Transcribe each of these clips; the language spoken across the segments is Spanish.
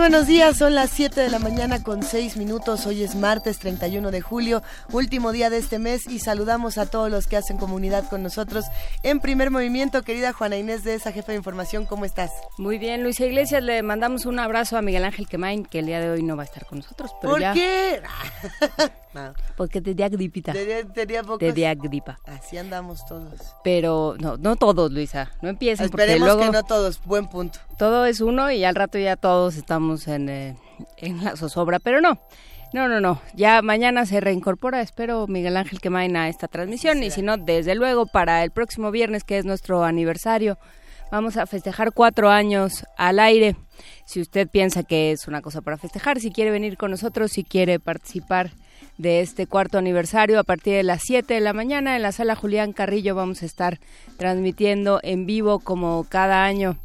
Buenos días, son las 7 de la mañana con 6 minutos. Hoy es martes 31 de julio, último día de este mes y saludamos a todos los que hacen comunidad con nosotros en primer movimiento. Querida Juana Inés de esa jefa de información, ¿cómo estás? Muy bien, Luisa Iglesias, le mandamos un abrazo a Miguel Ángel Quemain, que el día de hoy no va a estar con nosotros. Pero ¿Por qué? Porque tenía gripita. Tenía, pocos... tenía gripa. Así andamos todos. Pero no, no todos, Luisa. No empiecen Esperemos porque luego que no todos. Buen punto. Todo es uno y al rato ya todos estamos en, eh, en la zozobra. Pero no. No, no, no. Ya mañana se reincorpora, espero, Miguel Ángel que a esta transmisión. y si no, desde luego, para el próximo viernes, que es nuestro aniversario, vamos a festejar cuatro años al aire. Si usted piensa que es una cosa para festejar, si quiere venir con nosotros, si quiere participar de este cuarto aniversario a partir de las 7 de la mañana en la sala Julián Carrillo vamos a estar transmitiendo en vivo como cada año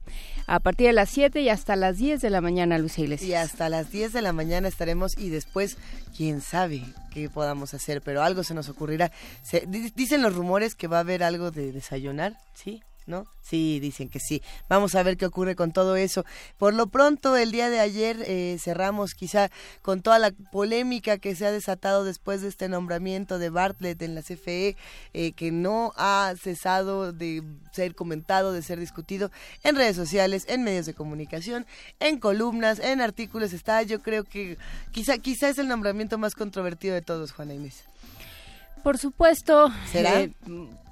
a partir de las 7 y hasta las 10 de la mañana, Lucia Iglesias. Y hasta las 10 de la mañana estaremos y después, quién sabe qué podamos hacer, pero algo se nos ocurrirá. Se, dicen los rumores que va a haber algo de desayunar, ¿sí? ¿No? Sí, dicen que sí. Vamos a ver qué ocurre con todo eso. Por lo pronto, el día de ayer eh, cerramos quizá con toda la polémica que se ha desatado después de este nombramiento de Bartlett en la CFE, eh, que no ha cesado de ser comentado, de ser discutido en redes sociales, en medios de comunicación, en columnas, en artículos. Está, yo creo que quizá, quizá es el nombramiento más controvertido de todos, Juana Inés. Por supuesto. ¿Será? Eh,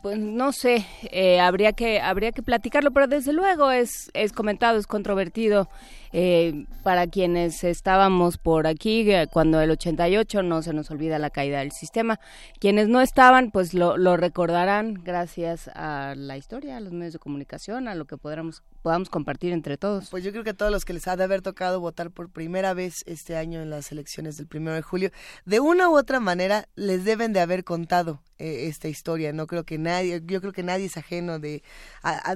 pues no sé, eh, habría que habría que platicarlo, pero desde luego es es comentado, es controvertido eh, para quienes estábamos por aquí cuando el 88 no se nos olvida la caída del sistema. Quienes no estaban, pues lo, lo recordarán gracias a la historia, a los medios de comunicación, a lo que podamos, podamos compartir entre todos. Pues yo creo que a todos los que les ha de haber tocado votar por primera vez este año en las elecciones del primero de julio, de una u otra manera les deben de haber contado eh, esta historia. No creo que nadie, yo creo que nadie es ajeno de,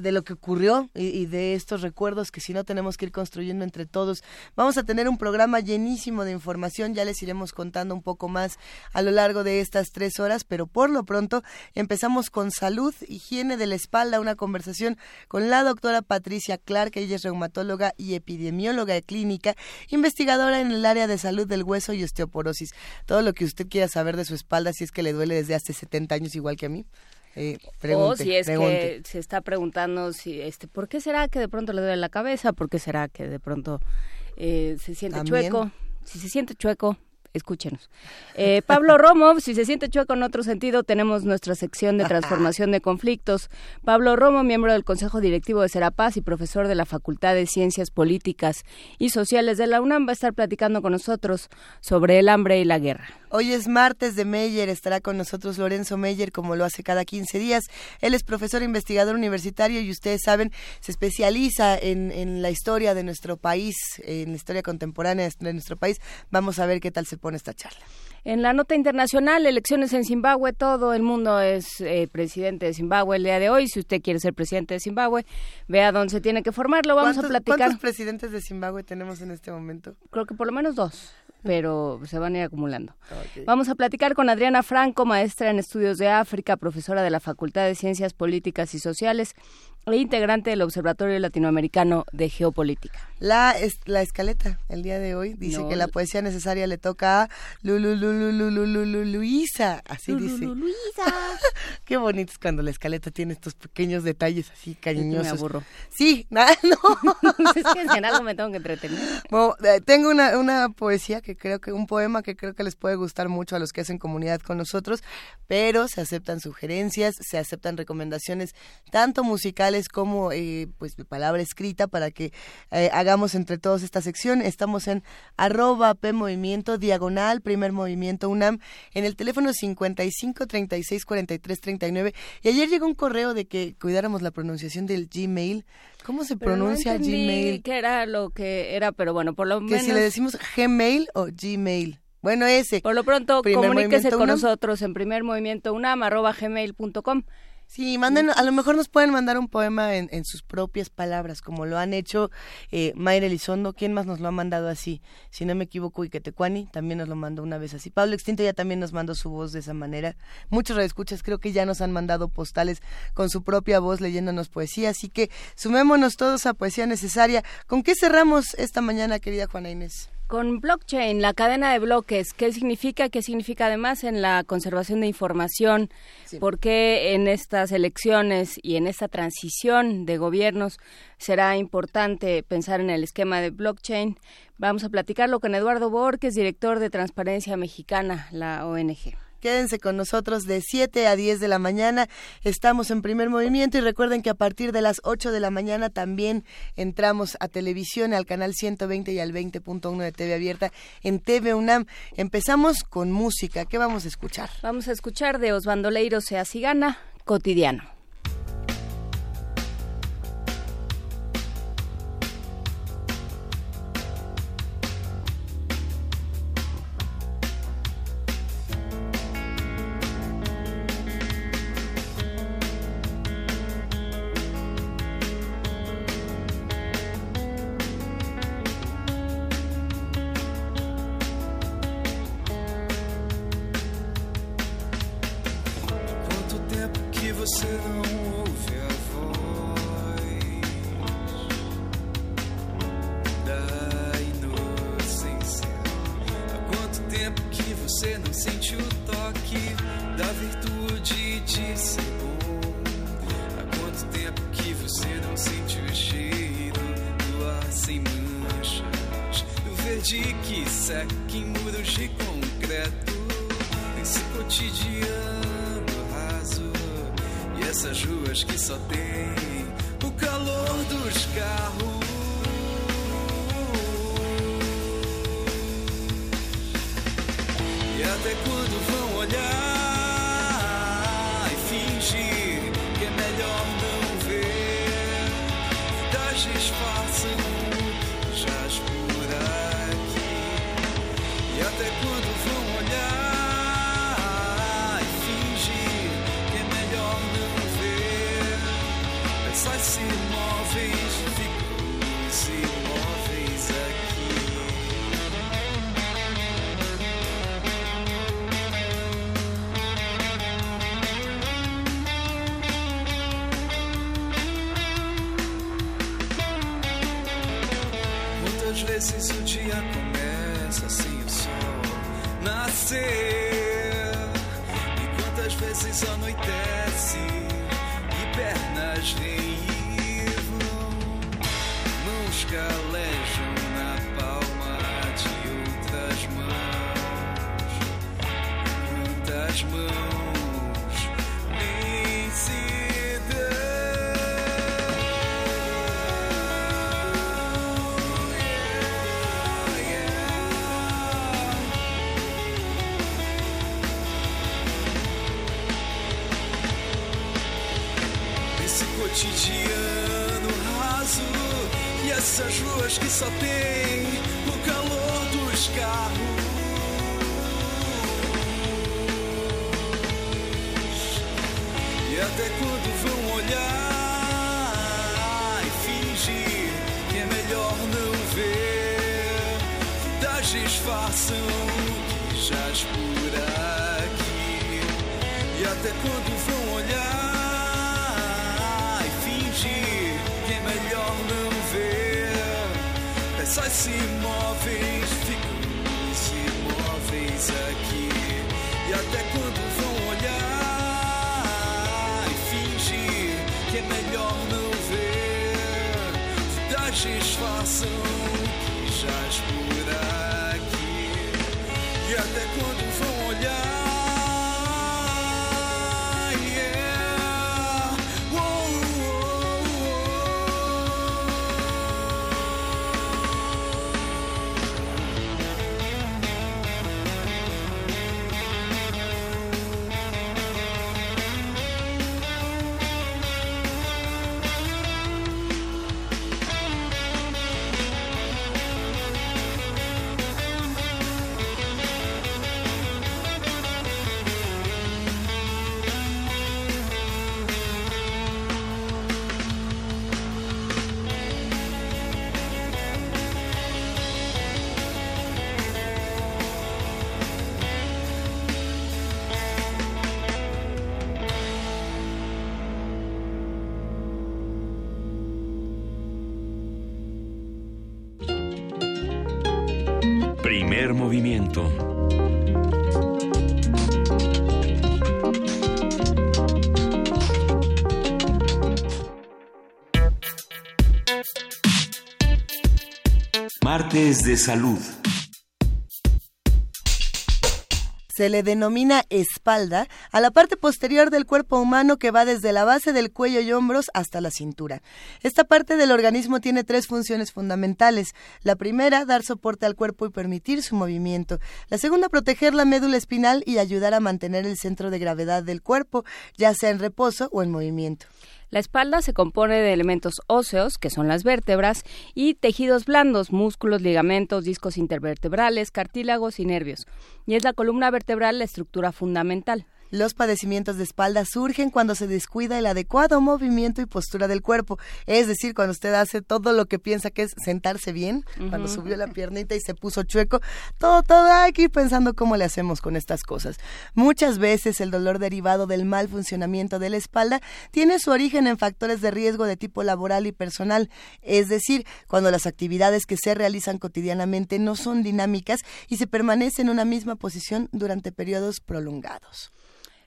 de lo que ocurrió y, y, de estos recuerdos que si no tenemos que ir construyendo entre todos. Vamos a tener un programa llenísimo de información, ya les iremos contando un poco más a lo largo de estas tres horas, pero por lo pronto empezamos con salud, higiene de la espalda, una conversación con la doctora Patricia Clark, ella es reumatóloga y epidemióloga clínica, investigadora en el área de salud del hueso y osteoporosis. Todo lo que usted quiera saber de su espalda, si es que le duele desde hace 70 años igual que a mí. Eh, o si es que se está preguntando si este por qué será que de pronto le duele la cabeza, por qué será que de pronto eh, se siente chueco, si se siente chueco, escúchenos. Eh, Pablo Romo, si se siente chueco en otro sentido, tenemos nuestra sección de transformación de conflictos. Pablo Romo, miembro del Consejo Directivo de Serapaz y profesor de la Facultad de Ciencias Políticas y Sociales de la UNAM, va a estar platicando con nosotros sobre el hambre y la guerra. Hoy es martes de Meyer, estará con nosotros Lorenzo Meyer como lo hace cada 15 días. Él es profesor investigador universitario y ustedes saben, se especializa en, en la historia de nuestro país, en la historia contemporánea de nuestro país. Vamos a ver qué tal se pone esta charla. En la nota internacional, elecciones en Zimbabue, todo el mundo es eh, presidente de Zimbabue el día de hoy. Si usted quiere ser presidente de Zimbabue, vea dónde se tiene que formar, lo vamos a platicar. ¿Cuántos presidentes de Zimbabue tenemos en este momento? Creo que por lo menos dos pero se van a ir acumulando. Vamos a platicar con Adriana Franco, maestra en estudios de África, profesora de la Facultad de Ciencias Políticas y Sociales e integrante del Observatorio Latinoamericano de Geopolítica. La, la escaleta, el día de hoy, dice que la poesía necesaria le toca a Lulu, Luisa, así dice. Luisa. Qué bonito es cuando la escaleta tiene estos pequeños detalles así cariñosos. Me aburro. Sí, no. es que en algo me tengo que entretener. Bueno, tengo una, una poesía que creo que, un poema que creo que les puede gustar mucho a los que hacen comunidad con nosotros, pero se aceptan sugerencias, se aceptan recomendaciones tanto musicales como eh, pues palabra escrita para que eh, hagamos entre todos esta sección. Estamos en arroba P Movimiento, diagonal, primer movimiento UNAM, en el teléfono 55 36 43 39. Y ayer llegó un correo de que cuidáramos la pronunciación del Gmail. ¿Cómo se pronuncia Gmail? ¿Qué era lo que era? Pero bueno, por lo menos... Que si le decimos Gmail o Gmail. Bueno, ese. Por lo pronto, comuníquese con nosotros en primer movimiento unam, arroba gmail.com. Sí, manden, a lo mejor nos pueden mandar un poema en, en sus propias palabras, como lo han hecho eh, Mayra Elizondo. ¿Quién más nos lo ha mandado así? Si no me equivoco, Iquetecuani también nos lo mandó una vez así. Pablo Extinto ya también nos mandó su voz de esa manera. Muchos redescuchas creo que ya nos han mandado postales con su propia voz leyéndonos poesía. Así que sumémonos todos a Poesía Necesaria. ¿Con qué cerramos esta mañana, querida Juana Inés? Con blockchain, la cadena de bloques, ¿qué significa? ¿Qué significa además en la conservación de información? ¿Por qué en estas elecciones y en esta transición de gobiernos será importante pensar en el esquema de blockchain? Vamos a platicarlo con Eduardo Borges, director de Transparencia Mexicana, la ONG. Quédense con nosotros de 7 a 10 de la mañana. Estamos en primer movimiento y recuerden que a partir de las 8 de la mañana también entramos a televisión, al canal 120 y al 20.1 de TV Abierta en TV UNAM. Empezamos con música. ¿Qué vamos a escuchar? Vamos a escuchar de Osvaldo Leiro Sea Cigana, Cotidiano. Primer movimiento. Martes de salud. Se le denomina espalda a la parte posterior del cuerpo humano que va desde la base del cuello y hombros hasta la cintura. Esta parte del organismo tiene tres funciones fundamentales. La primera, dar soporte al cuerpo y permitir su movimiento. La segunda, proteger la médula espinal y ayudar a mantener el centro de gravedad del cuerpo, ya sea en reposo o en movimiento. La espalda se compone de elementos óseos, que son las vértebras, y tejidos blandos, músculos, ligamentos, discos intervertebrales, cartílagos y nervios. Y es la columna vertebral la estructura fundamental. Los padecimientos de espalda surgen cuando se descuida el adecuado movimiento y postura del cuerpo, es decir, cuando usted hace todo lo que piensa que es sentarse bien, cuando subió la piernita y se puso chueco, todo, todo hay que ir pensando cómo le hacemos con estas cosas. Muchas veces el dolor derivado del mal funcionamiento de la espalda tiene su origen en factores de riesgo de tipo laboral y personal, es decir, cuando las actividades que se realizan cotidianamente no son dinámicas y se permanece en una misma posición durante periodos prolongados.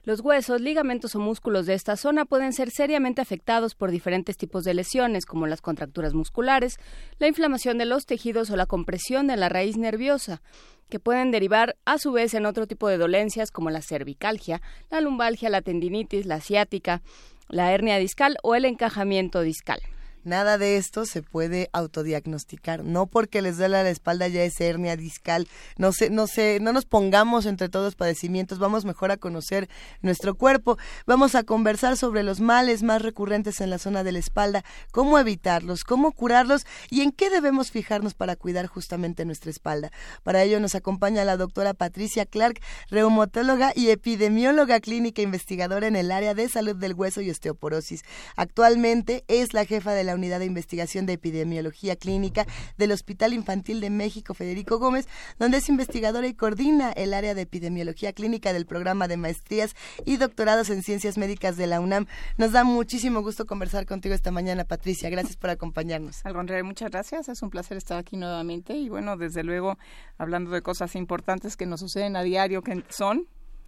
Los huesos, ligamentos o músculos de esta zona pueden ser seriamente afectados por diferentes tipos de lesiones, como las contracturas musculares, la inflamación de los tejidos o la compresión de la raíz nerviosa, que pueden derivar a su vez en otro tipo de dolencias como la cervicalgia, la lumbalgia, la tendinitis, la ciática, la hernia discal o el encajamiento discal. Nada de esto se puede autodiagnosticar. No porque les duele la espalda ya es hernia discal. No se, no se, no nos pongamos entre todos padecimientos. Vamos mejor a conocer nuestro cuerpo. Vamos a conversar sobre los males más recurrentes en la zona de la espalda, cómo evitarlos, cómo curarlos y en qué debemos fijarnos para cuidar justamente nuestra espalda. Para ello nos acompaña la doctora Patricia Clark, reumatóloga y epidemióloga clínica investigadora en el área de salud del hueso y osteoporosis. Actualmente es la jefa de la Unidad de Investigación de Epidemiología Clínica del Hospital Infantil de México Federico Gómez, donde es investigadora y coordina el área de Epidemiología Clínica del programa de maestrías y doctorados en Ciencias Médicas de la UNAM. Nos da muchísimo gusto conversar contigo esta mañana, Patricia. Gracias por acompañarnos. Al contrario, muchas gracias. Es un placer estar aquí nuevamente y bueno, desde luego hablando de cosas importantes que nos suceden a diario, que son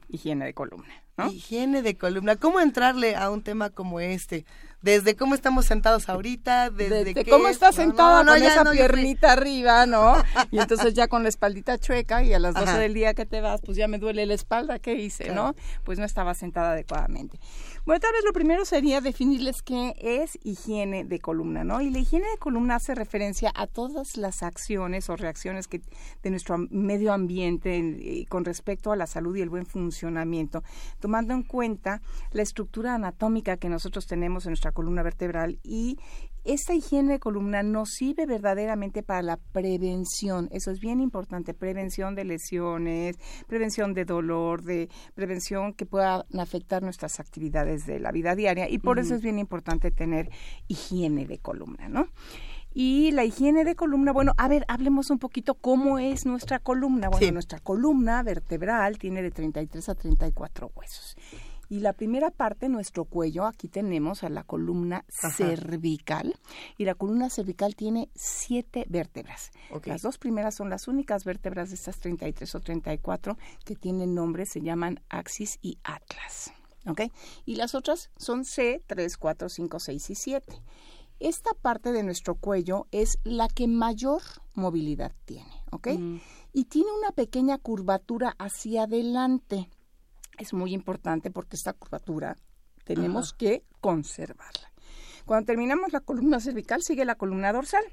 higiene de columna. ¿no? Higiene de columna. ¿Cómo entrarle a un tema como este? Desde cómo estamos sentados ahorita, desde, cómo estás sentada con esa piernita arriba, ¿no? Y entonces ya con la espaldita chueca y a las 12 del día que te vas, pues ya me duele la espalda, ¿qué hice, no? Pues no estaba sentada adecuadamente. Bueno, tal vez lo primero sería definirles qué es higiene de columna, ¿no? Y la higiene de columna hace referencia a todas las acciones o reacciones que de nuestro medio ambiente eh, con respecto a la salud y el buen funcionamiento, tomando en cuenta la estructura anatómica que nosotros tenemos en nuestra columna vertebral y esta higiene de columna nos sirve verdaderamente para la prevención. Eso es bien importante, prevención de lesiones, prevención de dolor, de prevención que puedan afectar nuestras actividades de la vida diaria y por eso es bien importante tener higiene de columna, ¿no? Y la higiene de columna, bueno, a ver, hablemos un poquito cómo es nuestra columna. Bueno, nuestra columna vertebral tiene de 33 a 34 huesos. Y la primera parte, nuestro cuello, aquí tenemos a la columna cervical. Y la columna cervical tiene siete vértebras. Las dos primeras son las únicas vértebras de estas 33 o 34 que tienen nombre, se llaman axis y atlas. Y las otras son C, 3, 4, 5, 6 y 7. Esta parte de nuestro cuello es la que mayor movilidad tiene, ¿ok? Y tiene una pequeña curvatura hacia adelante es muy importante porque esta curvatura tenemos que conservarla. Cuando terminamos la columna cervical, sigue la columna dorsal.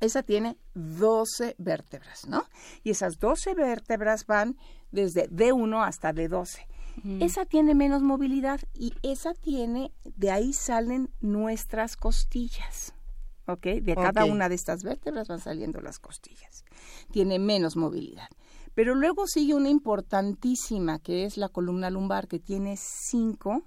Esa tiene 12 vértebras, ¿no? Y esas 12 vértebras van desde D1 hasta D12. Esa tiene menos movilidad y esa tiene, de ahí salen nuestras costillas, ¿ok? De cada una de estas vértebras van saliendo las costillas. Tiene menos movilidad. Pero luego sigue una importantísima, que es la columna lumbar, que tiene cinco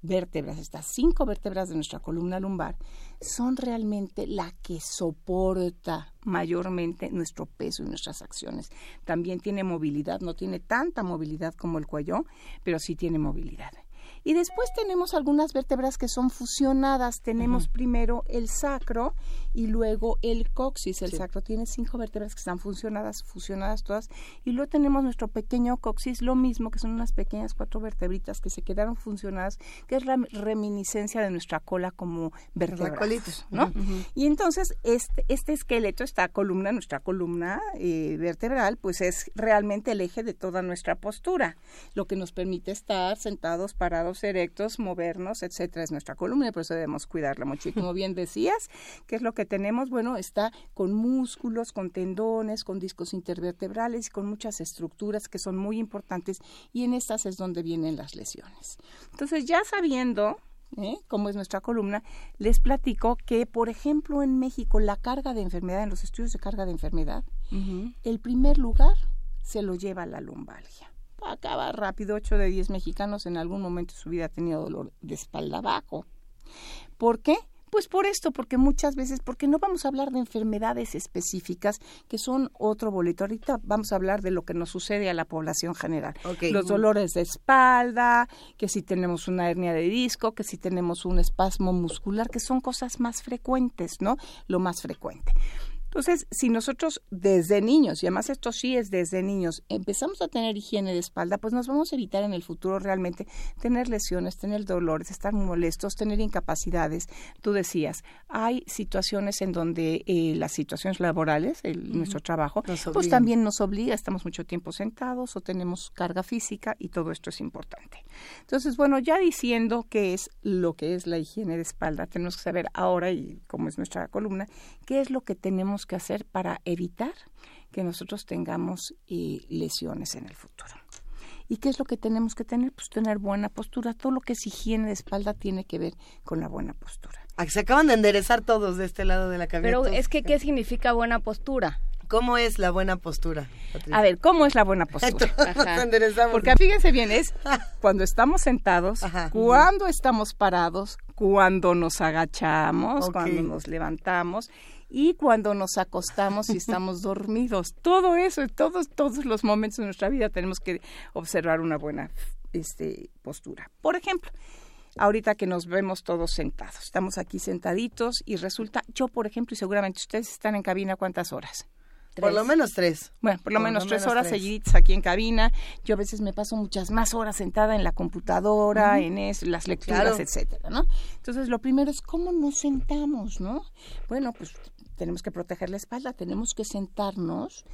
vértebras. Estas cinco vértebras de nuestra columna lumbar son realmente la que soporta mayormente nuestro peso y nuestras acciones. También tiene movilidad, no tiene tanta movilidad como el cuello, pero sí tiene movilidad. Y después tenemos algunas vértebras que son fusionadas. Tenemos primero el sacro y luego el coxis. El sacro tiene cinco vértebras que están fusionadas, fusionadas todas. Y luego tenemos nuestro pequeño coxis, lo mismo, que son unas pequeñas cuatro vertebritas que se quedaron funcionadas, que es la reminiscencia de nuestra cola como vertebrados, ¿no? Y entonces este, este esqueleto, esta columna, nuestra columna eh, vertebral, pues es realmente el eje de toda nuestra postura, lo que nos permite estar sentados, parados, erectos, movernos, etcétera, es nuestra columna y por eso debemos cuidarla mucho. Y como bien decías, ¿qué es lo que tenemos? Bueno, está con músculos, con tendones, con discos intervertebrales y con muchas estructuras que son muy importantes y en estas es donde vienen las lesiones. Entonces, ya sabiendo ¿eh? cómo es nuestra columna, les platico que, por ejemplo, en México la carga de enfermedad, en los estudios de carga de enfermedad, el primer lugar se lo lleva la lumbalgia. Acaba rápido, 8 de 10 mexicanos en algún momento de su vida han tenido dolor de espalda abajo. ¿Por qué? Pues por esto, porque muchas veces, porque no vamos a hablar de enfermedades específicas que son otro boleto. Ahorita vamos a hablar de lo que nos sucede a la población general. Los dolores de espalda, que si tenemos una hernia de disco, que si tenemos un espasmo muscular, que son cosas más frecuentes, ¿no? Lo más frecuente. Entonces, si nosotros desde niños, y además esto sí es desde niños, empezamos a tener higiene de espalda, pues nos vamos a evitar en el futuro realmente tener lesiones, tener dolores, estar molestos, tener incapacidades. Tú decías, hay situaciones en donde eh, las situaciones laborales, el, nuestro trabajo, pues también nos obliga, estamos mucho tiempo sentados o tenemos carga física y todo esto es importante. Entonces, bueno, ya diciendo qué es lo que es la higiene de espalda, tenemos que saber ahora, y como es nuestra columna, qué es lo que tenemos que hacer para evitar que nosotros tengamos eh, lesiones en el futuro. ¿Y qué es lo que tenemos que tener? Pues tener buena postura. Todo lo que es higiene de espalda tiene que ver con la buena postura. Se acaban de enderezar todos de este lado de la cabeza. Pero es que, ¿qué significa buena postura? ¿Cómo es la buena postura? A ver, ¿cómo es la buena postura? Porque fíjense bien, es cuando estamos sentados, cuando estamos parados, cuando nos agachamos, cuando nos levantamos y cuando nos acostamos y estamos dormidos. Todo eso, todos, todos los momentos de nuestra vida tenemos que observar una buena este, postura. Por ejemplo, ahorita que nos vemos todos sentados, estamos aquí sentaditos y resulta, yo por ejemplo, y seguramente ustedes están en cabina, ¿cuántas horas? Por lo menos tres. Bueno, por lo menos tres horas seguiditas aquí en cabina. Yo a veces me paso muchas más horas sentada en la computadora, en eso, las lecturas, etcétera, ¿no? Entonces, lo primero es cómo nos sentamos, ¿no? Bueno, pues tenemos que proteger la espalda, tenemos que sentarnos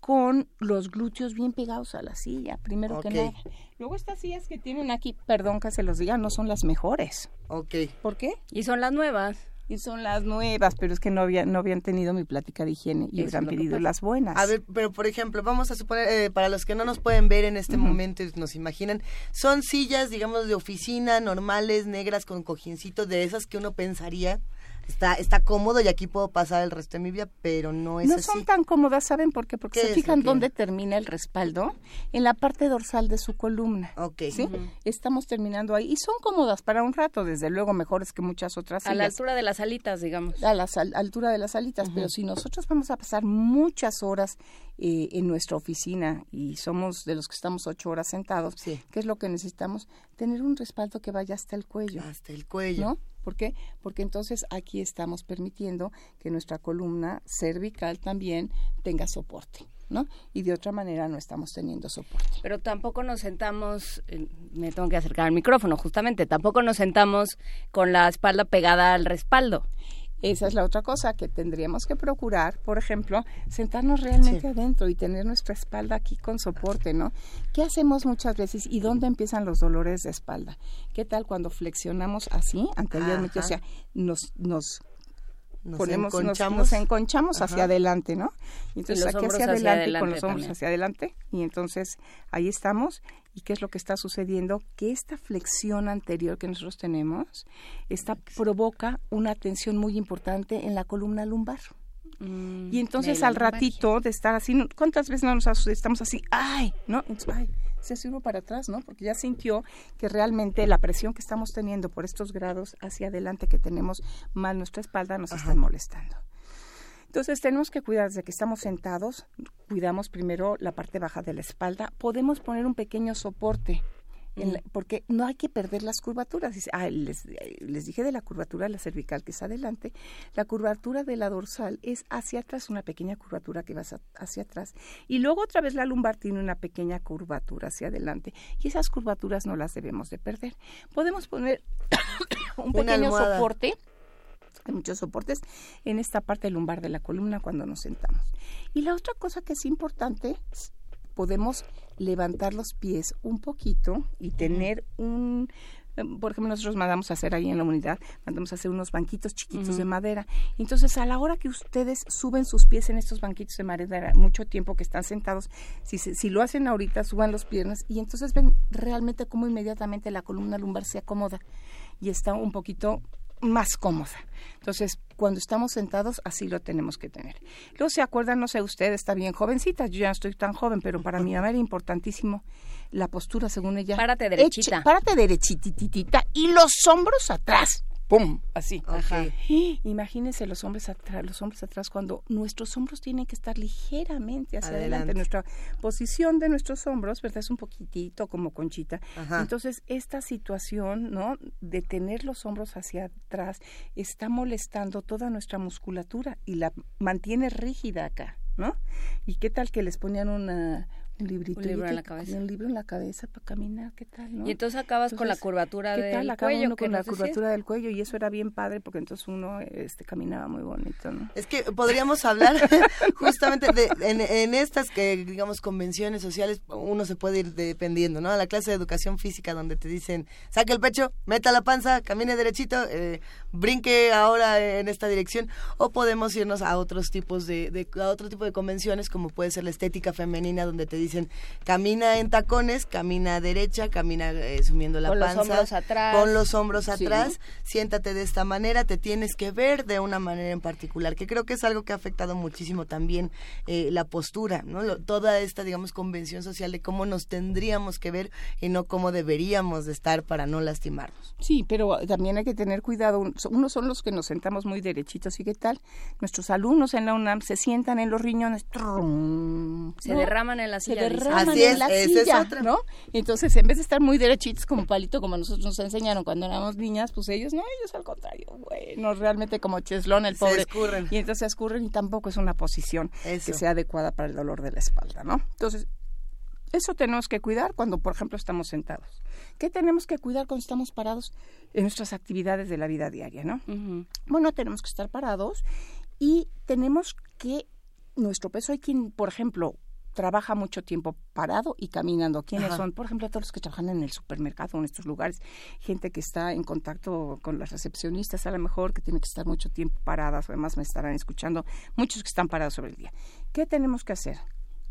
con los glúteos bien pegados a la silla, primero que nada. Luego estas sillas que tienen aquí, perdón que se los diga, no son las mejores. Ok. ¿Por qué? Y son las nuevas. Y son las nuevas, pero es que no, había, no habían tenido mi plática de higiene y hubieran pedido las buenas. A ver, pero por ejemplo, vamos a suponer, eh, para los que no nos pueden ver en este momento y nos imaginan, son sillas, digamos, de oficina, normales, negras, con cojincitos, de esas que uno pensaría está, está cómodo y aquí puedo pasar el resto de mi vida, pero no es no así. No son tan cómodas, ¿saben por qué? Porque se fijan dónde termina el respaldo, en la parte dorsal de su columna. Ok. ¿Sí? Estamos terminando ahí y son cómodas para un rato, desde luego mejores que muchas otras A la altura de las alitas, digamos. A la altura de las alitas, pero si nosotros vamos a pasar muchas horas eh, en nuestra oficina y somos de los que estamos ocho horas sentados, ¿qué es lo que necesitamos? Tener un respaldo que vaya hasta el cuello. Hasta el cuello. ¿No? ¿Por qué? Porque entonces aquí estamos permitiendo que nuestra columna cervical también tenga soporte. ¿no? Y de otra manera no estamos teniendo soporte. Pero tampoco nos sentamos, me tengo que acercar al micrófono justamente, tampoco nos sentamos con la espalda pegada al respaldo. Esa es la otra cosa que tendríamos que procurar, por ejemplo, sentarnos realmente adentro y tener nuestra espalda aquí con soporte, ¿no? ¿Qué hacemos muchas veces y dónde empiezan los dolores de espalda? ¿Qué tal cuando flexionamos así anteriormente? O sea, nos, nos nos ponemos, enconchamos, nos, enconchamos hacia adelante, ¿no? Entonces aquí hacia adelante, con los hombros hacia adelante y entonces ahí estamos y qué es lo que está sucediendo que esta flexión anterior que nosotros tenemos esta provoca una tensión muy importante en la columna lumbar. Mm, y entonces al ratito de estar así, ¿cuántas veces no nos estamos así? ¡Ay! ¿No? Entonces, ¡ay! Se sirve para atrás, ¿no? Porque ya sintió que realmente la presión que estamos teniendo por estos grados hacia adelante que tenemos mal nuestra espalda nos está molestando. Entonces tenemos que cuidar desde que estamos sentados, cuidamos primero la parte baja de la espalda, podemos poner un pequeño soporte porque no hay que perder las curvaturas. Ah, les, les dije de la curvatura de la cervical que es adelante, la curvatura de la dorsal es hacia atrás, una pequeña curvatura que va hacia atrás, y luego otra vez la lumbar tiene una pequeña curvatura hacia adelante, y esas curvaturas no las debemos de perder. Podemos poner un pequeño soporte hay muchos soportes en esta parte lumbar de la columna cuando nos sentamos. Y la otra cosa que es importante, podemos levantar los pies un poquito y tener un por ejemplo, nosotros mandamos a hacer ahí en la unidad, mandamos a hacer unos banquitos chiquitos de madera. Entonces, a la hora que ustedes suben sus pies en estos banquitos de madera, mucho tiempo que están sentados, si, si lo hacen ahorita, suban los piernas y entonces ven realmente cómo inmediatamente la columna lumbar se acomoda y está un poquito más cómoda. Entonces, cuando estamos sentados, así lo tenemos que tener. Luego se acuerdan, no sé, usted está bien jovencita, yo ya no estoy tan joven, pero para mi mamá era importantísimo la postura según ella. Párate derechita. párate derechititita y los hombros atrás. ¡Pum! Así. Imagínense los hombres atrás, los hombres atrás cuando nuestros hombros tienen que estar ligeramente hacia adelante. Nuestra posición de nuestros hombros, ¿verdad? Es un poquitito como conchita. Entonces, esta situación, ¿no? De tener los hombros hacia atrás está molestando toda nuestra musculatura y la mantiene rígida acá, ¿no? ¿Y qué tal que les ponían una un librito un libro en la cabeza un libro en la cabeza para caminar qué tal ¿no? y entonces acabas con la curvatura ¿qué del tal? cuello uno con la curvatura del cuello y eso era bien padre porque entonces uno este caminaba muy bonito ¿no? es que podríamos hablar justamente de en, estas que digamos convenciones sociales uno se puede ir dependiendo no a la clase de educación física donde te dicen saque el pecho meta la panza camine derechito eh, brinque ahora en esta dirección o podemos irnos a otros tipos de, de a otro tipo de convenciones como puede ser la estética femenina donde te dicen camina en tacones, camina derecha, camina eh, sumiendo la panza, los hombros atrás, con los hombros atrás, siéntate de esta manera, te tienes que ver de una manera en particular, que creo que es algo que ha afectado muchísimo también eh, la postura, ¿no? toda esta, digamos, convención social de cómo nos tendríamos que ver y no cómo deberíamos de estar para no lastimarnos. Sí, pero también hay que tener cuidado. Unos son los que nos sentamos muy derechitos y qué tal. Nuestros alumnos en la UNAM se sientan en los riñones, se derraman en la silla Así es, esa es otra. ¿no? entonces, en vez de estar muy derechitos como palito, como nosotros nos enseñaron cuando éramos niñas, pues ellos, no, ellos al contrario, bueno, realmente como cheslón el pobre. Se escurren. Y entonces se escurren y tampoco es una posición que sea adecuada para el dolor de la espalda, ¿no? Entonces, eso tenemos que cuidar cuando, por ejemplo, estamos sentados. ¿Qué tenemos que cuidar cuando estamos parados en nuestras actividades de la vida diaria, no? Bueno, tenemos que estar parados y tenemos que nuestro peso hay quien, por ejemplo, trabaja mucho tiempo parado y caminando. ¿Quiénes son? Por ejemplo, todos los que trabajan en el supermercado, en estos lugares, gente que está en contacto con las recepcionistas, a lo mejor que tiene que estar mucho tiempo paradas, además me estarán escuchando, muchos que están parados sobre el día. ¿Qué tenemos que hacer?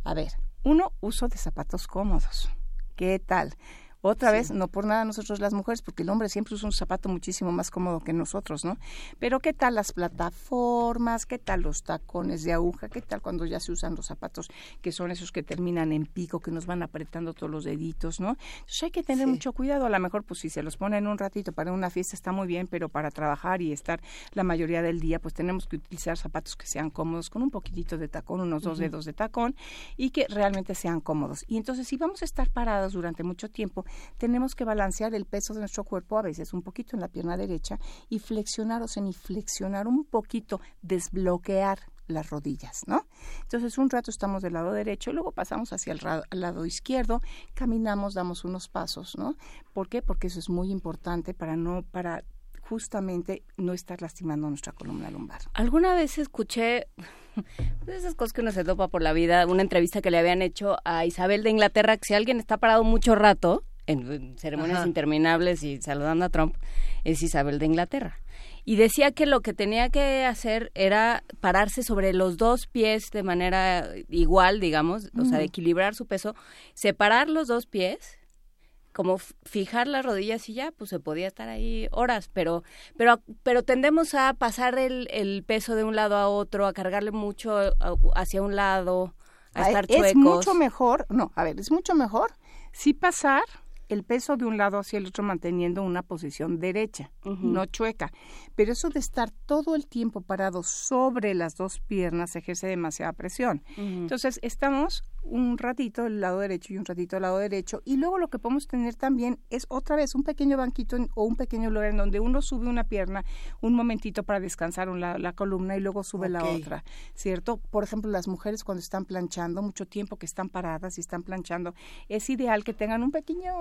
A ver, uno, uso de zapatos cómodos. ¿Qué tal? Otra vez, no por nada nosotros las mujeres, porque el hombre siempre usa un zapato muchísimo más cómodo que nosotros, ¿no? Pero ¿qué tal las plataformas? ¿Qué tal los tacones de aguja? ¿Qué tal cuando ya se usan los zapatos que son esos que terminan en pico, que nos van apretando todos los deditos, ¿no? Entonces hay que tener mucho cuidado. A lo mejor, pues si se los ponen un ratito para una fiesta está muy bien, pero para trabajar y estar la mayoría del día, pues tenemos que utilizar zapatos que sean cómodos, con un poquitito de tacón, unos dos dedos de tacón, y que realmente sean cómodos. Y entonces, si vamos a estar parados durante mucho tiempo, tenemos que balancear el peso de nuestro cuerpo a veces un poquito en la pierna derecha y flexionar o semiflexionar un poquito, desbloquear las rodillas, ¿no? Entonces un rato estamos del lado derecho y luego pasamos hacia el lado izquierdo, caminamos, damos unos pasos, ¿no? ¿Por qué? Porque eso es muy importante para no para justamente no estar lastimando nuestra columna lumbar. Alguna vez escuché pues, esas cosas que uno se topa por la vida, una entrevista que le habían hecho a Isabel de Inglaterra, que si alguien está parado mucho rato, en ceremonias interminables y saludando a Trump, es Isabel de Inglaterra. Y decía que lo que tenía que hacer era pararse sobre los dos pies de manera igual, digamos, o sea, equilibrar su peso, separar los dos pies, como fijar las rodillas y ya, pues se podía estar ahí horas, pero, pero, pero tendemos a pasar el, el peso de un lado a otro, a cargarle mucho hacia un lado, a estar chuecos. Es mucho mejor, no, a ver, es mucho mejor sí pasar el peso de un lado hacia el otro manteniendo una posición derecha, no chueca. Pero eso de estar todo el tiempo parado sobre las dos piernas ejerce demasiada presión. Entonces estamos un ratito del lado derecho y un ratito del lado derecho. Y luego lo que podemos tener también es otra vez un pequeño banquito o un pequeño lugar en donde uno sube una pierna un momentito para descansar la, la columna y luego sube la otra, ¿cierto? Por ejemplo, las mujeres cuando están planchando, mucho tiempo que están paradas y están planchando, es ideal que tengan un pequeño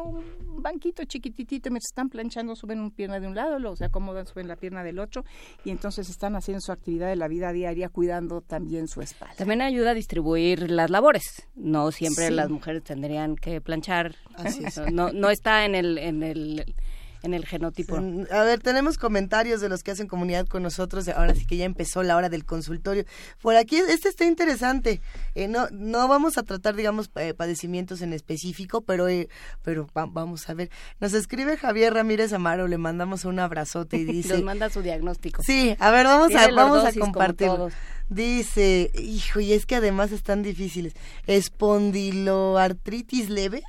banquito chiquititito mientras están planchando, suben una pierna de un lado, luego se acomodan, suben la pierna del otro y entonces están haciendo su actividad de la vida diaria cuidando también su espalda. También ayuda a distribuir las labores no siempre las mujeres tendrían que planchar. No, no está en el, en el en el genotipo. A ver, tenemos comentarios de los que hacen comunidad con nosotros. Ahora sí que ya empezó la hora del consultorio. Por aquí, este está interesante. Eh, no, no vamos a tratar, digamos, padecimientos en específico, pero, eh, pero vamos a ver. Nos escribe Javier Ramírez Amaro, le mandamos un abrazote y dice. Nos manda su diagnóstico. Sí, a ver, vamos a, vamos a compartirlo. Dice, hijo, y es que además están difíciles. Espondiloartritis leve.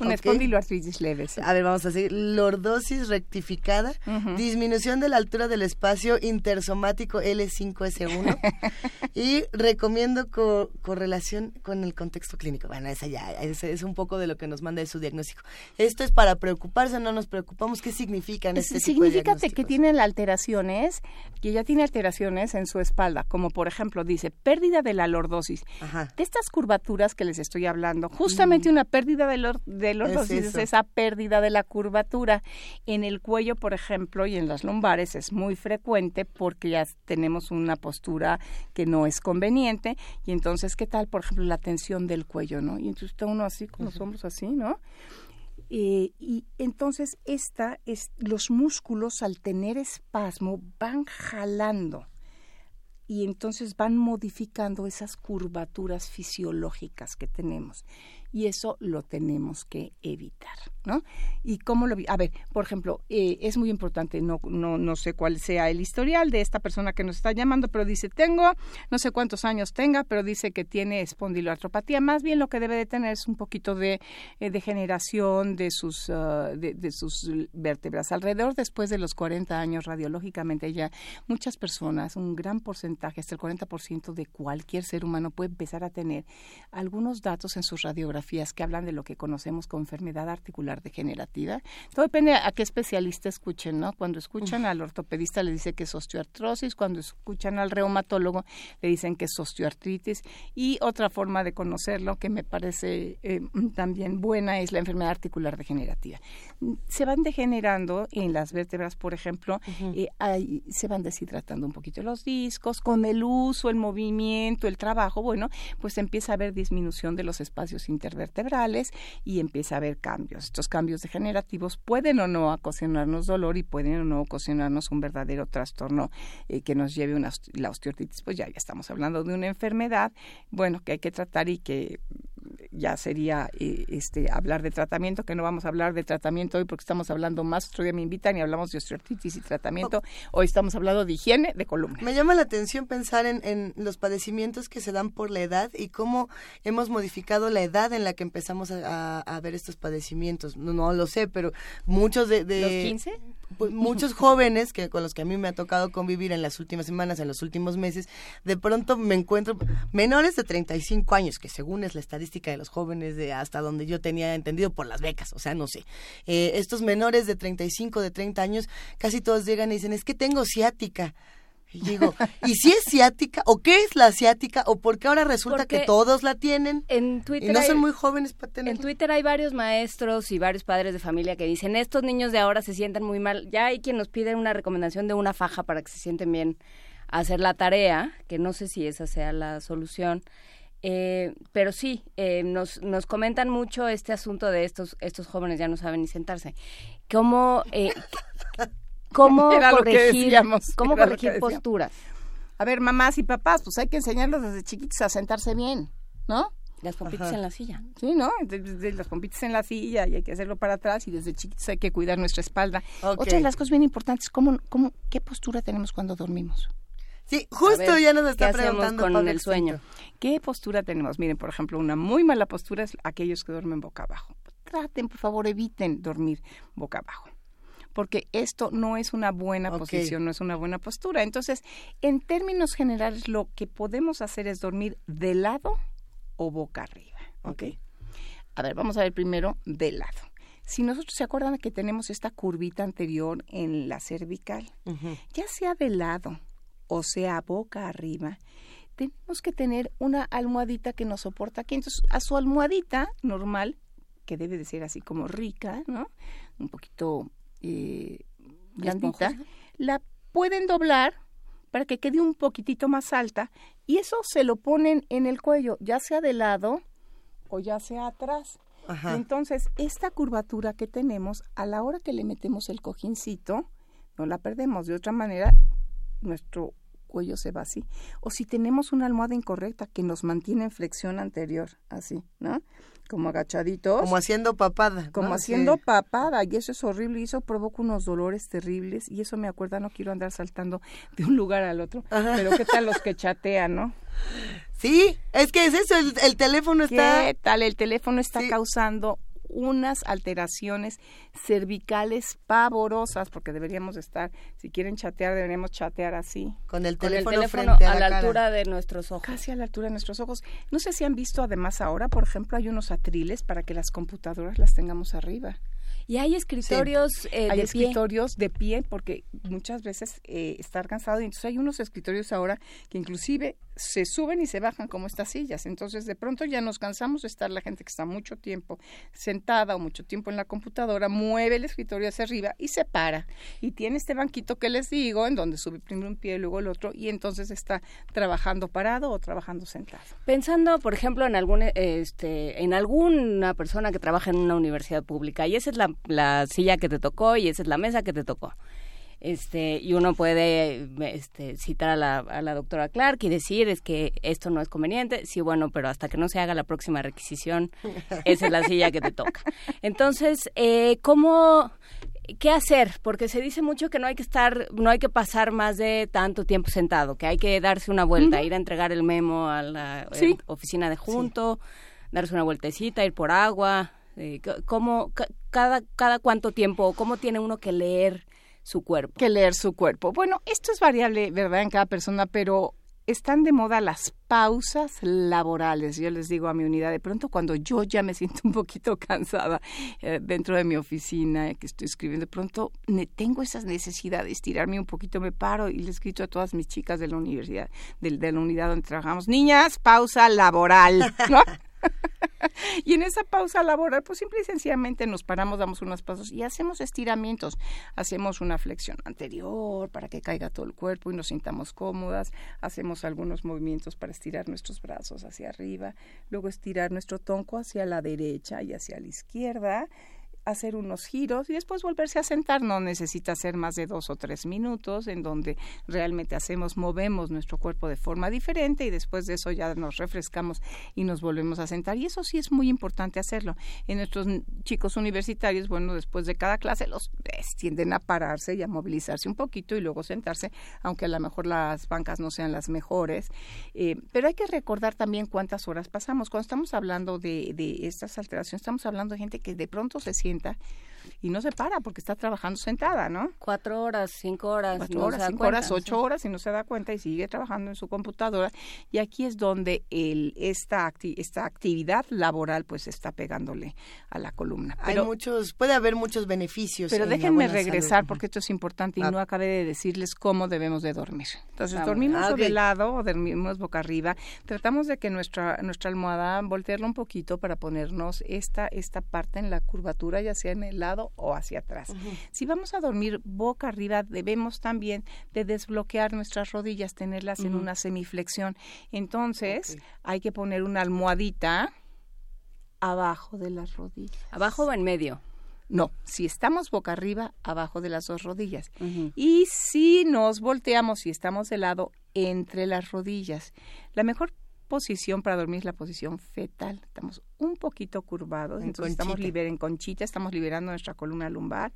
Una espondiloartritis leve. A ver, vamos a seguir. Lordosis rectificada, disminución de la altura del espacio intersomático L5S1 y recomiendo correlación con el contexto clínico. Bueno, esa ya es, es, un poco de lo que nos manda de su diagnóstico. Esto es para preocuparse, no nos preocupamos. ¿Qué significan este Significa que tienen alteraciones, que ya tiene alteraciones en su espalda, como por ejemplo dice pérdida de la lordosis. De estas curvaturas que les estoy hablando, justamente una pérdida de, de es esa pérdida de la curvatura. En el cuello, por ejemplo, y en las lumbares es muy frecuente porque ya tenemos una postura que no es conveniente. Y entonces, ¿qué tal, por ejemplo, la tensión del cuello, no? Y entonces está uno así, con los hombros así, ¿no? Eh, y entonces esta es los músculos al tener espasmo van jalando y entonces van modificando esas curvaturas fisiológicas que tenemos y eso lo tenemos que evitar, ¿no? Y cómo lo a ver, por ejemplo, eh, es muy importante, no, no, no sé cuál sea el historial de esta persona que nos está llamando, pero dice tengo, no sé cuántos años tenga, pero dice que tiene espondiloartropatía. Más bien lo que debe de tener es un poquito de eh, degeneración de sus ah, de, sus vértebras. Alrededor después de los 40 años radiológicamente ya muchas personas, un gran porcentaje, hasta el 40% de cualquier ser humano puede empezar a tener algunos datos en sus radiografías que hablan de lo que conocemos como enfermedad articular degenerativa. Todo depende a qué especialista escuchen, ¿no? Cuando escuchan al ortopedista le dice que es osteoartrosis, cuando escuchan al reumatólogo le dicen que es osteoartritis y otra forma de conocerlo que me parece eh, también buena es la enfermedad articular degenerativa. Se van degenerando en las vértebras, por ejemplo, eh, se van deshidratando un poquito los discos, con el uso, el movimiento, el trabajo, bueno, pues empieza a haber disminución de los espacios internos vertebrales y empieza a haber cambios. Estos cambios degenerativos pueden o no ocasionarnos dolor y pueden o no ocasionarnos un verdadero trastorno eh, que nos lleve a la osteoartritis. Pues ya, ya estamos hablando de una enfermedad, bueno, que hay que tratar y que ya sería eh, este hablar de tratamiento, que no vamos a hablar de tratamiento hoy porque estamos hablando más, otro día me invitan y hablamos de osteoartritis y tratamiento, hoy estamos hablando de higiene de columna. Me llama la atención pensar en, en los padecimientos que se dan por la edad y cómo hemos modificado la edad en la que empezamos a, a, ver estos padecimientos. No, no, lo sé, pero muchos de... de ¿Los 15? Pues, muchos jóvenes que con los que a mí me ha tocado convivir en las últimas semanas, en los últimos meses, de pronto me encuentro menores de 35 años, que según es la estadística de los jóvenes de hasta donde yo tenía entendido por las becas, o sea, no sé. Eh, estos menores de 35, de 30 años, casi todos llegan y dicen, es que tengo ciática. Y digo, ¿y si es ciática? ¿O qué es la ciática? ¿O por qué ahora resulta que todos la tienen? En Twitter y no son muy jóvenes para tener. En Twitter hay varios maestros y varios padres de familia que dicen, estos niños de ahora se sienten muy mal. Ya hay quien nos pide una recomendación de una faja para que se sienten bien a hacer la tarea, que no sé si esa sea la solución. Eh, pero sí, eh, nos, nos comentan mucho este asunto de estos, estos jóvenes ya no saben ni sentarse. ¿Cómo, eh, cómo corregir, cómo corregir posturas? A ver, mamás y papás, pues hay que enseñarlos desde chiquitos a sentarse bien, ¿no? Las pompitas en la silla. Sí, ¿no? las pompitas en la silla y hay que hacerlo para atrás y desde chiquitos hay que cuidar nuestra espalda. Otra de las cosas bien importantes, ¿cómo, cómo, ¿qué postura tenemos cuando dormimos? Sí, justo ya nos está preguntando con el sueño. ¿Qué postura tenemos? Miren, por ejemplo, una muy mala postura es aquellos que duermen boca abajo. Traten, por favor, eviten dormir boca abajo porque esto no es una buena posición, no es una buena postura. Entonces, en términos generales, lo que podemos hacer es dormir de lado o boca arriba. ¿ok? A ver, vamos a ver primero de lado. Si nosotros se acuerdan que tenemos esta curvita anterior en la cervical, ya sea de lado o sea boca arriba, tenemos que tener una almohadita que nos soporta aquí. Entonces, a su almohadita normal, que debe de ser así como rica, ¿no? Un poquito eh, blandita, la pueden doblar para que quede un poquitito más alta y eso se lo ponen en el cuello, ya sea de lado o ya sea atrás. Entonces, esta curvatura que tenemos, a la hora que le metemos el cojincito, no la perdemos. De otra manera, nuestro cuello se va así. O si tenemos una almohada incorrecta que nos mantiene en flexión anterior, así, ¿no? como agachaditos. Como haciendo papada. Como haciendo papada, y eso es horrible, y eso provoca unos dolores terribles, y eso me acuerda, no quiero andar saltando de un lugar al otro, pero qué tal los que chatean, ¿no? Sí, es que es eso, el, teléfono está... ¿Qué tal? El teléfono está causando unas alteraciones cervicales pavorosas, porque deberíamos estar, si quieren chatear, deberíamos chatear así. Con el teléfono, frente a, la, altura de nuestros ojos. Casi a la altura de nuestros ojos. No sé si han visto además ahora, por ejemplo, hay unos atriles para que las computadoras las tengamos arriba. Y hay escritorios eh, hay escritorios de pie porque muchas veces eh, estar cansado y entonces hay unos escritorios ahora que inclusive se suben y se bajan como estas sillas. Entonces de pronto ya nos cansamos de estar la gente que está mucho tiempo sentada o mucho tiempo en la computadora, mueve el escritorio hacia arriba y se para. Y tiene este banquito que les digo, en donde sube primero un pie y luego el otro, y entonces está trabajando parado o trabajando sentado. Pensando, por ejemplo, en algún este, en alguna persona que trabaja en una universidad pública, y esa es la silla que te tocó y esa es la mesa que te tocó. Este, y uno puede este, citar a la, a la doctora Clark y decir es que esto no es conveniente, sí, bueno, pero hasta que no se haga la próxima requisición, esa es la silla que te toca. Entonces, eh, ¿cómo, qué hacer? Porque se dice mucho que no hay que estar, no hay que pasar más de tanto tiempo sentado, que hay que darse una vuelta, ir a entregar el memo a la eh, oficina de junto, darse una vueltecita, ir por agua, eh, ¿Cómo, cada, cada cuánto tiempo, cómo tiene uno que leer su cuerpo? Que leer su cuerpo. Bueno, esto es variable, ¿verdad?, en cada persona, pero están de moda las pausas laborales. Yo les digo a mi unidad, de pronto cuando yo ya me siento un poquito cansada eh, dentro de mi oficina, que estoy escribiendo, de pronto tengo esa necesidad de estirarme un poquito, me paro y les escrito a todas mis chicas de la universidad, de, de la unidad donde trabajamos, niñas, pausa laboral, ¿no? y en esa pausa laboral, pues simple y sencillamente nos paramos, damos unos pasos y hacemos estiramientos. Hacemos una flexión anterior para que caiga todo el cuerpo y nos sintamos cómodas. Hacemos algunos movimientos para estirar nuestros brazos hacia arriba. Luego estirar nuestro tonco hacia la derecha y hacia la izquierda hacer unos giros y después volverse a sentar. No necesita ser más de dos o tres minutos en donde realmente hacemos, movemos nuestro cuerpo de forma diferente y después de eso ya nos refrescamos y nos volvemos a sentar. Y eso sí es muy importante hacerlo. En nuestros chicos universitarios, bueno, después de cada clase los tienden a pararse y a movilizarse un poquito y luego sentarse, aunque a lo mejor las bancas no sean las mejores. Eh, pero hay que recordar también cuántas horas pasamos. Cuando estamos hablando de, de estas alteraciones, estamos hablando de gente que de pronto se siente 네. Y no se para porque está trabajando sentada, ¿no? Cuatro horas, cinco horas. Cuatro horas, cinco horas, ocho horas y no se da cuenta y sigue trabajando en su computadora. Y aquí es donde el, esta, esta actividad laboral pues está pegándole a la columna. Pero, Hay muchos, puede haber muchos beneficios. Pero déjenme regresar porque esto es importante y ah. no acabé de decirles cómo debemos de dormir. Entonces, dormimos ah, de lado o dormimos boca arriba. Tratamos de que nuestra, nuestra almohada voltearla un poquito para ponernos esta, esta parte en la curvatura, ya sea en el lado o hacia atrás. Si vamos a dormir boca arriba, debemos también de desbloquear nuestras rodillas, tenerlas en una semiflexión. Entonces, hay que poner una almohadita abajo de las rodillas. ¿Abajo o en medio? No, si estamos boca arriba, abajo de las dos rodillas. Y si nos volteamos y estamos de lado, entre las rodillas. La mejor posición para dormir es la posición fetal. Estamos un poquito curvados, entonces estamos en conchita, estamos liberando nuestra columna lumbar.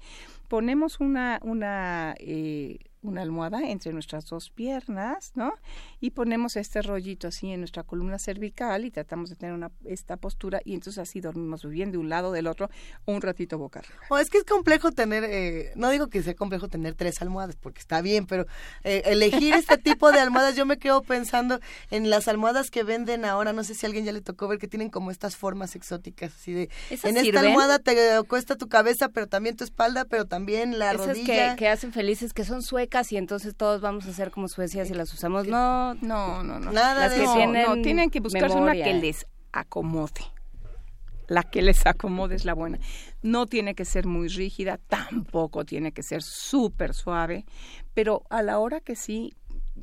Ponemos una, una, eh, una almohada entre nuestras dos piernas, ¿no? Y ponemos este rollito así en nuestra columna cervical y tratamos de tener una, esta postura y entonces así dormimos bien de un lado del otro un ratito boca arriba. O es que es complejo tener, eh, no digo que sea complejo tener tres almohadas porque está bien, pero eh, elegir este tipo de almohadas, yo me quedo pensando en las almohadas que venden ahora, no sé si a alguien ya le tocó ver que tienen como estas formas exóticas, así de, en esta almohada te cuesta tu cabeza, pero también tu espalda, pero también la Esas rodilla. Que, que hacen felices, que son suecas y entonces todos vamos a ser como Suecia si las usamos. No, no, no, no. Nada las de que eso. tienen, no, tienen que buscarse una que les acomode. La que les acomode es la buena. No tiene que ser muy rígida, tampoco tiene que ser súper suave, pero a la hora que sí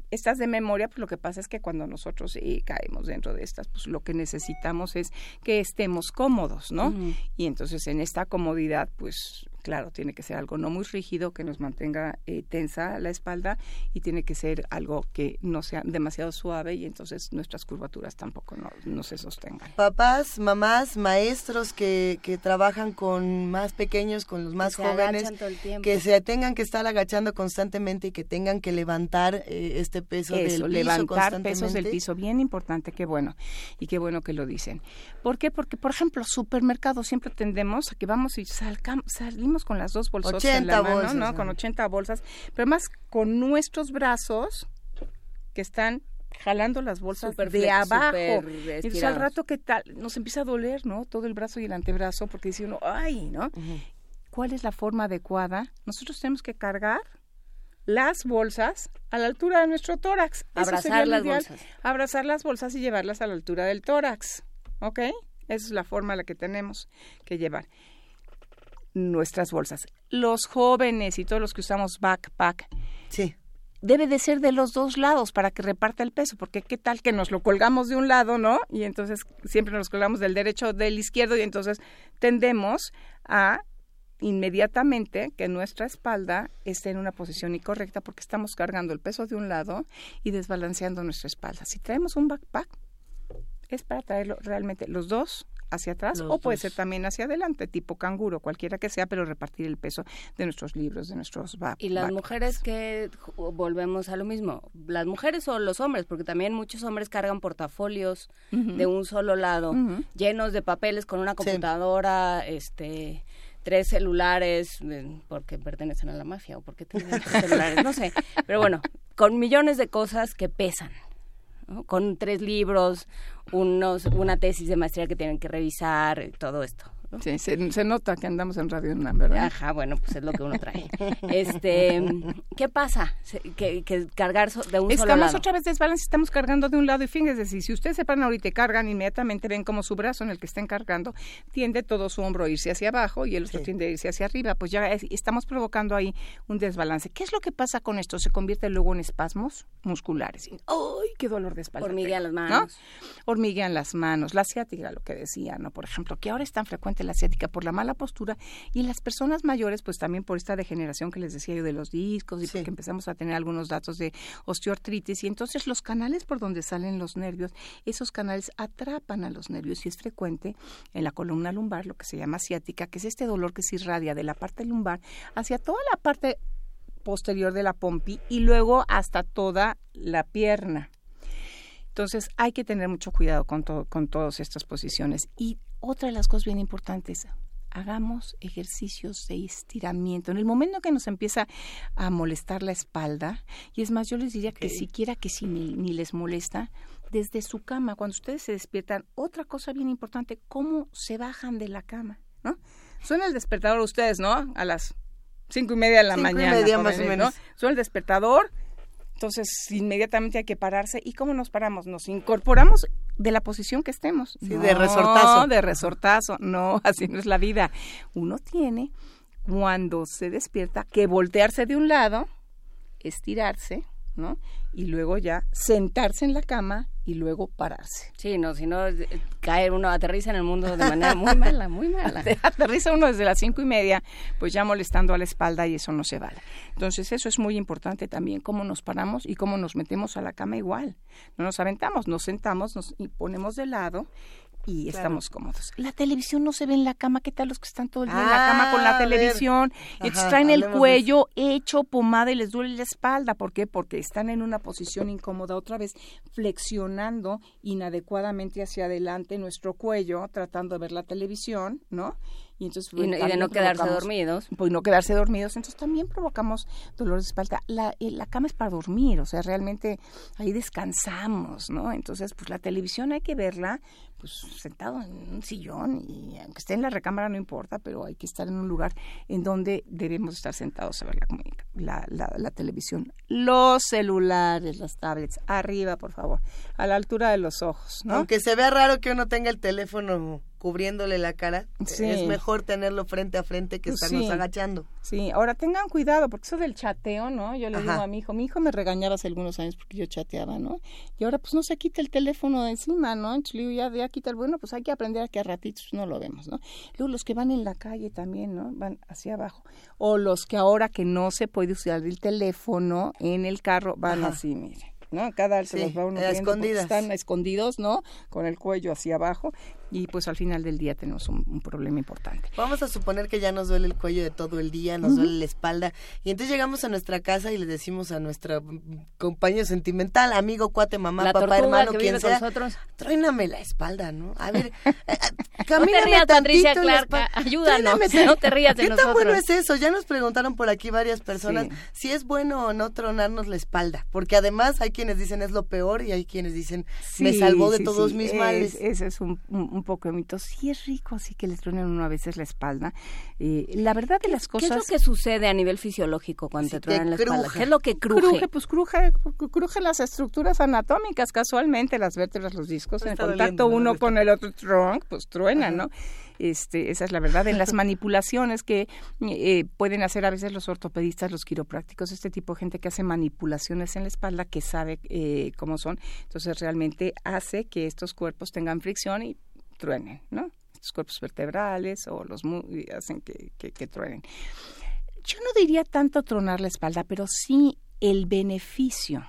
estas de memoria, pues lo que pasa es que cuando nosotros eh, caemos dentro de estas, pues lo que necesitamos es que estemos cómodos, ¿no? Y entonces en esta comodidad, pues claro, tiene que ser algo no muy rígido, que nos mantenga eh, tensa la espalda y tiene que ser algo que no sea demasiado suave y entonces nuestras curvaturas tampoco no, no se sostengan. Papás, mamás, maestros que, que trabajan con más pequeños, con los más jóvenes, que se tengan que estar agachando constantemente y que tengan que levantar eh, este peso Eso, del piso levantar pesos del piso, bien importante, qué bueno, y qué bueno que lo dicen. ¿Por qué? Porque, por ejemplo, supermercados siempre tendemos a que vamos y salcam- salimos con las dos bolsas en 80 la mano, bolsas, ¿no? Con 80 bolsas, pero más con nuestros brazos que están jalando las bolsas de flex- abajo. entonces al rato que tal, nos empieza a doler, ¿no? Todo el brazo y el antebrazo, porque dice uno, ay, ¿no? ¿Cuál es la forma adecuada? Nosotros tenemos que cargar las bolsas a la altura de nuestro tórax. Eso Abrazar sería lo las ideal. bolsas. Abrazar las bolsas y llevarlas a la altura del tórax. ¿Ok? Esa es la forma en la que tenemos que llevar nuestras bolsas. Los jóvenes y todos los que usamos backpack, Sí. debe de ser de los dos lados para que reparta el peso, porque qué tal que nos lo colgamos de un lado, ¿no? Y entonces siempre nos colgamos del derecho o del izquierdo y entonces tendemos a inmediatamente que nuestra espalda esté en una posición incorrecta porque estamos cargando el peso de un lado y desbalanceando nuestra espalda. Si traemos un backpack, es para traerlo realmente los dos hacia atrás Los o puede dos. ser también hacia adelante, tipo canguro, cualquiera que sea, pero repartir el peso de nuestros libros, de nuestros back- Y las mujeres que volvemos a lo mismo, las mujeres o los hombres, porque también muchos hombres cargan portafolios de un solo lado, llenos de papeles con una computadora, este tres celulares eh, porque pertenecen a la mafia o porque tienen tres celulares, no sé, pero bueno, con millones de cosas que pesan. Con tres libros, unos, una tesis de maestría que tienen que revisar, todo esto. Sí, se, se nota que andamos en Radio UNAM, ¿verdad? Ajá, bueno, pues es lo que uno trae. Este, ¿qué pasa? Que, que cargar so- de un solo Estamos lado. otra vez desbalanceados, estamos cargando de un lado y fíjense, si, si ustedes se paran ahorita y cargan, inmediatamente ven como su brazo en el que estén cargando tiende todo su hombro a irse hacia abajo y el otro Sí. tiende a irse hacia arriba, pues ya es- estamos provocando ahí un desbalance. ¿Qué es lo que pasa con esto? Se convierte luego en espasmos musculares. ¡Ay, qué dolor de espalda! Hormiguean las manos. ¿no? Hormiguean las manos, la ciática, lo que decía, ¿no? Por ejemplo, que ahora es tan frecuente la ciática por la mala postura y las personas mayores, pues también por esta degeneración que les decía yo de los discos y Sí. porque empezamos a tener algunos datos de osteoartritis y entonces los canales por donde salen los nervios, esos canales atrapan a los nervios y es frecuente en la columna lumbar lo que se llama ciática, que es este dolor que se irradia de la parte lumbar hacia toda la parte posterior de la pompi y luego hasta toda la pierna. Entonces hay que tener mucho cuidado con, todo, con todas estas posiciones. Y otra de las cosas bien importantes, hagamos ejercicios de estiramiento. En el momento que nos empieza a molestar la espalda, y es más, yo les diría que siquiera que si ni, ni les molesta, desde su cama, cuando ustedes se despiertan, otra cosa bien importante, cómo se bajan de la cama, ¿no? Suena el despertador ustedes, ¿no? A las cinco y media de la Cinco y mañana. media, más o menos. ¿no? Suena el despertador, entonces inmediatamente hay que pararse. ¿Y cómo nos paramos? Nos incorporamos de la posición que estemos. Sí, de resortazo. de resortazo. No, así no es la vida. Uno tiene, cuando se despierta, que voltearse de un lado, estirarse, ¿no? Y luego ya sentarse en la cama y luego pararse. Sí, no, si no, eh, caer uno aterriza en el mundo de manera muy mala, muy mala. Aterriza uno desde las cinco y media, pues ya molestando a la espalda y eso no se vale. Entonces eso es muy importante también, cómo nos paramos y cómo nos metemos a la cama igual. No nos aventamos, nos sentamos nos y ponemos de lado, y estamos cómodos. La televisión no se ve en la cama, ¿qué tal los que están todo el día en la cama con la ah, televisión? Y traen el cuello hecho pomada y les duele la espalda, ¿por qué? Porque están en una posición incómoda, otra vez flexionando inadecuadamente hacia adelante nuestro cuello, tratando de ver la televisión, ¿no? Y, entonces, y, de no quedarse dormidos. Pues no quedarse dormidos, entonces también provocamos dolores de espalda. La, eh, la cama es para dormir, o sea, realmente ahí descansamos, ¿no? Entonces, pues la televisión hay que verla pues sentado en un sillón y aunque esté en la recámara no importa, pero hay que estar en un lugar en donde debemos estar sentados a ver la, la, la, televisión. Los celulares, las tablets, arriba, por favor, a la altura de los ojos, ¿no? Aunque se vea raro que uno tenga el teléfono cubriéndole la cara, es mejor tenerlo frente a frente que pues estarnos agachando. Sí, ahora tengan cuidado, porque eso del chateo, ¿no? Yo le digo a mi hijo, mi hijo me regañaba hace algunos años porque yo chateaba, ¿no? Y ahora pues no se quita el teléfono de encima, ¿no? Entonces, ya, ya quita el bueno, pues hay que aprender a que a ratitos no lo vemos, ¿no? Luego los que van en la calle también, ¿no? Van hacia abajo. O los que ahora que no se puede usar el teléfono en el carro, van así, mire. ¿no? Cada se los va uno están escondidos, ¿no? Con el cuello hacia abajo y pues al final del día tenemos un, problema importante. Vamos a suponer que ya nos duele el cuello de todo el día, nos duele la espalda y entonces llegamos a nuestra casa y le decimos a nuestra compañero sentimental, amigo, cuate, mamá, papá, hermano, quien sea, nosotros. tróiname la espalda, ¿no? A ver, eh, eh, camíname no Patricia Clark, ayúdanos, no te rías de ¿Qué tan bueno es eso? Ya nos preguntaron por aquí varias personas si es bueno o no tronarnos la espalda, porque además hay quienes dicen es lo peor y hay quienes dicen me salvó de todos mis males. Ese es un un poco de mito. Sí es rico, así que les truenan uno a veces la espalda. Eh, la verdad de las cosas... ¿Qué es lo que sucede a nivel fisiológico cuando te truenan la espalda? ¿Qué es lo que cruje? Cruje, pues cruje, cruje las estructuras anatómicas, casualmente, las vértebras, los discos, en contacto uno con el otro trunk, pues truenan, ¿no? Este, esa es la verdad. En las manipulaciones que eh, pueden hacer a veces los ortopedistas, los quiroprácticos, este tipo de gente que hace manipulaciones en la espalda, que sabe eh, cómo son, entonces realmente hace que estos cuerpos tengan fricción y truenen, ¿no? Los cuerpos vertebrales o los hacen que, que, truenen. Yo no diría tanto tronar la espalda, pero sí el beneficio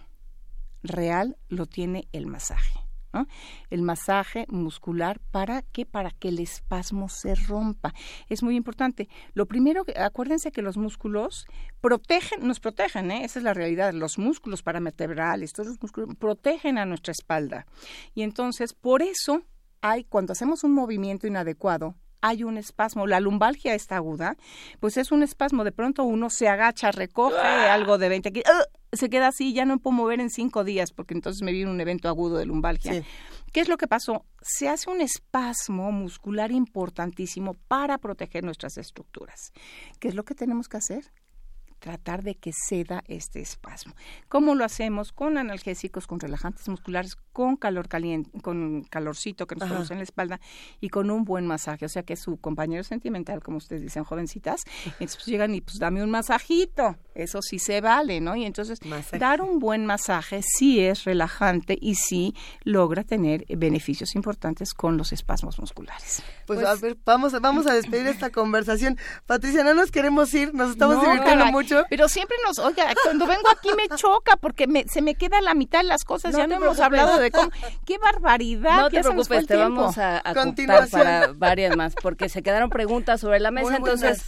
real lo tiene el masaje. ¿no? El masaje muscular para que para que el espasmo se rompa. Es muy importante. Lo primero, acuérdense que los músculos protegen, nos protegen, ¿eh? esa es la realidad. Los músculos paravertebrales, todos los músculos protegen a nuestra espalda. Y entonces, por eso hay, cuando hacemos un movimiento inadecuado, hay un espasmo. La lumbalgia está aguda, pues es un espasmo. De pronto uno se agacha, recoge ¡Ah! algo de 20 kilos, se queda así, ya no puedo mover en cinco días, porque entonces me viene un evento agudo de lumbalgia. ¿Qué es lo que pasó? Se hace un espasmo muscular importantísimo para proteger nuestras estructuras. ¿Qué es lo que tenemos que hacer? Tratar de que ceda este espasmo. ¿Cómo lo hacemos? Con analgésicos, con relajantes musculares, con calor caliente, con calorcito que nos ponemos en la espalda y con un buen masaje. O sea que su compañero sentimental, como ustedes dicen, jovencitas, entonces pues, llegan y pues dame un masajito. Eso sí se vale, ¿no? Y entonces dar un buen masaje sí es relajante y sí logra tener beneficios importantes con los espasmos musculares. Pues, a ver, vamos, vamos a despedir esta conversación. Patricia, no nos queremos ir, nos estamos divirtiendo mucho pero siempre nos, oiga, cuando vengo aquí me choca porque me, se me queda la mitad de las cosas. ya no hemos hablado de cómo. ¡Qué barbaridad! No te preocupes, te vamos a, a contar para varias más, porque se quedaron preguntas sobre la mesa, entonces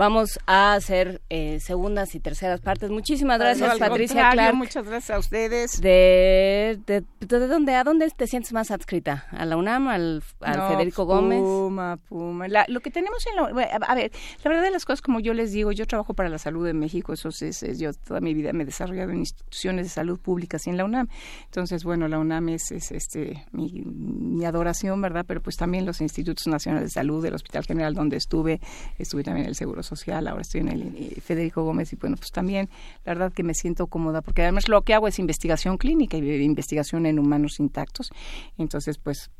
vamos a hacer eh, segundas y terceras partes. Muchísimas gracias, Patricia Clark. Muchas gracias a ustedes. De, de, de, dónde, ¿A dónde te sientes más adscrita? ¿A la UNAM, al, al Federico Gómez? Puma, Puma. lo que tenemos en la... A ver, la verdad de las cosas, como yo les digo, yo trabajo para la salud de México, eso es, yo toda mi vida me he desarrollado en instituciones de salud públicas y en la UNAM. Entonces, bueno, la UNAM es, este mi, adoración, ¿verdad? Pero pues también los institutos nacionales de salud, el Hospital General donde estuve, estuve también en el Seguro Social, ahora estoy en el Federico Gómez y bueno, pues también la verdad que me siento cómoda porque además lo que hago es investigación clínica y investigación en humanos intactos. Entonces, pues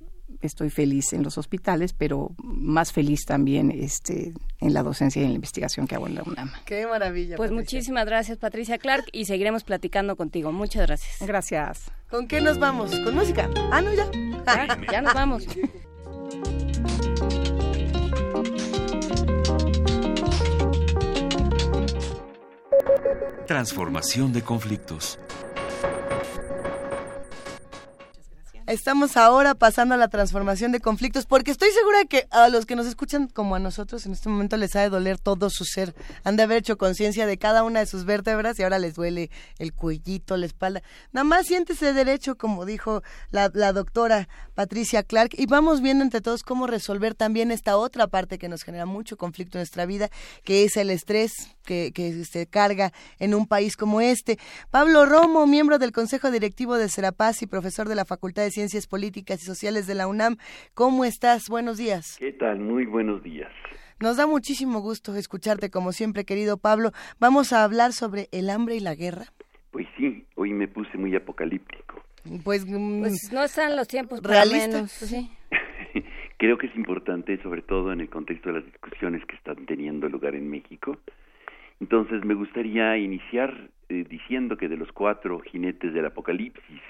estoy feliz en los hospitales, pero más feliz también este, en la docencia y en la investigación que hago en la UNAM. Qué maravilla. Pues muchísimas gracias, Patricia Clark, y seguiremos platicando contigo. Muchas gracias. Gracias. ¿Con qué nos vamos? ¿Con música? Ah, no, ya. ya nos vamos. Transformación de conflictos. Estamos ahora pasando a la transformación de conflictos, porque estoy segura que a los que nos escuchan como a nosotros en este momento les ha de doler todo su ser. Han de haber hecho conciencia de cada una de sus vértebras y ahora les duele el cuellito, la espalda. Nada más siéntese derecho, como dijo la, doctora Patricia Clark, y vamos viendo entre todos cómo resolver también esta otra parte que nos genera mucho conflicto en nuestra vida, que es el estrés que, que se carga en un país como este. Pablo Romo, miembro del Consejo Directivo de Serapaz y profesor de la Facultad de Ciencias Políticas y Sociales de la UNAM. ¿Cómo estás? Buenos días. ¿Qué tal? Muy buenos días. Nos da muchísimo gusto escucharte, como siempre, querido Pablo. Vamos a hablar sobre el hambre y la guerra. Pues sí, hoy me puse muy apocalíptico. Pues, mm, pues no están los tiempos realistas. Sí. Creo que es importante, sobre todo en el contexto de las discusiones que están teniendo lugar en México. Entonces, me gustaría iniciar eh, diciendo que de los cuatro jinetes del apocalipsis,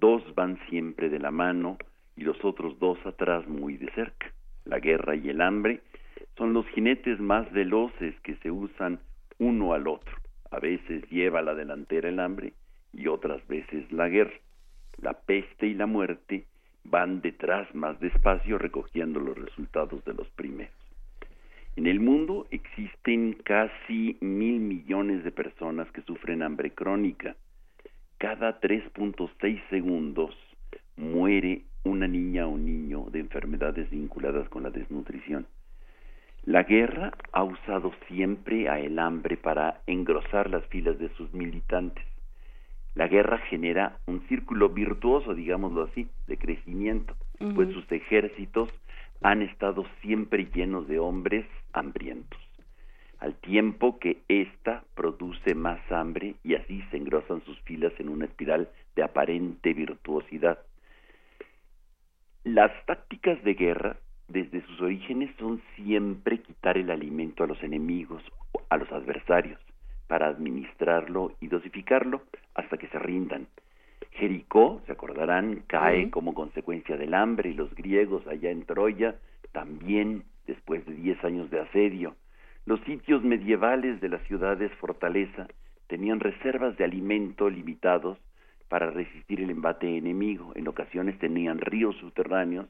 dos van siempre de la mano y los otros dos atrás muy de cerca. La guerra y el hambre son los jinetes más veloces que se usan uno al otro. A veces lleva la delantera el hambre y otras veces la guerra. La peste y la muerte van detrás más despacio recogiendo los resultados de los primeros. En el mundo existen casi mil millones de personas que sufren hambre crónica cada 3.6 segundos muere una niña o niño de enfermedades vinculadas con la desnutrición. La guerra ha usado siempre a el hambre para engrosar las filas de sus militantes. La guerra genera un círculo virtuoso, digámoslo así, de crecimiento, pues sus ejércitos han estado siempre llenos de hombres hambrientos al tiempo que ésta produce más hambre y así se engrosan sus filas en una espiral de aparente virtuosidad. Las tácticas de guerra, desde sus orígenes, son siempre quitar el alimento a los enemigos, a los adversarios, para administrarlo y dosificarlo hasta que se rindan. Jericó, se acordarán, cae como consecuencia del hambre y los griegos allá en Troya también después de diez años de asedio. Los sitios medievales de las ciudades fortaleza tenían reservas de alimento limitados para resistir el embate enemigo. En ocasiones tenían ríos subterráneos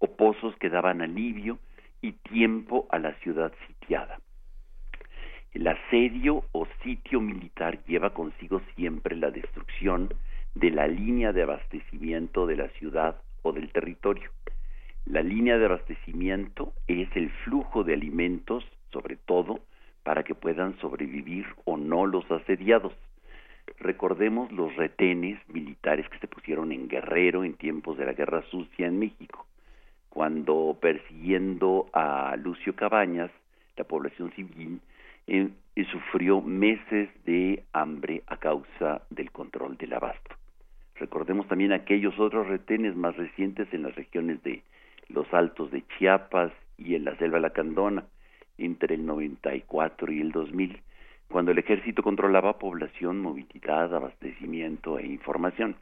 o pozos que daban alivio y tiempo a la ciudad sitiada. El asedio o sitio militar lleva consigo siempre la destrucción de la línea de abastecimiento de la ciudad o del territorio. La línea de abastecimiento es el flujo de alimentos sobre todo para que puedan sobrevivir o no los asediados. Recordemos los retenes militares que se pusieron en Guerrero en tiempos de la Guerra Sucia en México, cuando persiguiendo a Lucio Cabañas, la población civil eh, sufrió meses de hambre a causa del control del abasto. Recordemos también aquellos otros retenes más recientes en las regiones de los Altos de Chiapas y en la Selva Lacandona, entre el 94 y el 2000, cuando el ejército controlaba población, movilidad, abastecimiento e información.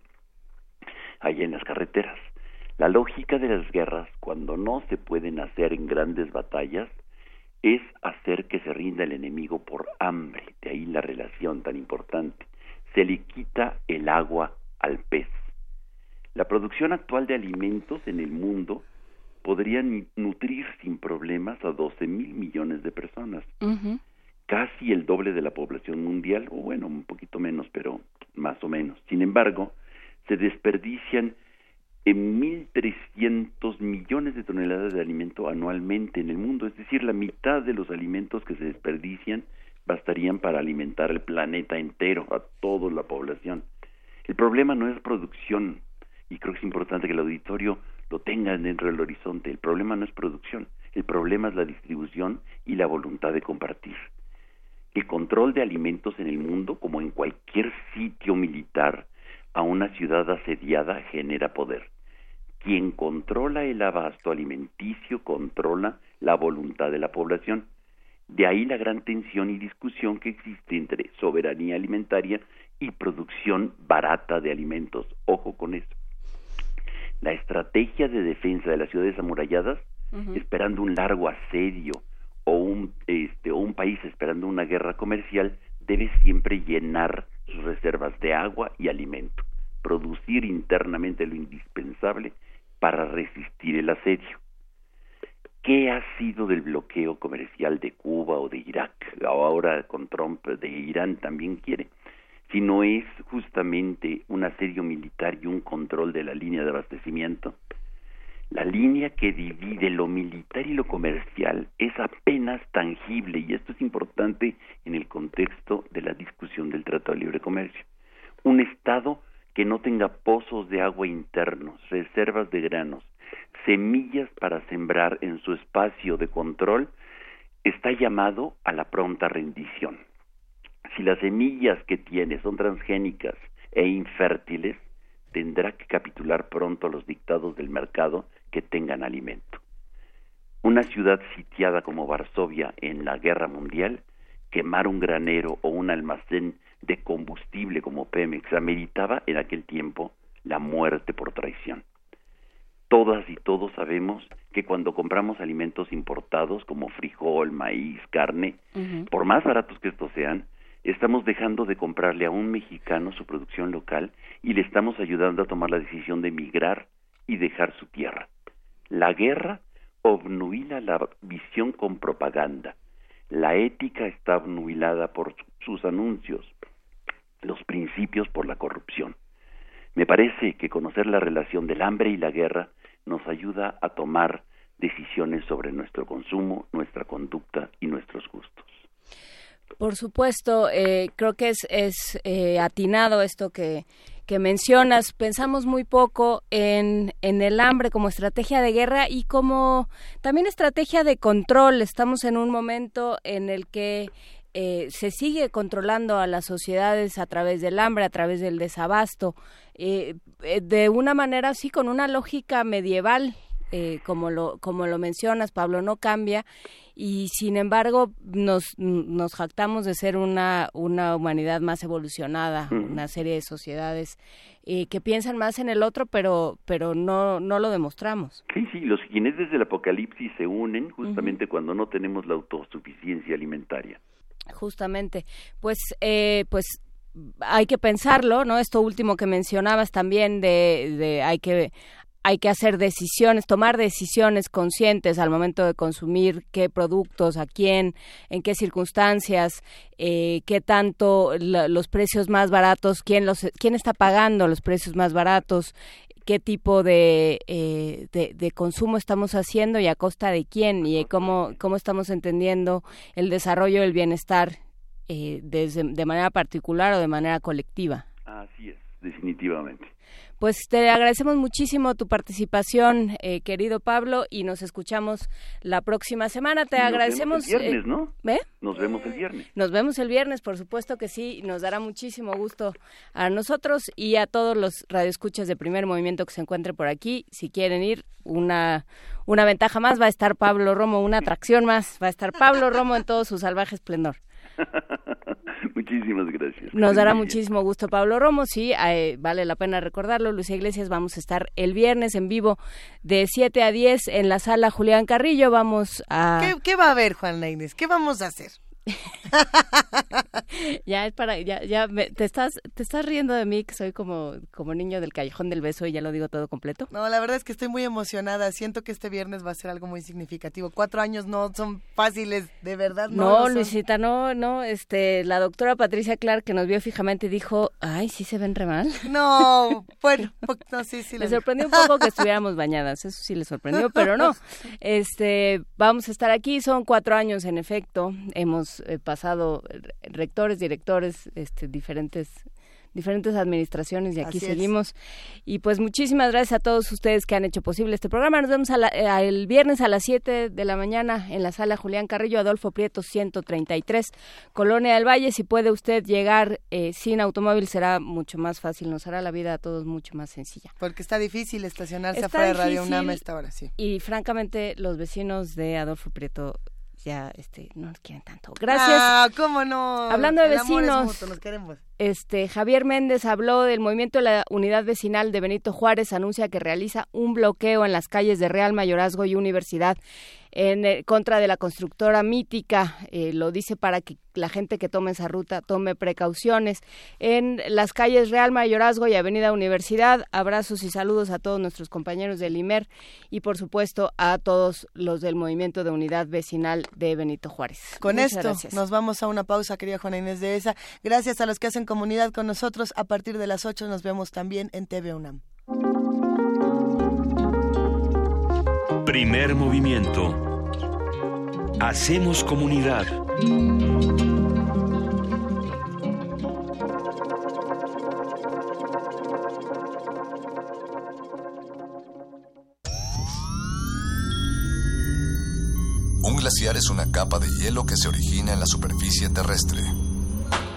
Allá en las carreteras. La lógica de las guerras, cuando no se pueden hacer en grandes batallas, es hacer que se rinda el enemigo por hambre, de ahí la relación tan importante. Se le quita el agua al pez. La producción actual de alimentos en el mundo podrían nutrir sin problemas a 12 mil millones de personas, casi el doble de la población mundial, o bueno, un poquito menos, pero más o menos. Sin embargo, se desperdician en 1.300 millones de toneladas de alimento anualmente en el mundo, es decir, la mitad de los alimentos que se desperdician bastarían para alimentar el planeta entero, a toda la población. El problema no es producción, y creo que es importante que el auditorio lo tengan dentro del horizonte. El problema no es producción, el problema es la distribución y la voluntad de compartir. El control de alimentos en el mundo, como en cualquier sitio militar, a una ciudad asediada genera poder. Quien controla el abasto alimenticio controla la voluntad de la población. De ahí la gran tensión y discusión que existe entre soberanía alimentaria y producción barata de alimentos. Ojo con eso la estrategia de defensa de las ciudades amuralladas, esperando un largo asedio o un, este, o un país esperando una guerra comercial, debe siempre llenar sus reservas de agua y alimento. producir internamente lo indispensable para resistir el asedio. ¿Qué ha sido del bloqueo comercial de Cuba o de Irak? Ahora con Trump de Irán también quiere. Si no es justamente un asedio militar y un control de la línea de abastecimiento, la línea que divide lo militar y lo comercial es apenas tangible y esto es importante en el contexto de la discusión del Tratado de Libre Comercio. Un Estado que no tenga pozos de agua internos, reservas de granos, semillas para sembrar en su espacio de control, está llamado a la pronta rendición. Si las semillas que tiene son transgénicas e infértiles, tendrá que capitular pronto a los dictados del mercado que tengan alimento. Una ciudad sitiada como Varsovia en la Guerra Mundial, quemar un granero o un almacén de combustible como Pemex ameritaba en aquel tiempo la muerte por traición. Todas y todos sabemos que cuando compramos alimentos importados como frijol, maíz, carne, por más baratos que estos sean, estamos dejando de comprarle a un mexicano su producción local y le estamos ayudando a tomar la decisión de emigrar y dejar su tierra. La guerra obnuila la visión con propaganda. La ética está obnubilada por sus anuncios, los principios por la corrupción. Me parece que conocer la relación del hambre y la guerra nos ayuda a tomar decisiones sobre nuestro consumo, nuestra conducta y nuestros gustos. Por supuesto, eh, creo que es, es eh, atinado esto que, que mencionas. Pensamos muy poco en, en el hambre como estrategia de guerra y como también estrategia de control. Estamos en un momento en el que eh, se sigue controlando a las sociedades a través del hambre, a través del desabasto, de una manera así, con una lógica medieval, como, lo, como lo mencionas, Pablo, no cambia y sin embargo nos, nos jactamos de ser una, una humanidad más evolucionada, una serie de sociedades eh, que piensan más en el otro, pero, pero no, no lo demostramos. Sí, sí, los jinetes del apocalipsis se unen justamente cuando no tenemos la autosuficiencia alimentaria. Justamente, pues, eh, pues hay que pensarlo, ¿no? Esto último que mencionabas también de, de hay que hay que hacer decisiones, tomar decisiones conscientes al momento de consumir qué productos, a quién, en qué circunstancias, eh, qué tanto los precios más baratos, quién, los, quién está pagando los precios más baratos, qué tipo de, eh, de, consumo estamos haciendo y a costa de quién y cómo, cómo estamos entendiendo el desarrollo del bienestar eh, desde, de manera particular o de manera colectiva. Así es, definitivamente. Pues te agradecemos muchísimo tu participación, eh, querido Pablo, y nos escuchamos la próxima semana. Te agradecemos. el viernes, ¿no? ¿Ve? Nos vemos el viernes. Nos vemos el viernes, por supuesto que sí. Nos dará muchísimo gusto a nosotros y a todos los radioescuchas de primer movimiento que se encuentren por aquí. Si quieren ir, una, una ventaja más va a estar Pablo Romo, una atracción más va a estar Pablo Romo en todo su salvaje esplendor. Muchísimas gracias. Nos dará muchísimo gusto Pablo Romo, sí, eh, vale la pena recordarlo. Lucia Iglesias, vamos a estar el viernes en vivo de 7 a 10 en la sala Julián Carrillo. Vamos a... ¿Qué, qué va a haber, Juan Lainez? ¿Qué vamos a hacer? ya es para ya ya te estás te estás riendo de mí que soy como como niño del callejón del beso y ya lo digo todo completo. No la verdad es que estoy muy emocionada. Siento que este viernes va a ser algo muy significativo. Cuatro años no son fáciles de verdad no, no Luisita no no este la doctora Patricia Clark que nos vio fijamente dijo ay sí se ven re mal no bueno no sí sí le sorprendió un poco que estuviéramos bañadas eso sí le sorprendió pero no. Este vamos a estar aquí son cuatro años en efecto hemos eh, pasado rectores, directores, este, diferentes diferentes administraciones y aquí seguimos. Y pues muchísimas gracias a todos ustedes que han hecho posible este programa. Nos vemos eh, el viernes a las 7 de la mañana en la sala Julián Carrillo, Adolfo Prieto 133, Colonia del Valle. Si puede usted llegar eh, sin automóvil será mucho más fácil, nos hará la vida a todos mucho más sencilla. Porque está difícil estacionarse afuera de Radio UNAM a esta hora, sí. Y francamente los vecinos de Adolfo Prieto ya este no nos quieren tanto. Gracias. Ah, cómo no. Hablando de vecinos. nos queremos. Este, Javier Méndez habló del movimiento de la Unidad Vecinal de Benito Juárez, anuncia que realiza un bloqueo en las calles de Real Mayorazgo y Universidad en eh, contra de la constructora mítica, eh, lo dice para que la gente que tome esa ruta tome precauciones. En las calles Real Mayorazgo y Avenida Universidad, abrazos y saludos a todos nuestros compañeros del IMER y por supuesto a todos los del Movimiento de Unidad Vecinal de Benito Juárez. Con esto nos vamos a una pausa, querida Juana Inés de esa. Gracias a los que hacen comunidad con nosotros. A partir de las 8 nos vemos también en TV UNAM. Primer movimiento. Hacemos comunidad. Un glaciar es una capa de hielo que se origina en la superficie terrestre.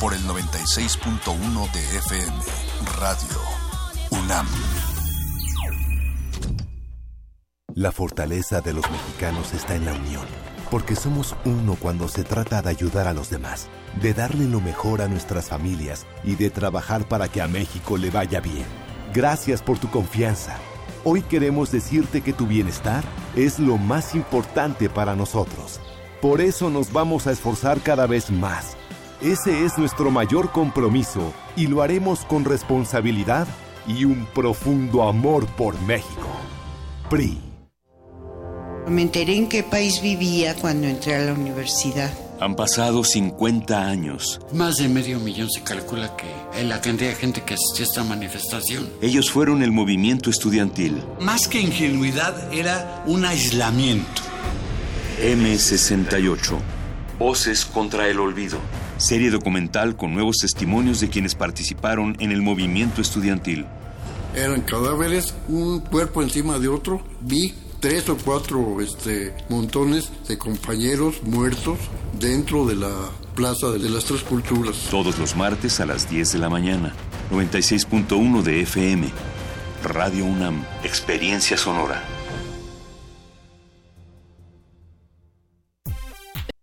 por el 96.1 de FM, Radio UNAM. La fortaleza de los mexicanos está en la unión, porque somos uno cuando se trata de ayudar a los demás, de darle lo mejor a nuestras familias y de trabajar para que a México le vaya bien. Gracias por tu confianza. Hoy queremos decirte que tu bienestar es lo más importante para nosotros. Por eso nos vamos a esforzar cada vez más. Ese es nuestro mayor compromiso y lo haremos con responsabilidad y un profundo amor por México. PRI. Me enteré en qué país vivía cuando entré a la universidad. Han pasado 50 años. Más de medio millón se calcula que en la cantidad de gente que asistió a esta manifestación. Ellos fueron el movimiento estudiantil. Más que ingenuidad, era un aislamiento. M68. Voces contra el olvido. Serie documental con nuevos testimonios de quienes participaron en el movimiento estudiantil. Eran cadáveres, un cuerpo encima de otro. Vi tres o cuatro este, montones de compañeros muertos dentro de la Plaza de las Tres Culturas. Todos los martes a las 10 de la mañana. 96.1 de FM. Radio UNAM. Experiencia sonora.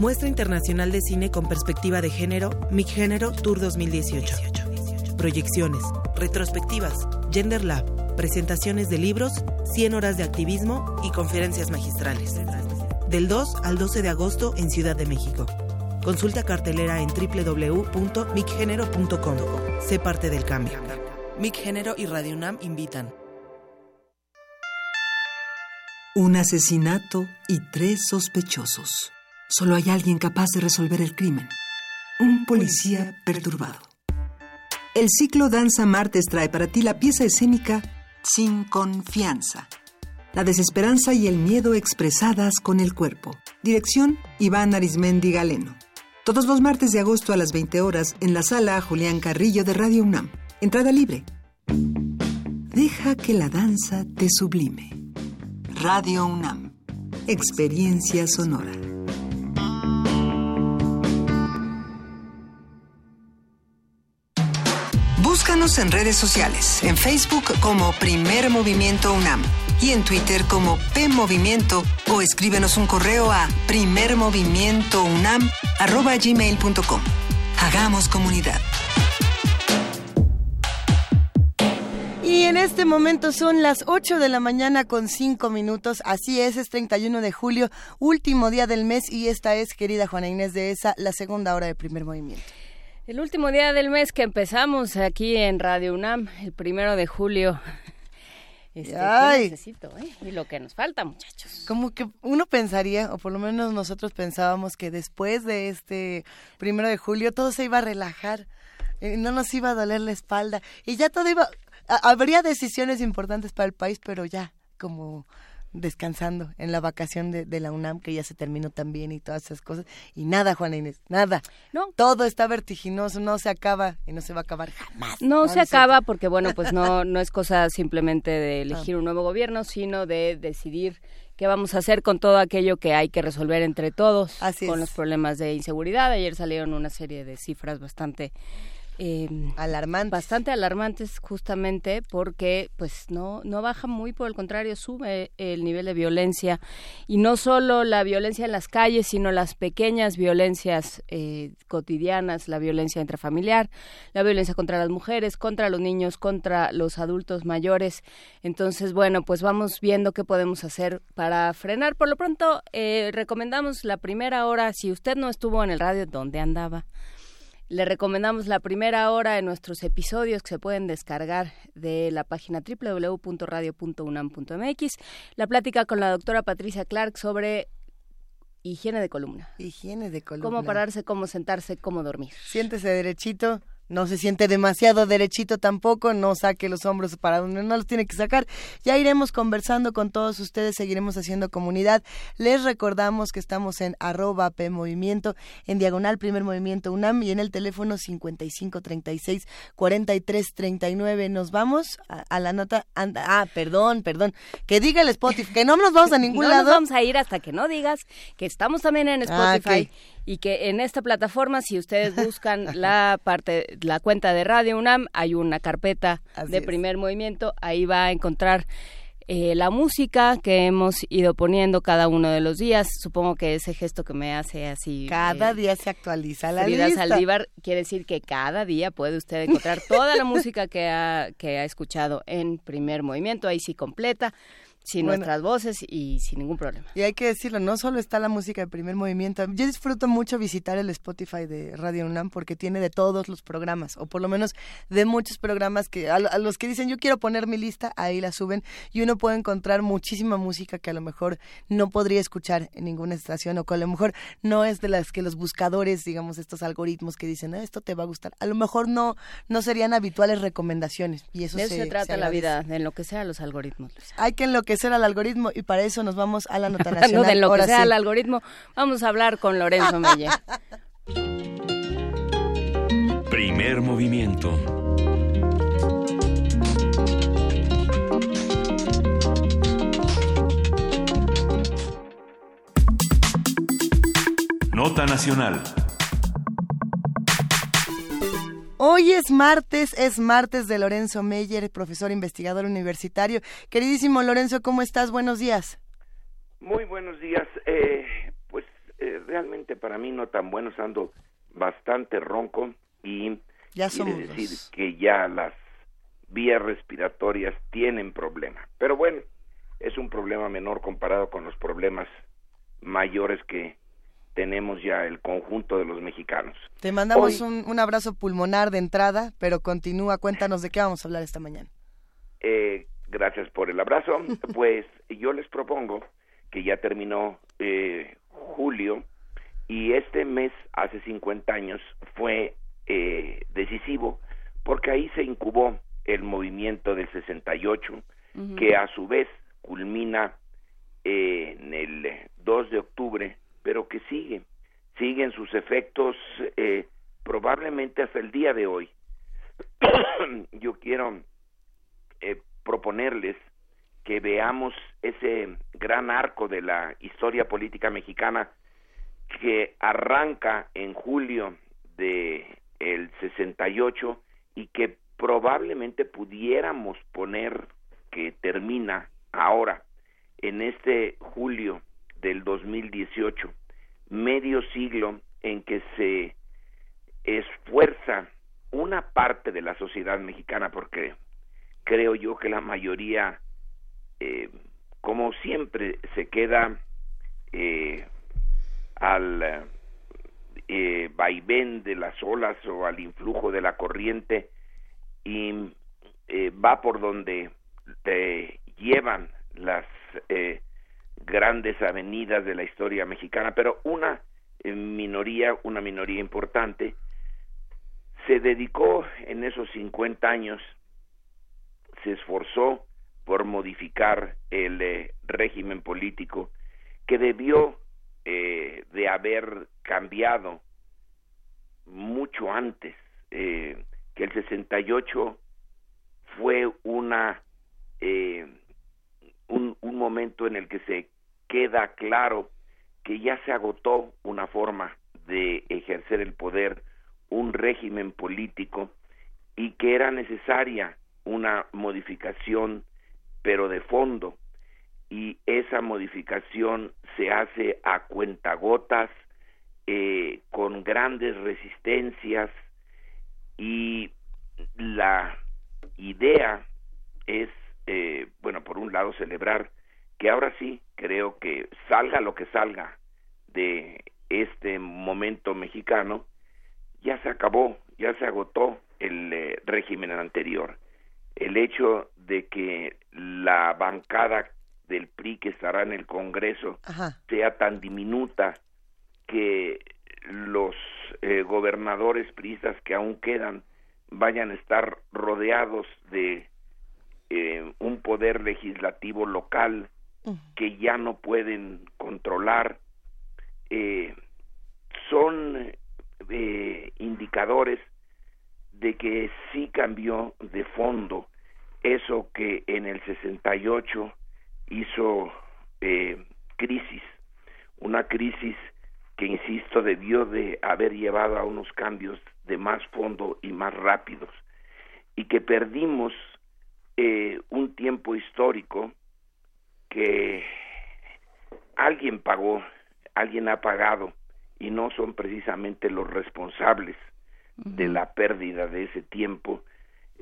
Muestra Internacional de Cine con Perspectiva de Género, Mi Género Tour 2018. Proyecciones, retrospectivas, Gender Lab, presentaciones de libros, 100 horas de activismo y conferencias magistrales. Del 2 al 12 de agosto en Ciudad de México. Consulta cartelera en www.micgénero.com. Sé parte del cambio. Mic Género y Radio UNAM invitan. Un asesinato y tres sospechosos. Solo hay alguien capaz de resolver el crimen. Un policía perturbado. El ciclo Danza Martes trae para ti la pieza escénica Sin Confianza. La desesperanza y el miedo expresadas con el cuerpo. Dirección Iván Arismendi Galeno. Todos los martes de agosto a las 20 horas en la sala Julián Carrillo de Radio UNAM. Entrada libre. Deja que la danza te sublime. Radio UNAM. Experiencia sonora. En redes sociales, en Facebook como Primer Movimiento UNAM y en Twitter como P Movimiento o escríbenos un correo a primermovimientounam@gmail.com. Hagamos comunidad. Y en este momento son las 8 de la mañana con 5 minutos. Así es, es 31 de julio, último día del mes y esta es, querida Juana Inés de ESA, la segunda hora de primer movimiento. El último día del mes que empezamos aquí en Radio UNAM, el primero de julio. Este, necesito, eh? Y lo que nos falta, muchachos. Como que uno pensaría, o por lo menos nosotros pensábamos que después de este primero de julio todo se iba a relajar, eh, no nos iba a doler la espalda y ya todo iba, habría decisiones importantes para el país, pero ya como descansando en la vacación de, la UNAM, que ya se terminó también y todas esas cosas. Y nada, Juana Inés, nada. No. Todo está vertiginoso, no se acaba y no se va a acabar jamás. No, se acaba porque, bueno, pues no, no es cosa simplemente de elegir un nuevo gobierno, sino de decidir qué vamos a hacer con todo aquello que hay que resolver entre todos, con los problemas de inseguridad. Ayer salieron una serie de cifras bastante eh, alarmantes. Bastante alarmantes justamente porque pues no, no baja muy, por el contrario, sube el nivel de violencia y no solo la violencia en las calles, sino las pequeñas violencias eh, cotidianas, la violencia intrafamiliar, la violencia contra las mujeres, contra los niños, contra los adultos mayores. Entonces, bueno, pues vamos viendo qué podemos hacer para frenar. Por lo pronto, eh, recomendamos la primera hora, si usted no estuvo en el radio, ¿dónde andaba? Le recomendamos la primera hora de nuestros episodios que se pueden descargar de la página www.radio.unam.mx. La plática con la doctora Patricia Clark sobre higiene de columna. Higiene de columna. Cómo pararse, cómo sentarse, cómo dormir. Siéntese derechito, no se siente demasiado derechito tampoco, no saque los hombros para donde no los tiene que sacar. Ya iremos conversando con todos ustedes, seguiremos haciendo comunidad. Les recordamos que estamos en arroba P Movimiento, en diagonal Primer Movimiento UNAM y en el teléfono 5536 4339. Nos vamos a, la nota. ah, perdón, perdón. Que diga el Spotify, que no nos vamos a ningún lado. No nos vamos a ir hasta que no digas que estamos también en ah, Spotify y que en esta plataforma, si ustedes buscan la parte, la cuenta de Radio UNAM, hay una carpeta de primer movimiento, ahí va a encontrar eh, la música que hemos ido poniendo cada uno de los días. Supongo que ese gesto que me hace así. Cada eh, día se actualiza la lista. Saldívar quiere decir que cada día puede usted encontrar toda la música que ha, que ha escuchado en primer movimiento, ahí sí completa sin nuestras voces y sin ningún problema. Y hay que decirlo, no solo está la música de primer movimiento. Yo disfruto mucho visitar el Spotify de Radio UNAM porque tiene de todos los programas, o por lo menos de muchos programas que a, los que dicen yo quiero poner mi lista, ahí la suben y uno puede encontrar muchísima música que a lo mejor no podría escuchar en ninguna estación o que a lo mejor no es de las que los buscadores, digamos, estos algoritmos que dicen, ah, esto te va a gustar. A lo mejor no no serían habituales recomendaciones y eso de eso se, trata la vida, en lo que sea los algoritmos. Hay que enloquecer al algoritmo y para eso nos vamos a la nota nacional. de lo que sea el algoritmo, vamos a hablar con Lorenzo Meyer. Primer movimiento. Nota nacional. Hoy es martes, es martes de Lorenzo Meyer, profesor investigador universitario. Queridísimo Lorenzo, ¿cómo estás? Buenos días. Muy buenos días. Eh, pues eh, realmente para mí no tan bueno, ando bastante ronco y ya quiere decir que ya las vías respiratorias tienen problema. Pero bueno, es un problema menor comparado con los problemas mayores que tenemos ya el conjunto de los mexicanos. Te mandamos un, abrazo pulmonar de entrada, pero continúa, cuéntanos de qué vamos a hablar esta mañana. Eh, gracias por el abrazo. pues yo les propongo que ya terminó eh, julio y este mes, hace 50 años, fue eh, decisivo porque ahí se incubó el movimiento del 68, que a su vez culmina en el 2 de octubre pero que sigue, siguen sus efectos eh, probablemente hasta el día de hoy. Yo quiero eh, proponerles que veamos ese gran arco de la historia política mexicana que arranca en julio de el 68 y que probablemente pudiéramos poner que termina ahora en este julio del 2018, medio siglo en que se esfuerza una parte de la sociedad mexicana, porque creo yo que la mayoría, eh, como siempre, se queda eh, al eh, vaivén de las olas o al influjo de la corriente y eh, va por donde te llevan las eh, grandes avenidas de la historia mexicana, pero una minoría, una minoría importante, se dedicó en esos 50 años, se esforzó por modificar el eh, régimen político que debió eh, de haber cambiado mucho antes, eh, que el 68 fue una un, un momento en el que se queda claro que ya se agotó una forma de ejercer el poder, un régimen político y que era necesaria una modificación pero de fondo. Y esa modificación se hace a cuentagotas eh, con grandes resistencias y la idea es eh, bueno por un lado celebrar que ahora sí creo que salga lo que salga de este momento mexicano, ya se acabó, ya se agotó el eh, régimen anterior. El hecho de que la bancada del PRI que estará en el Congreso sea tan diminuta que los eh, gobernadores priistas que aún quedan vayan a estar rodeados de eh, un poder legislativo local que ya no pueden controlar eh, son eh, indicadores de que sí cambió de fondo eso que en el 68 hizo eh, crisis, una crisis que, insisto, debió de haber llevado a unos cambios de más fondo y más rápidos, y que perdimos eh, un tiempo histórico que alguien pagó, alguien ha pagado y no son precisamente los responsables de la pérdida de ese tiempo,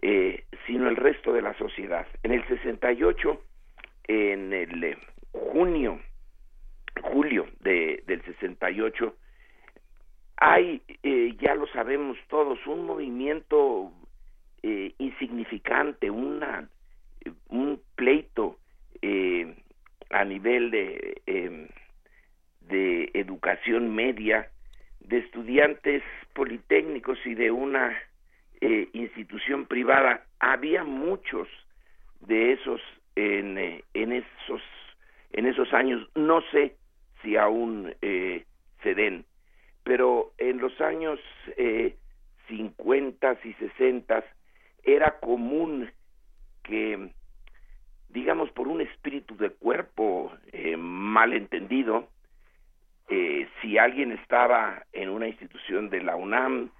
eh, sino el resto de la sociedad. En el 68, en el eh, junio, julio de, del 68, hay, eh, ya lo sabemos todos, un movimiento insignificante, una, un pleito eh, a nivel de, em, de educación media, de estudiantes politécnicos y de una eh, institución privada. Había muchos de esos en, eh, en esos en esos años. No sé si aún eh, se den, pero en los años eh, 50 y 60 era común que digamos, por un espíritu de cuerpo eh, mal entendido, eh, si alguien estaba en una institución de la UNAM,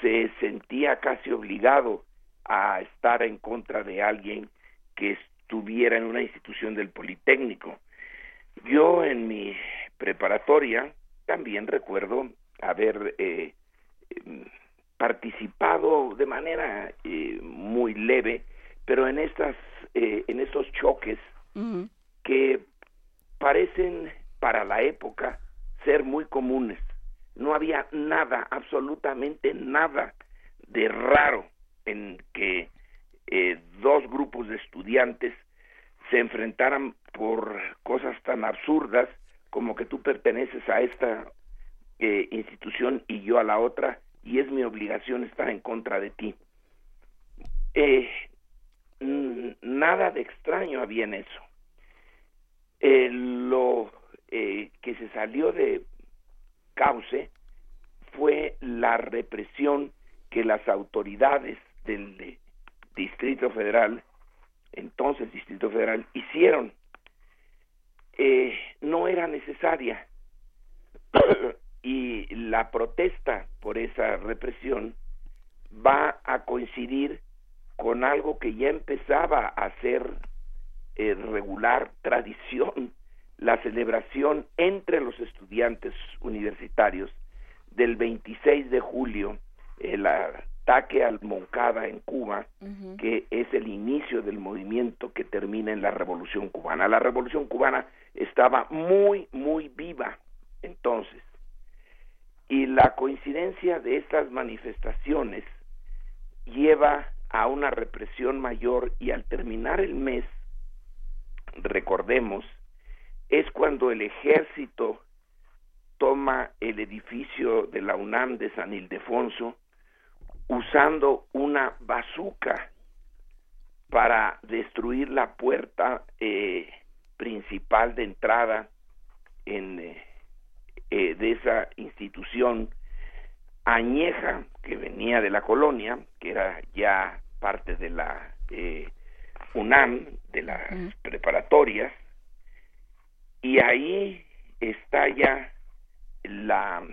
se sentía casi obligado a estar en contra de alguien que estuviera en una institución del Politécnico. Yo en mi preparatoria también recuerdo haber eh, em, participado de manera muy leve pero en estas eh, en estos choques que parecen para la época ser muy comunes. No había nada absolutamente nada de raro en que eh, dos grupos de estudiantes se enfrentaran por cosas tan absurdas como que tú perteneces a esta eh, institución y yo a la otra y es mi obligación estar en contra de ti. Eh, nada de extraño había en eso. Eh, lo eh, que se salió de cauce fue la represión que las autoridades del Distrito Federal, entonces Distrito Federal, hicieron. Eh, no era necesaria y la protesta por esa represión va a coincidir con algo que ya empezaba a ser eh, regular tradición, la celebración entre los estudiantes universitarios del 26 de julio, el ataque al Moncada en Cuba, que es el inicio del movimiento que termina en la Revolución Cubana. La Revolución Cubana estaba muy, muy viva entonces. Y la coincidencia de estas manifestaciones lleva a una represión mayor y al terminar el mes, recordemos, es cuando el ejército toma el edificio de la UNAM de San Ildefonso usando una bazuca para destruir la puerta eh, principal de entrada en, eh, eh, de esa institución añeja que venía de la colonia, que era ya parte de la UNAM, de las preparatorias, y ahí está ya la,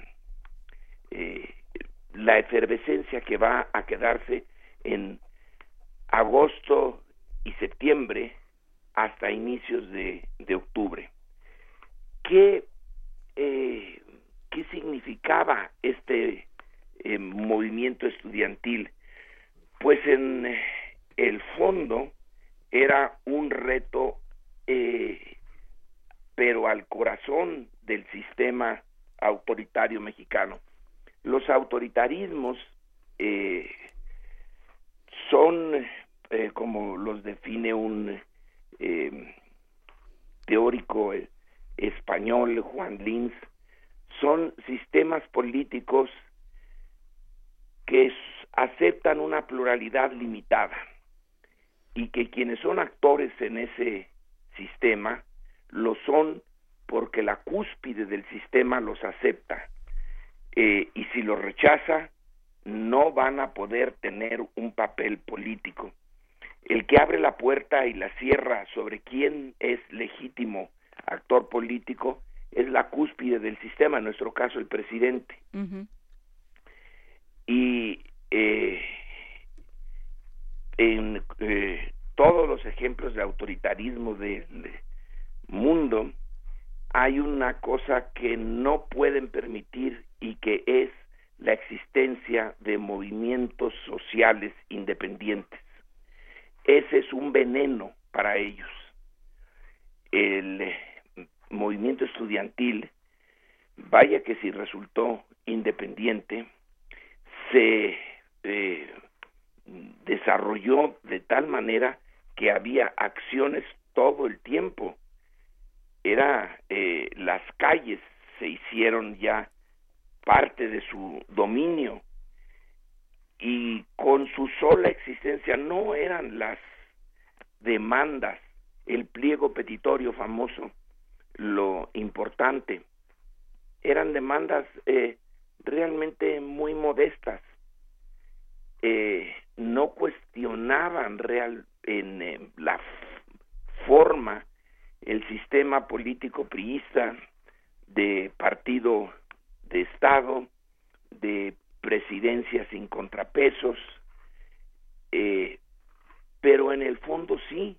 la efervescencia que va a quedarse en agosto y septiembre hasta inicios de, octubre. ¿Qué, eh, ¿Qué significaba este eh, movimiento estudiantil? Pues en el fondo era un reto, eh, pero al corazón del sistema autoritario mexicano. Los autoritarismos son, como los define un eh, teórico eh, español, Juan Lins, son sistemas políticos que aceptan una pluralidad limitada y que quienes son actores en ese sistema lo son porque la cúspide del sistema los acepta eh, y si los rechaza no van a poder tener un papel político. El que abre la puerta y la cierra sobre quién es legítimo actor político es la cúspide del sistema, en nuestro caso el presidente. Y eh, en eh, todos los ejemplos de autoritarismo del mundo hay una cosa que no pueden permitir y que es la existencia de movimientos sociales independientes ese es un veneno para ellos. El eh, movimiento estudiantil, vaya que si resultó independiente, se eh, desarrolló de tal manera que había acciones todo el tiempo. Era eh, las calles se hicieron ya parte de su dominio y con su sola existencia no eran las demandas, el pliego petitorio famoso, lo importante, eran demandas eh, realmente muy modestas, eh, no cuestionaban real en eh, la forma el sistema político priista de partido de Estado, de presidencia sin contrapesos, eh, pero en el fondo sí,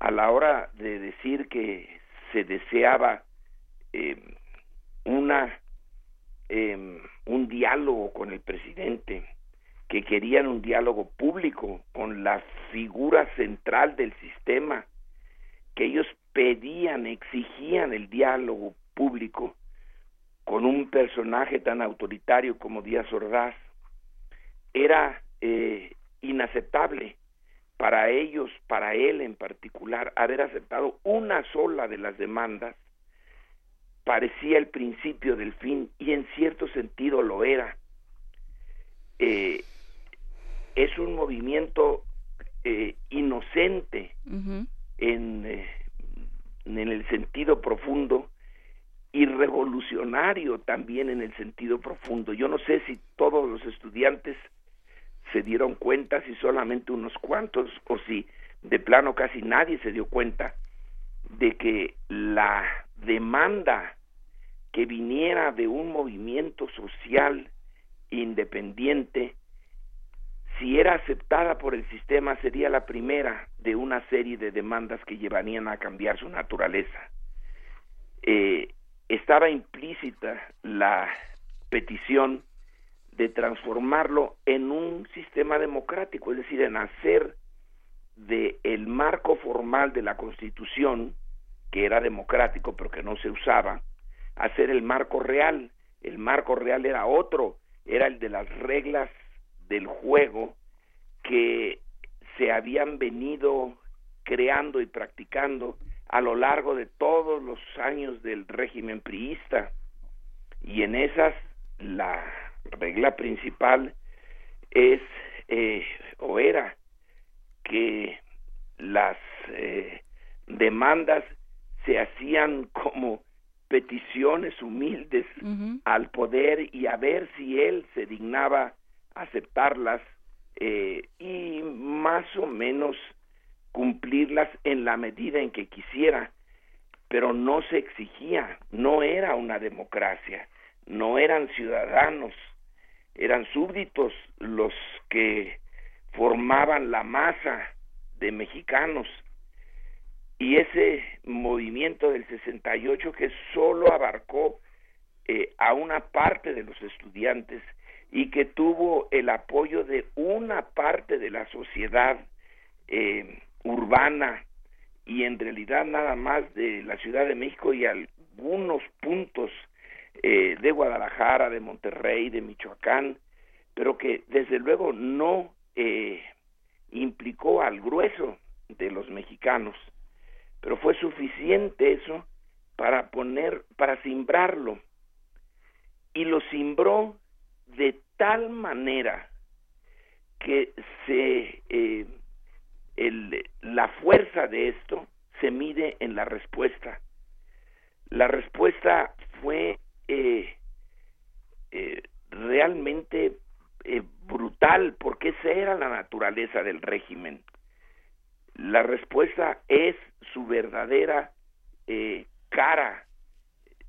a la hora de decir que se deseaba eh, una em, un diálogo con el presidente, que querían un diálogo público con la figura central del sistema, que ellos pedían, exigían el diálogo público, con un personaje tan autoritario como Díaz Ordaz, era eh, inaceptable para ellos, para él en particular, haber aceptado una sola de las demandas, parecía el principio del fin y en cierto sentido lo era. Eh, es un movimiento eh, inocente en, en el sentido profundo y revolucionario también en el sentido profundo. Yo no sé si todos los estudiantes se dieron cuenta, si solamente unos cuantos, o si de plano casi nadie se dio cuenta de que la demanda que viniera de un movimiento social independiente, si era aceptada por el sistema, sería la primera de una serie de demandas que llevarían a cambiar su naturaleza. Eh, estaba implícita la petición de transformarlo en un sistema democrático, es decir, en hacer de el marco formal de la Constitución, que era democrático pero que no se usaba, hacer el marco real, el marco real era otro, era el de las reglas del juego que se habían venido creando y practicando a lo largo de todos los años del régimen priista. Y en esas la regla principal es eh, o era que las eh, demandas se hacían como peticiones humildes al poder y a ver si él se dignaba aceptarlas eh, y más o menos cumplirlas en la medida en que quisiera, pero no se exigía, no era una democracia, no eran ciudadanos, eran súbditos los que formaban la masa de mexicanos. Y ese movimiento del 68 que solo abarcó eh, a una parte de los estudiantes y que tuvo el apoyo de una parte de la sociedad eh, urbana y en realidad nada más de la Ciudad de México y algunos puntos eh, de Guadalajara, de Monterrey, de Michoacán, pero que desde luego no implicó al grueso de los mexicanos pero fue suficiente eso para poner, para simbrarlo. Y lo simbró de tal manera que se, eh, el, la fuerza de esto se mide en la respuesta. La respuesta fue eh, eh, realmente brutal porque esa era la naturaleza del régimen. La respuesta es su verdadera eh, cara.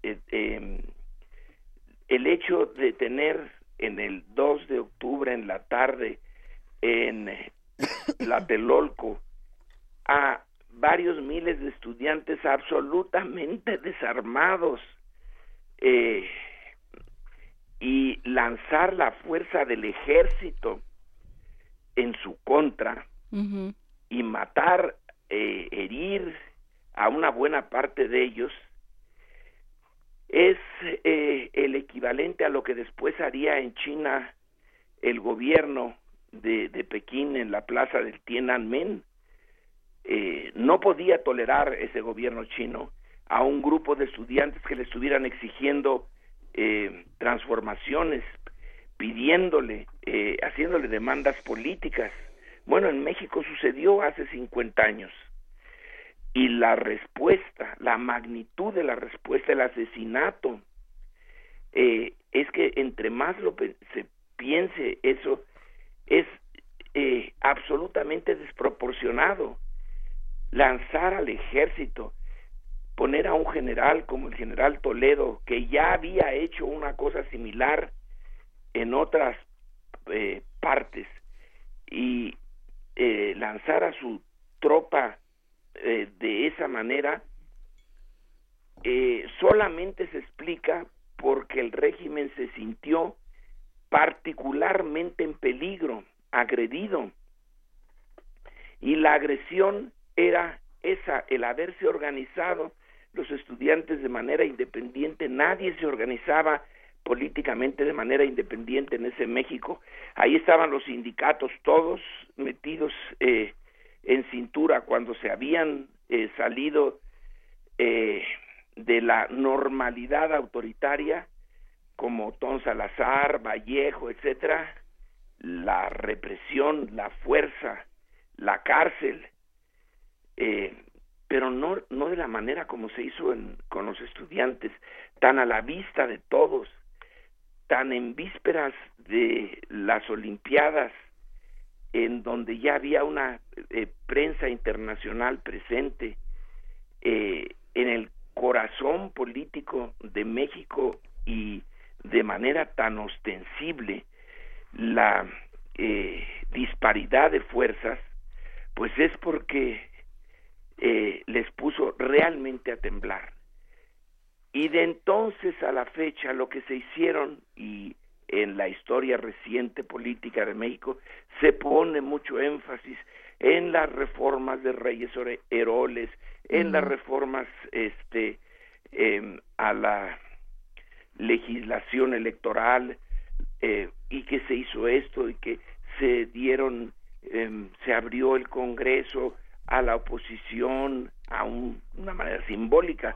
Eh, em, el hecho de tener en el 2 de octubre en la tarde en la Telolco a varios miles de estudiantes absolutamente desarmados eh, y lanzar la fuerza del ejército en su contra y matar, eh, herir a una buena parte de ellos, es eh, el equivalente a lo que después haría en China el gobierno de, de Pekín en la plaza del Tiananmen. Eh, no podía tolerar ese gobierno chino a un grupo de estudiantes que le estuvieran exigiendo eh, transformaciones, pidiéndole, eh, haciéndole demandas políticas. Bueno, en México sucedió hace 50 años. Y la respuesta, la magnitud de la respuesta, el asesinato, eh, es que entre más lo se piense eso, es eh, absolutamente desproporcionado. Lanzar al ejército, poner a un general como el general Toledo, que ya había hecho una cosa similar en otras eh, partes, y eh, lanzar a su tropa eh, de esa manera eh, solamente se explica porque el régimen se sintió particularmente en peligro, agredido. Y la agresión era esa, el haberse organizado los estudiantes de manera independiente, nadie se organizaba políticamente de manera independiente en ese México. Ahí estaban los sindicatos todos metidos eh, en cintura cuando se habían eh, salido eh, de la normalidad autoritaria como Ton Salazar, Vallejo, etcétera, la represión, la fuerza, la cárcel, pero no, no de la manera como se hizo con los estudiantes, tan a la vista de todos, tan en vísperas de las Olimpiadas, en donde ya había una eh, prensa internacional presente, eh, en el corazón político de México y de manera tan ostensible la eh, disparidad de fuerzas, pues es porque les puso realmente a temblar. Y de entonces a la fecha lo que se hicieron y en la historia reciente política de México se pone mucho énfasis en las reformas de Reyes Heroles, en las reformas este em, a la legislación electoral eh, y que se hizo esto y que se dieron, em, se abrió el Congreso a la oposición a una manera simbólica,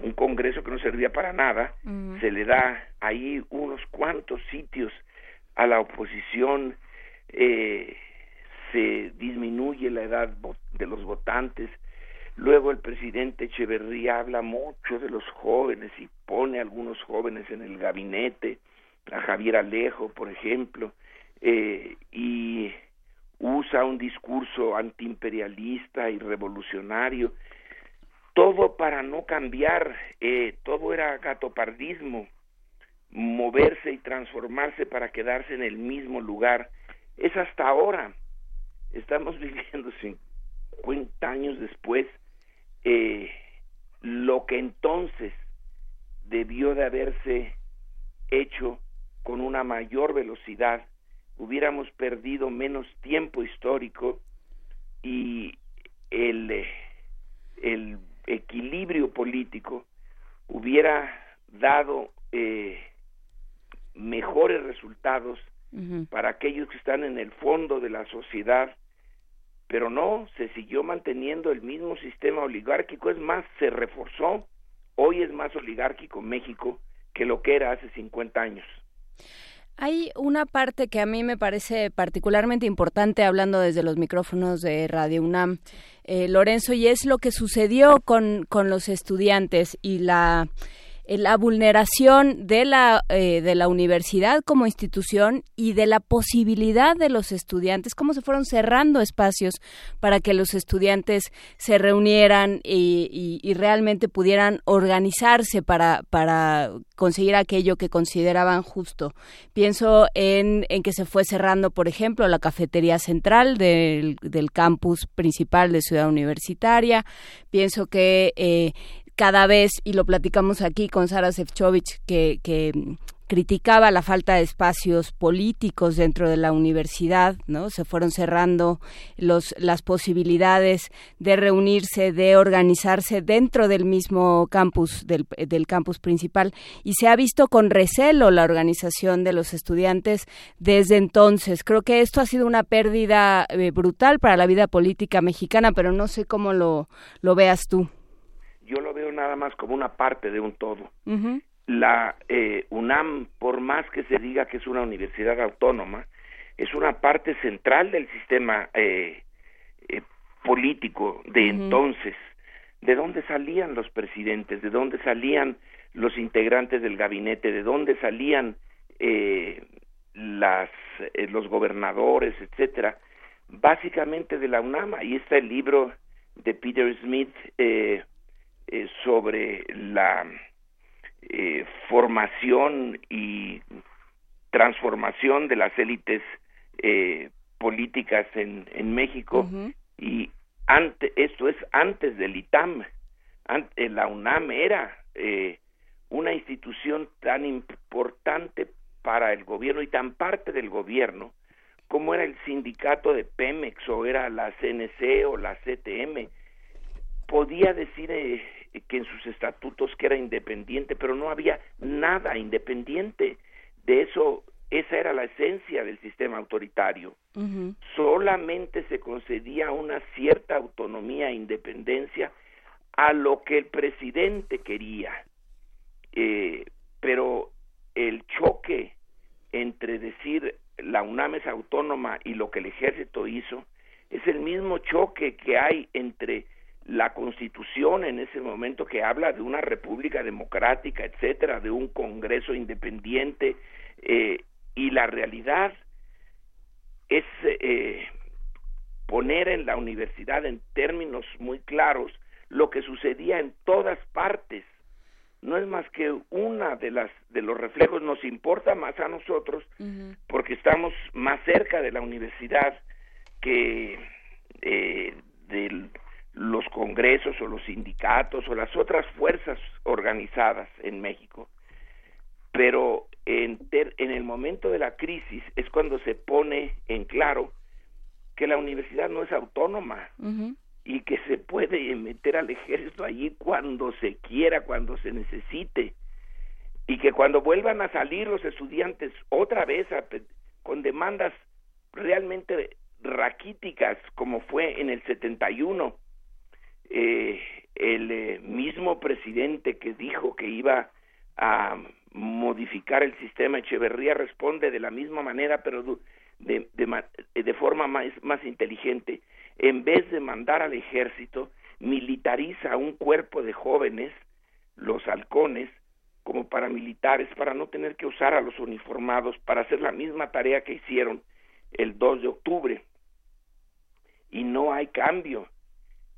un Congreso que no servía para nada, se le da ahí unos cuantos sitios a la oposición, eh, se disminuye la edad de los votantes, luego el presidente Echeverría habla mucho de los jóvenes y pone a algunos jóvenes en el gabinete, a Javier Alejo, por ejemplo, eh, y usa un discurso antiimperialista y revolucionario, todo para no cambiar, eh, todo era gatopardismo, moverse y transformarse para quedarse en el mismo lugar. Es hasta ahora, estamos viviendo 50 años después, eh, lo que entonces debió de haberse hecho con una mayor velocidad, hubiéramos perdido menos tiempo histórico y el, el equilibrio político hubiera dado eh, mejores resultados para aquellos que están en el fondo de la sociedad, pero no, se siguió manteniendo el mismo sistema oligárquico, es más, se reforzó, hoy es más oligárquico México que lo que era hace 50 años. Hay una parte que a mí me parece particularmente importante, hablando desde los micrófonos de Radio UNAM, eh, Lorenzo, y es lo que sucedió con, con los estudiantes y la la vulneración de la, eh, de la universidad como institución y de la posibilidad de los estudiantes, cómo se fueron cerrando espacios para que los estudiantes se reunieran y, y, realmente pudieran organizarse para, para conseguir aquello que consideraban justo. Pienso en, en que se fue cerrando, por ejemplo, la cafetería central del, del campus principal de Ciudad Universitaria. Pienso que eh, cada vez, y lo platicamos aquí con Sara Sefcovic, que, que criticaba la falta de espacios políticos dentro de la universidad, ¿no? Se fueron cerrando los, las posibilidades de reunirse, de organizarse dentro del mismo campus, del, del campus principal, y se ha visto con recelo la organización de los estudiantes desde entonces. Creo que esto ha sido una pérdida eh, brutal para la vida política mexicana, pero no sé cómo lo, lo veas tú yo lo veo nada más como una parte de un todo. La eh, UNAM, por más que se diga que es una universidad autónoma, es una parte central del sistema eh, eh, político de entonces. ¿De dónde salían los presidentes? ¿De dónde salían los integrantes del gabinete? ¿De dónde salían las, los gobernadores, etcétera? Básicamente de la UNAM. Ahí está el libro de Peter Smith, eh, eh, sobre la eh, formación y transformación de las élites eh, políticas en, en México. Y ante, esto es antes del ITAM, la UNAM era una institución tan importante para el gobierno y tan parte del gobierno como era el sindicato de Pemex o era la CNC o la CTM podía decir eh, que en sus estatutos que era independiente, pero no había nada independiente. De eso, esa era la esencia del sistema autoritario. Solamente se concedía una cierta autonomía e independencia a lo que el presidente quería. Eh, pero el choque entre decir la UNAM es autónoma y lo que el ejército hizo es el mismo choque que hay entre la constitución en ese momento que habla de una república democrática, etcétera, de un congreso independiente, eh, y la realidad es eh, poner en la universidad en términos muy claros lo que sucedía en todas partes. No es más que una de las de los reflejos nos importa más a nosotros porque estamos más cerca de la universidad que eh, del los congresos o los sindicatos o las otras fuerzas organizadas en México. Pero en, en el momento de la crisis es cuando se pone en claro que la universidad no es autónoma y que se puede meter al ejército allí cuando se quiera, cuando se necesite. y que cuando vuelvan a salir los estudiantes otra vez con demandas realmente raquíticas como fue en el 71 eh, el eh, mismo presidente que dijo que iba a modificar el sistema Echeverría responde de la misma manera pero de, de, de forma más, más inteligente en vez de mandar al ejército militariza un cuerpo de jóvenes los halcones como paramilitares para no tener que usar a los uniformados para hacer la misma tarea que hicieron el 2 de octubre. Y no hay cambio.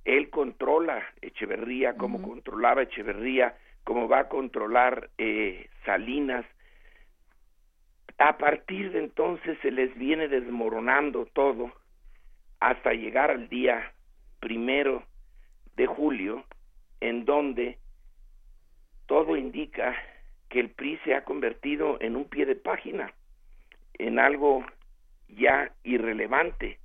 Él controla Echeverría como controlaba Echeverría, como va a controlar eh, Salinas. A partir de entonces se les viene desmoronando todo hasta llegar al día primero de julio, en donde todo indica que el PRI se ha convertido en un pie de página, en algo ya irrelevante,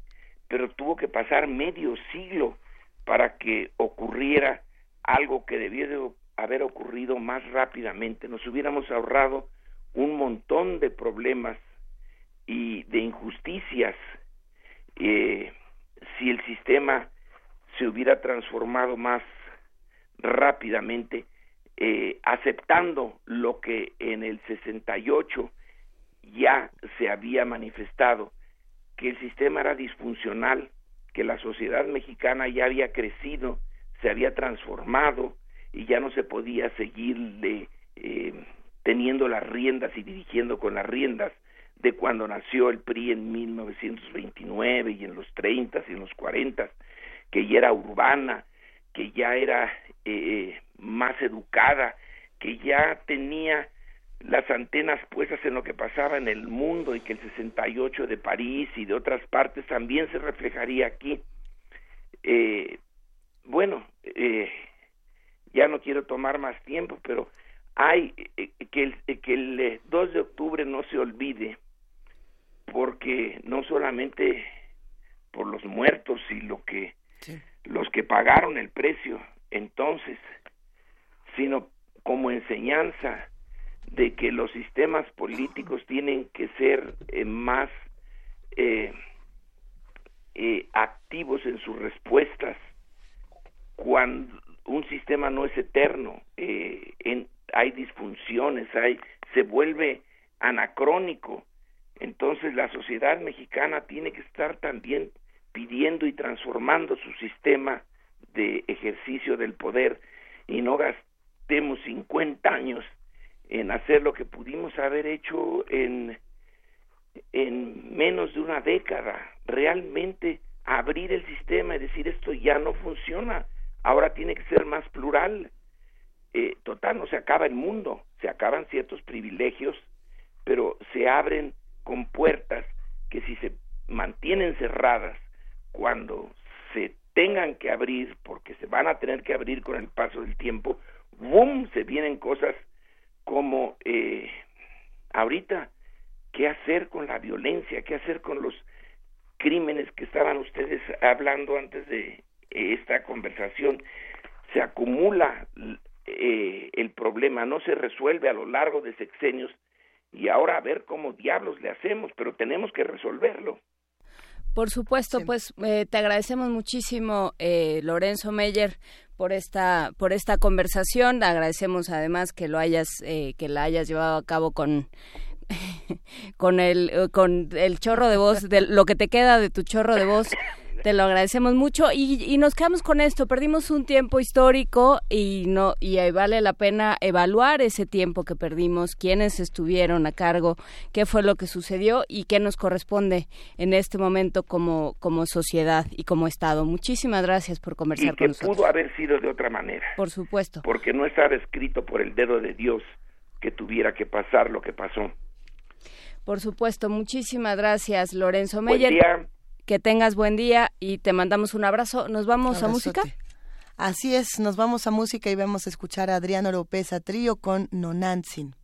pero tuvo que pasar medio siglo para que ocurriera algo que debió de haber ocurrido más rápidamente. Nos hubiéramos ahorrado un montón de problemas y de injusticias eh, si el sistema se hubiera transformado más rápidamente eh, aceptando lo que en el 68 ya se había manifestado, que el sistema era disfuncional, que la sociedad mexicana ya había crecido, se había transformado y ya no se podía seguirle eh, teniendo las riendas y dirigiendo con las riendas de cuando nació el PRI en 1929 y en los 30 y en los 40, que ya era urbana, que ya era eh, más educada, que ya tenía las antenas puestas en lo que pasaba en el mundo y que el 68 de París y de otras partes también se reflejaría aquí. Eh, bueno, eh, ya no quiero tomar más tiempo, pero hay eh, que el, que el 2 de octubre no se olvide, porque no solamente por los muertos y lo que los que pagaron el precio entonces sino como enseñanza de que los sistemas políticos tienen que ser eh, más eh, eh, activos en sus respuestas cuando un sistema no es eterno en, hay disfunciones hay se vuelve anacrónico. Entonces la sociedad mexicana tiene que estar también pidiendo y transformando su sistema de ejercicio del poder. Y no gastemos 50 años en hacer lo que pudimos haber hecho en, en menos de una década, realmente abrir el sistema y decir esto ya no funciona, ahora tiene que ser más plural. Eh, total, no se acaba el mundo, se acaban ciertos privilegios, pero se abren con puertas que si se mantienen cerradas cuando se tengan que abrir, porque se van a tener que abrir con el paso del tiempo, ¡boom! se vienen cosas como eh, ahorita, ¿qué hacer con la violencia? ¿Qué hacer con los crímenes que estaban ustedes hablando antes de esta conversación? Se acumula eh, el problema, no se resuelve a lo largo de sexenios y ahora a ver cómo diablos le hacemos, pero tenemos que resolverlo. Por supuesto, pues eh, te agradecemos muchísimo, eh, Lorenzo Meyer, por esta por esta conversación. Agradecemos además que lo hayas eh, que la hayas llevado a cabo con con el con el chorro de voz, de lo que te queda de tu chorro de voz te lo agradecemos mucho y, nos quedamos con esto. Perdimos un tiempo histórico y no y vale la pena evaluar ese tiempo que perdimos, quiénes estuvieron a cargo, qué fue lo que sucedió y qué nos corresponde en este momento como como sociedad y como Estado. Muchísimas gracias por conversar con nosotros. pudo haber sido de otra manera. Por supuesto. Porque no estaba escrito por el dedo de Dios que tuviera que pasar lo que pasó. Por supuesto, muchísimas gracias, Lorenzo Meyer que tengas buen día y te mandamos un abrazo. ¿Nos vamos a música? Así es, nos vamos a música y vamos a escuchar a Adriano López a trío con Nonantzin.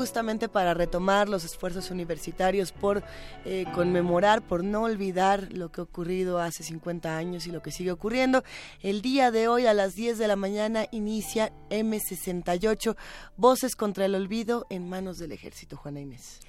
Justamente para retomar los esfuerzos universitarios por eh, conmemorar, por no olvidar lo que ha ocurrido hace 50 años y lo que sigue ocurriendo. El día de hoy a las 10 de la mañana inicia M68, Voces contra el Olvido en manos del ejército, Juana Inés.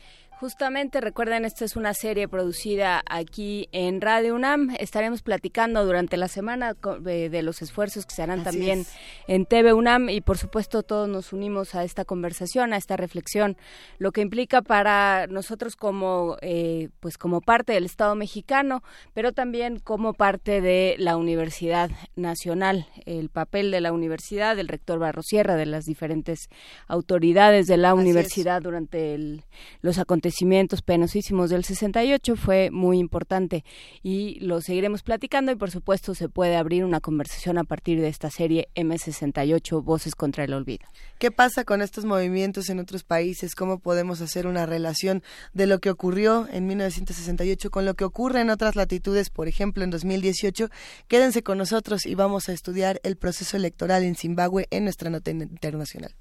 Justamente, recuerden, esta es una serie producida aquí en Radio UNAM. Estaremos platicando durante la semana de, los esfuerzos que se harán también en TV UNAM. Y, por supuesto, todos nos unimos a esta conversación, a esta reflexión, lo que implica para nosotros como, eh, pues, como parte del Estado mexicano, pero también como parte de la Universidad Nacional, el papel de la universidad, del rector Barrosierra, de las diferentes autoridades de la universidad durante los acontecimientos acontecimientos penosísimos del 68 fue muy importante y lo seguiremos platicando y por supuesto se puede abrir una conversación a partir de esta serie M68 Voces contra el Olvido. ¿Qué pasa con estos movimientos en otros países? ¿Cómo podemos hacer una relación de lo que ocurrió en 1968 con lo que ocurre en otras latitudes, por ejemplo en 2018? Quédense con nosotros y vamos a estudiar el proceso electoral en Zimbabue en nuestra nota internacional.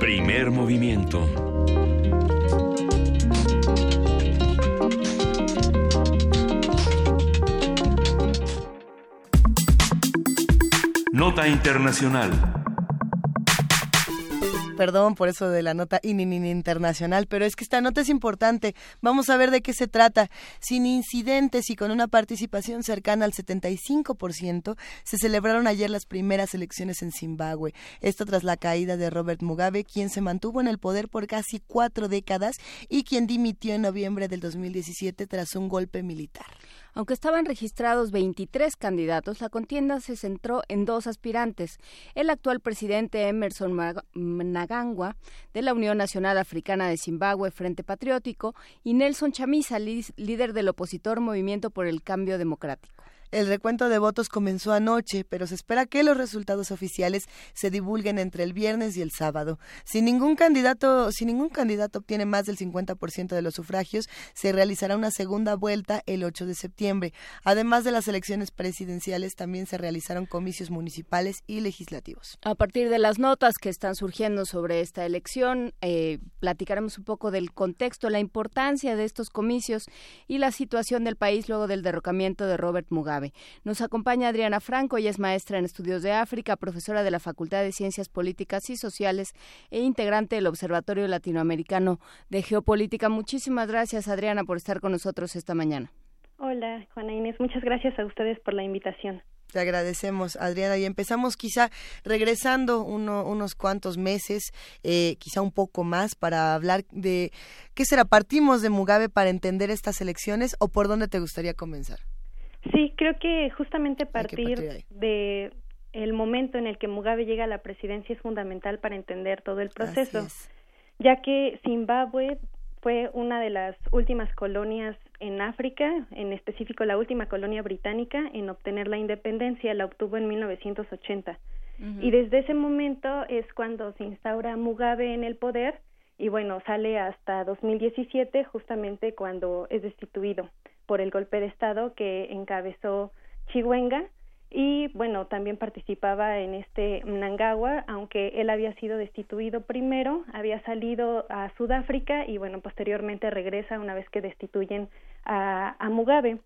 Primer movimiento Nota Internacional. Perdón por eso de la nota internacional, pero es que esta nota es importante. Vamos a ver de qué se trata. Sin incidentes y con una participación cercana al 75%, se celebraron ayer las primeras elecciones en Zimbabue. Esto tras la caída de Robert Mugabe, quien se mantuvo en el poder por casi cuatro décadas y quien dimitió en noviembre del 2017 tras un golpe militar. Aunque estaban registrados 23 candidatos, la contienda se centró en dos aspirantes, el actual presidente Emerson Mnangagwa de la Unión Nacional Africana de Zimbabue Frente Patriótico y Nelson Chamisa, líder del opositor Movimiento por el Cambio Democrático. El recuento de votos comenzó anoche, pero se espera que los resultados oficiales se divulguen entre el viernes y el sábado. Si ningún candidato, si ningún candidato obtiene más del 50% de los sufragios, se realizará una segunda vuelta el 8 de septiembre. Además de las elecciones presidenciales, también se realizaron comicios municipales y legislativos. A partir de las notas que están surgiendo sobre esta elección, eh, platicaremos un poco del contexto, la importancia de estos comicios y la situación del país luego del derrocamiento de Robert Mugabe. Nos acompaña Adriana Franco, ella es maestra en estudios de África, profesora de la Facultad de Ciencias Políticas y Sociales e integrante del Observatorio Latinoamericano de Geopolítica. Muchísimas gracias, Adriana, por estar con nosotros esta mañana. Hola, Juana Inés, muchas gracias a ustedes por la invitación. Te agradecemos, Adriana. Y empezamos quizá regresando unos cuantos meses, eh, quizá un poco más, para hablar de qué será. ¿Partimos de Mugabe para entender estas elecciones o por dónde te gustaría comenzar? Sí, creo que justamente partir, de el momento en el que Mugabe llega a la presidencia es fundamental para entender todo el proceso, ya que Zimbabue fue una de las últimas colonias en África, en específico la última colonia británica en obtener la independencia, la obtuvo en 1980. Y desde ese momento es cuando se instaura Mugabe en el poder y bueno, sale hasta 2017 justamente cuando es destituido por el golpe de Estado que encabezó Chihuenga y bueno, también participaba en este Mnangagwa, aunque él había sido destituido primero, había salido a Sudáfrica y bueno, posteriormente regresa una vez que destituyen a, Mugabe.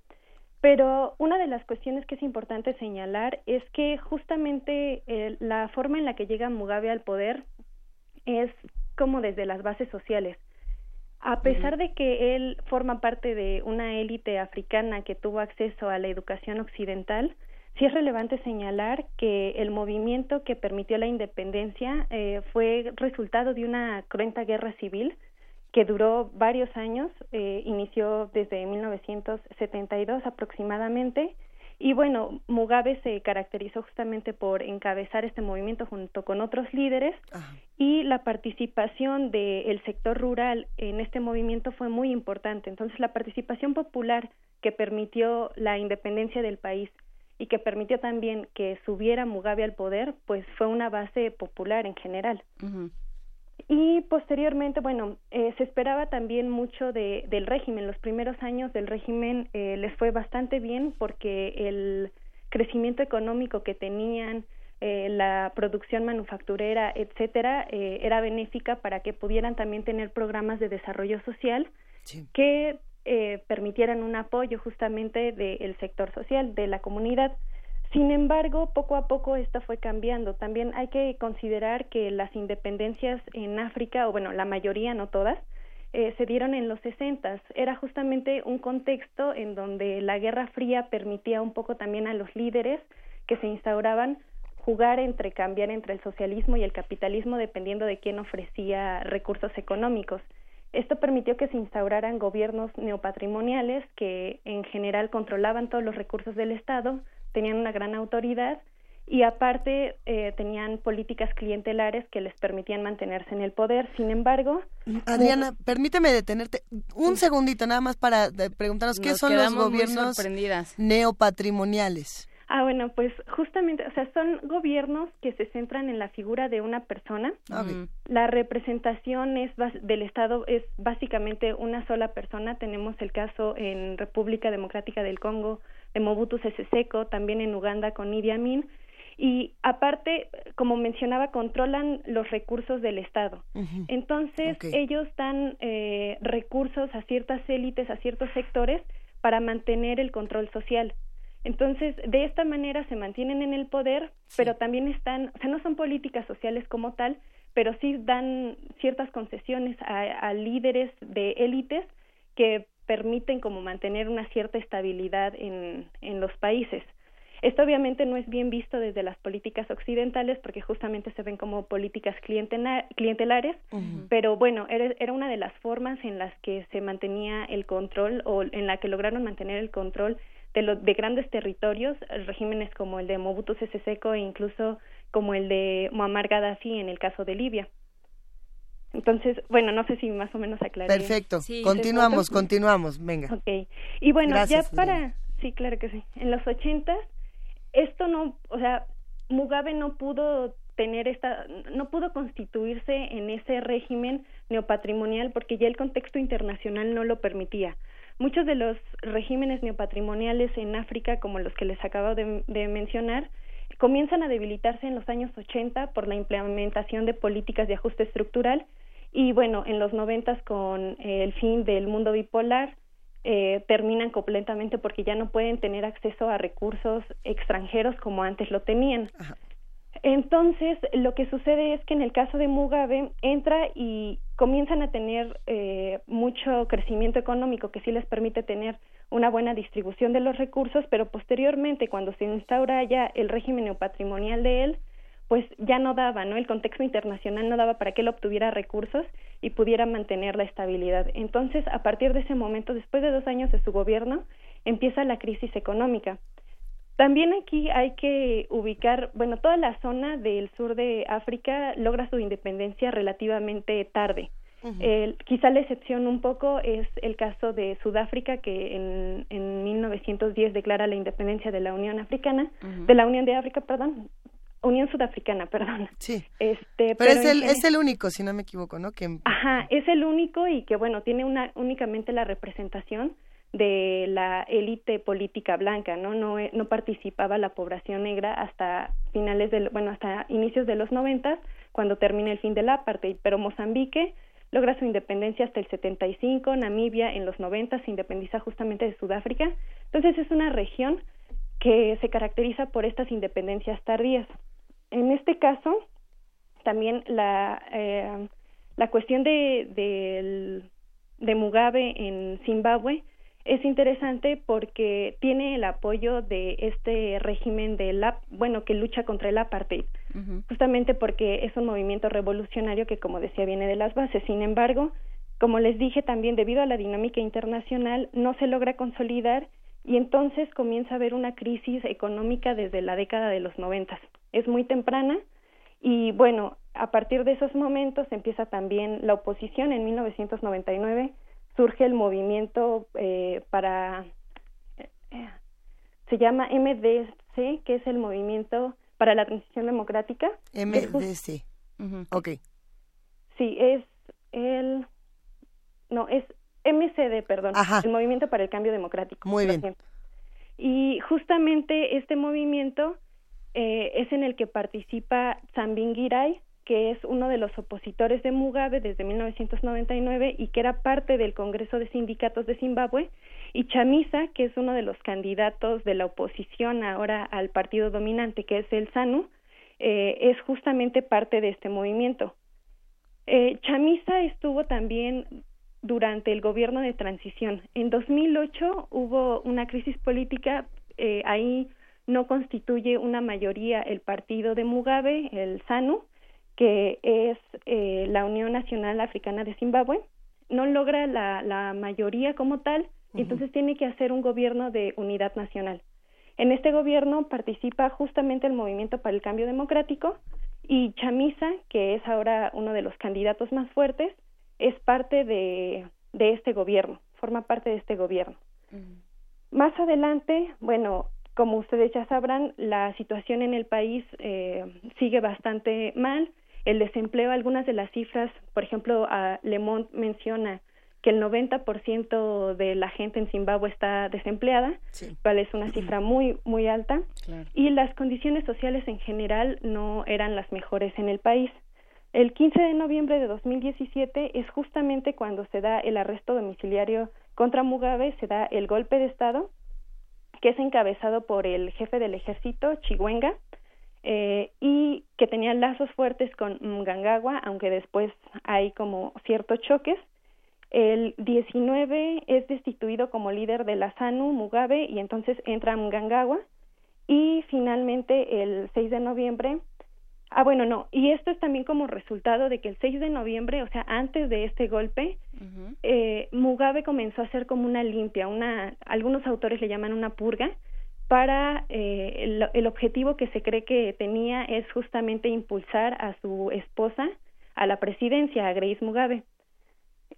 Pero una de las cuestiones que es importante señalar es que justamente eh, la forma en la que llega Mugabe al poder es como desde las bases sociales. A pesar de que él forma parte de una élite africana que tuvo acceso a la educación occidental, sí es relevante señalar que el movimiento que permitió la independencia eh, fue resultado de una cruenta guerra civil que duró varios años, eh, inició desde 1972 aproximadamente, y bueno, Mugabe se caracterizó justamente por encabezar este movimiento junto con otros líderes y la participación del sector rural en este movimiento fue muy importante. Entonces, la participación popular que permitió la independencia del país y que permitió también que subiera Mugabe al poder, pues fue una base popular en general. Y posteriormente, bueno, eh, se esperaba también mucho de, del régimen. Los primeros años del régimen eh, les fue bastante bien porque el crecimiento económico que tenían, eh, la producción manufacturera, etcétera, eh, era benéfica para que pudieran también tener programas de desarrollo social que eh, permitieran un apoyo justamente del sector social, de la comunidad. Sin embargo, poco a poco esto fue cambiando. También hay que considerar que las independencias en África, o bueno, la mayoría, no todas, eh, se dieron en los 60. Era justamente un contexto en donde la Guerra Fría permitía un poco también a los líderes que se instauraban jugar entre cambiar entre el socialismo y el capitalismo dependiendo de quién ofrecía recursos económicos. Esto permitió que se instauraran gobiernos neopatrimoniales que en general controlaban todos los recursos del Estado, tenían una gran autoridad y aparte eh, tenían políticas clientelares que les permitían mantenerse en el poder. Sin embargo... Adriana, permíteme detenerte un segundito nada más para preguntarnos qué son los gobiernos neopatrimoniales. Ah, bueno, pues justamente, o sea, son gobiernos que se centran en la figura de una persona. La representación es del Estado es básicamente una sola persona. Tenemos el caso en República Democrática del Congo de Mobutu Sese Seko, también en Uganda con Idi Amin. Y aparte, como mencionaba, controlan los recursos del Estado. Entonces, ellos dan eh, recursos a ciertas élites, a ciertos sectores, para mantener el control social. Entonces, de esta manera se mantienen en el poder, pero también están, o sea, no son políticas sociales como tal, pero sí dan ciertas concesiones a, líderes de élites que permiten como mantener una cierta estabilidad en, en los países. Esto obviamente no es bien visto desde las políticas occidentales porque justamente se ven como políticas clientelares, pero bueno, era, era, una de las formas en las que se mantenía el control o en la que lograron mantener el control de, de grandes territorios, regímenes como el de Mobutu Sese Seko e incluso como el de Muammar Gaddafi en el caso de Libia. Entonces, bueno, no sé si más o menos aclaré. Perfecto. continuamos, continuamos. Venga. Ok. Y bueno, ya para... Sí, claro que sí. En los ochentas, esto no, o sea, Mugabe no pudo tener esta, no pudo constituirse en ese régimen neopatrimonial porque ya el contexto internacional no lo permitía. Muchos de los regímenes neopatrimoniales en África, como los que les acabo de, mencionar, comienzan a debilitarse en los años 80 por la implementación de políticas de ajuste estructural y bueno, en los 90 con el fin del mundo bipolar eh, terminan completamente porque ya no pueden tener acceso a recursos extranjeros como antes lo tenían. Entonces, lo que sucede es que en el caso de Mugabe entra y comienzan a tener eh, mucho crecimiento económico que sí les permite tener una buena distribución de los recursos, pero posteriormente, cuando se instaura ya el régimen neopatrimonial de él, pues ya no daba, ¿no? El contexto internacional no daba para que él obtuviera recursos y pudiera mantener la estabilidad. Entonces, a partir de ese momento, después de dos años de su gobierno, empieza la crisis económica. También aquí hay que ubicar, bueno, toda la zona del sur de África logra su independencia relativamente tarde. quizá la excepción un poco es el caso de Sudáfrica, que en, en 1910 declara la independencia de la Unión Africana, de la Unión de África, perdón, Unión Sudafricana, perdón. Sí. Este, pero, es, el, es el único, si no me equivoco, ¿no? Que... Ajá, es el único y que, bueno, tiene una únicamente la representación de la élite política blanca, ¿no? No, eh, no participaba la población negra hasta finales del, bueno, hasta inicios de los noventas, cuando termina el fin del apartheid, pero Mozambique logra su independencia hasta el 75, Namibia en los 90 se independiza justamente de Sudáfrica, entonces es una región que se caracteriza por estas independencias tardías. En este caso, también la, eh, la cuestión de, de, de Mugabe en Zimbabue es interesante porque tiene el apoyo de este régimen de la bueno que lucha contra el apartheid justamente porque es un movimiento revolucionario que como decía viene de las bases. Sin embargo como les dije también debido a la dinámica internacional no se logra consolidar y entonces comienza a haber una crisis económica desde la década de los noventas es muy temprana y bueno a partir de esos momentos empieza también la oposición en 1999 surge el movimiento eh, para, eh, se llama MDC, que es el movimiento para la transición democrática. MDC, ok. Sí, es el, no, es MCD, perdón, el Movimiento para el Cambio Democrático. Muy bien. Y justamente este movimiento eh, es en el que participa Zambingirai, que es uno de los opositores de Mugabe desde 1999 y que era parte del Congreso de Sindicatos de Zimbabue, y Chamisa, que es uno de los candidatos de la oposición ahora al partido dominante, que es el SANU, eh, es justamente parte de este movimiento. Eh, Chamisa estuvo también durante el gobierno de transición. En 2008 hubo una crisis política, eh, ahí no constituye una mayoría el partido de Mugabe, el SANU, que es eh, la Unión Nacional Africana de Zimbabue, no logra la, la mayoría como tal, entonces tiene que hacer un gobierno de unidad nacional. En este gobierno participa justamente el Movimiento para el Cambio Democrático y Chamisa, que es ahora uno de los candidatos más fuertes, es parte de, de este gobierno, forma parte de este gobierno. Más adelante, bueno, como ustedes ya sabrán, la situación en el país eh, sigue bastante mal. El desempleo, algunas de las cifras, por ejemplo, a Le Monde menciona que el 90% de la gente en Zimbabue está desempleada, cual es una cifra muy muy alta, y las condiciones sociales en general no eran las mejores en el país. El 15 de noviembre de 2017 es justamente cuando se da el arresto domiciliario contra Mugabe, se da el golpe de Estado, que es encabezado por el jefe del ejército, Chiwenga, eh, y que tenía lazos fuertes con Mgangagwa, aunque después hay como ciertos choques. El 19 es destituido como líder de la SANU, Mugabe, y entonces entra Mgangagwa. Y finalmente, el 6 de noviembre, ah, bueno, no, y esto es también como resultado de que el 6 de noviembre, o sea, antes de este golpe, eh, Mugabe comenzó a hacer como una limpia, una, algunos autores le llaman una purga, para eh, el, el objetivo que se cree que tenía es justamente impulsar a su esposa a la presidencia, a Grace Mugabe.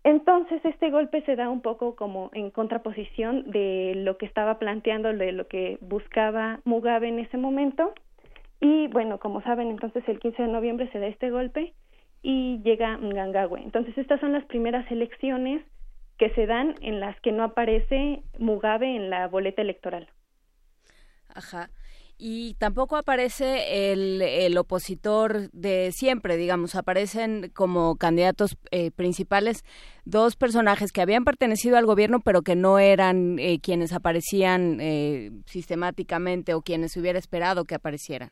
Entonces, este golpe se da un poco como en contraposición de lo que estaba planteando, de lo que buscaba Mugabe en ese momento. Y bueno, como saben, entonces el 15 de noviembre se da este golpe y llega Mnangagwa. Entonces, estas son las primeras elecciones que se dan en las que no aparece Mugabe en la boleta electoral. Ajá y tampoco aparece el, el, opositor de siempre, digamos, aparecen como candidatos eh, principales dos personajes que habían pertenecido al gobierno pero que no eran eh, quienes aparecían eh, sistemáticamente o quienes hubiera esperado que aparecieran.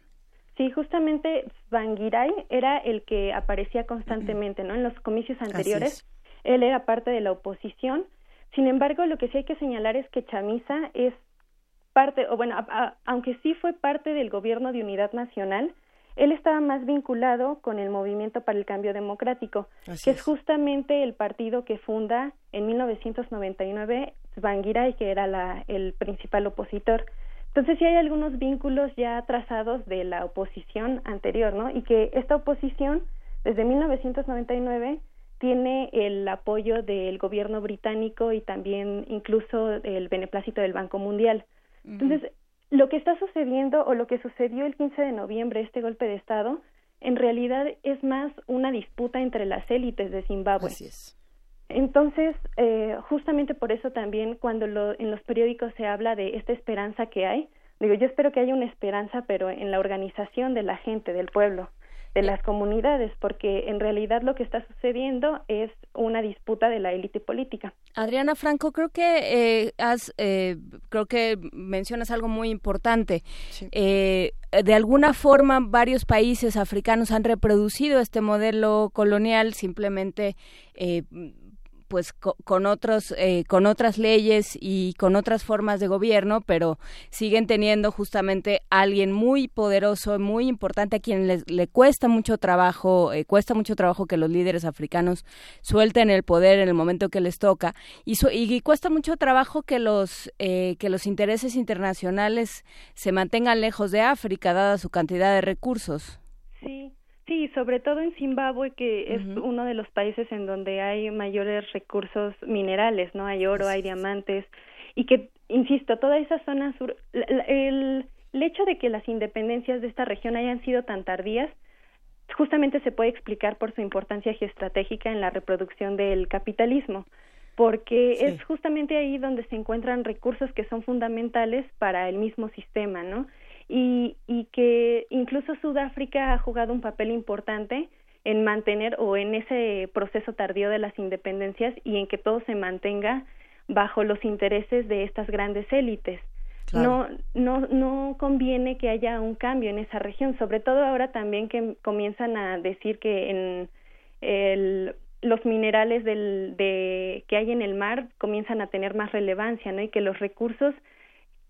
Sí, justamente Bangirai era el que aparecía constantemente, ¿no? En los comicios anteriores, él era parte de la oposición. Sin embargo, lo que sí hay que señalar es que Chamisa es parte, o bueno, aunque sí fue parte del gobierno de unidad nacional, él estaba más vinculado con el Movimiento para el Cambio Democrático, que es. justamente el partido que funda en 1999 Svangirai, que era la, el principal opositor. Entonces sí hay algunos vínculos ya trazados de la oposición anterior, ¿no? Y que esta oposición, desde 1999, tiene el apoyo del gobierno británico y también incluso el beneplácito del Banco Mundial. Entonces, lo que está sucediendo o lo que sucedió el 15 de noviembre, este golpe de Estado, en realidad es más una disputa entre las élites de Zimbabue. Así es. Entonces, eh, justamente por eso también cuando lo, en los periódicos se habla de esta esperanza que hay, digo, yo espero que haya una esperanza, pero en la organización de la gente, del pueblo de las comunidades, porque en realidad lo que está sucediendo es una disputa de la élite política. Adriana Franco, creo que eh, has, eh, creo que mencionas algo muy importante. Eh, de alguna forma, varios países africanos han reproducido este modelo colonial, simplemente pues con otros eh, con otras leyes y con otras formas de gobierno pero siguen teniendo justamente alguien muy poderoso muy importante a quien le cuesta mucho trabajo eh, cuesta mucho trabajo que los líderes africanos suelten el poder en el momento que les toca. Y, y cuesta mucho trabajo que los eh, que los intereses internacionales se mantengan lejos de África dada su cantidad de recursos. Sí Sí, sobre todo en Zimbabue, que es uno de los países en donde hay mayores recursos minerales, ¿no? Hay oro, hay diamantes, y que, insisto, toda esa zona sur, el, el hecho de que las independencias de esta región hayan sido tan tardías, justamente se puede explicar por su importancia geoestratégica en la reproducción del capitalismo, porque es justamente ahí donde se encuentran recursos que son fundamentales para el mismo sistema, ¿no? Y, y que incluso Sudáfrica ha jugado un papel importante en mantener o en ese proceso tardío de las independencias y en que todo se mantenga bajo los intereses de estas grandes élites. No, no, no conviene que haya un cambio en esa región, sobre todo ahora también que comienzan a decir que en el, los minerales del, de, que hay en el mar comienzan a tener más relevancia, ¿no? Y que los recursos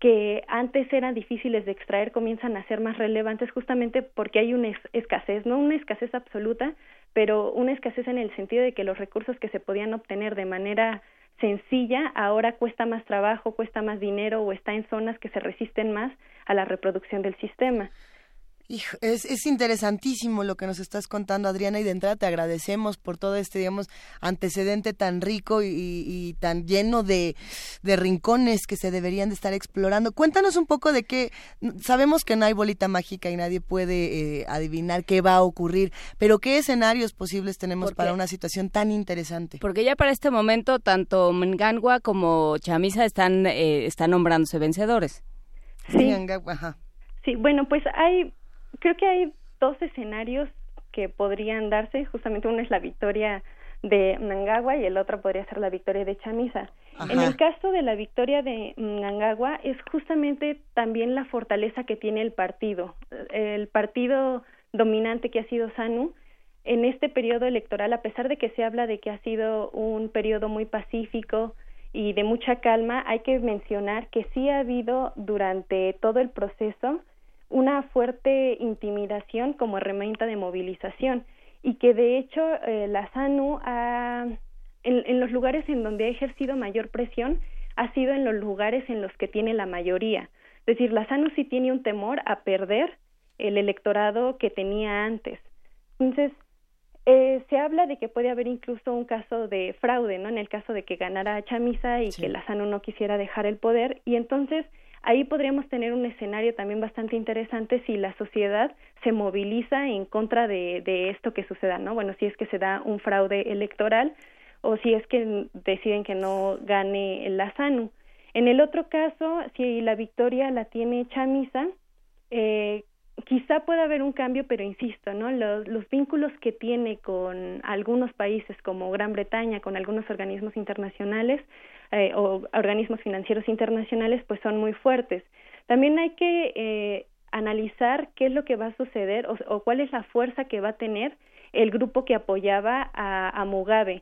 que antes eran difíciles de extraer comienzan a ser más relevantes justamente porque hay una escasez, no una escasez absoluta, pero una escasez en el sentido de que los recursos que se podían obtener de manera sencilla ahora cuesta más trabajo, cuesta más dinero o está en zonas que se resisten más a la reproducción del sistema es, es interesantísimo lo que nos estás contando, Adriana, y de entrada te agradecemos por todo este, digamos, antecedente tan rico y, tan lleno de, de, rincones que se deberían de estar explorando. Cuéntanos un poco de qué, sabemos que no hay bolita mágica y nadie puede eh, adivinar qué va a ocurrir, pero qué escenarios posibles tenemos para una situación tan interesante. Porque ya para este momento, tanto Mngangwa como Chamisa están, eh, están nombrándose vencedores. Sí. Sí, bueno, pues hay creo que hay dos escenarios que podrían darse, justamente uno es la victoria de Mnangagwa y el otro podría ser la victoria de Chamisa. En el caso de la victoria de Mnangagwa es justamente también la fortaleza que tiene el partido. El partido dominante que ha sido SANU en este periodo electoral, a pesar de que se habla de que ha sido un periodo muy pacífico y de mucha calma, hay que mencionar que sí ha habido durante todo el proceso una fuerte intimidación como herramienta de movilización y que de hecho eh, la SANU ha, en, en, los lugares en donde ha ejercido mayor presión ha sido en los lugares en los que tiene la mayoría. Es decir, la SANU sí tiene un temor a perder el electorado que tenía antes. Entonces, eh, se habla de que puede haber incluso un caso de fraude, ¿no? En el caso de que ganara Chamisa y que la SANU no quisiera dejar el poder. Y entonces, ahí podríamos tener un escenario también bastante interesante si la sociedad se moviliza en contra de, esto que suceda, ¿no? Bueno, si es que se da un fraude electoral o si es que deciden que no gane la SANU. En el otro caso, si la victoria la tiene Chamisa, eh, quizá pueda haber un cambio, pero insisto, ¿no? Los, vínculos que tiene con algunos países como Gran Bretaña, con algunos organismos internacionales, eh, o organismos financieros internacionales pues son muy fuertes. También hay que eh, analizar qué es lo que va a suceder o, cuál es la fuerza que va a tener el grupo que apoyaba a, a Mugabe.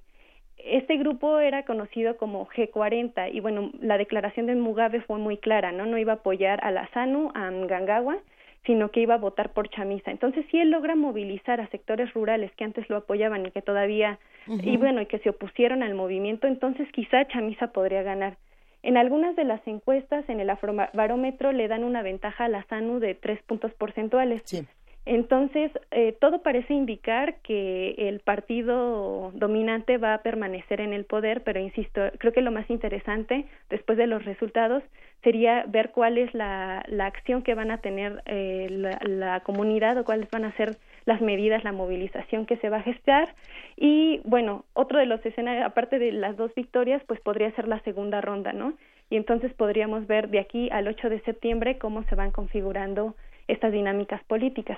Este grupo era conocido como G40 y bueno, la declaración de Mugabe fue muy clara, ¿no? No iba a apoyar a la SANU, a Mgangawa, sino que iba a votar por Chamisa. Entonces, si él logra movilizar a sectores rurales que antes lo apoyaban y que todavía, y bueno, y que se opusieron al movimiento, entonces quizá Chamisa podría ganar. En algunas de las encuestas, en el afrobarómetro, le dan una ventaja a la SANU de tres puntos porcentuales. Sí. Entonces, eh, todo parece indicar que el partido dominante va a permanecer en el poder, pero insisto, creo que lo más interesante después de los resultados sería ver cuál es la, la acción que van a tener eh, la, comunidad o cuáles van a ser las medidas, la movilización que se va a gestar. Y bueno, otro de los escenarios, aparte de las dos victorias, pues podría ser la segunda ronda, ¿no? Y entonces podríamos ver de aquí al 8 de septiembre cómo se van configurando estas dinámicas políticas.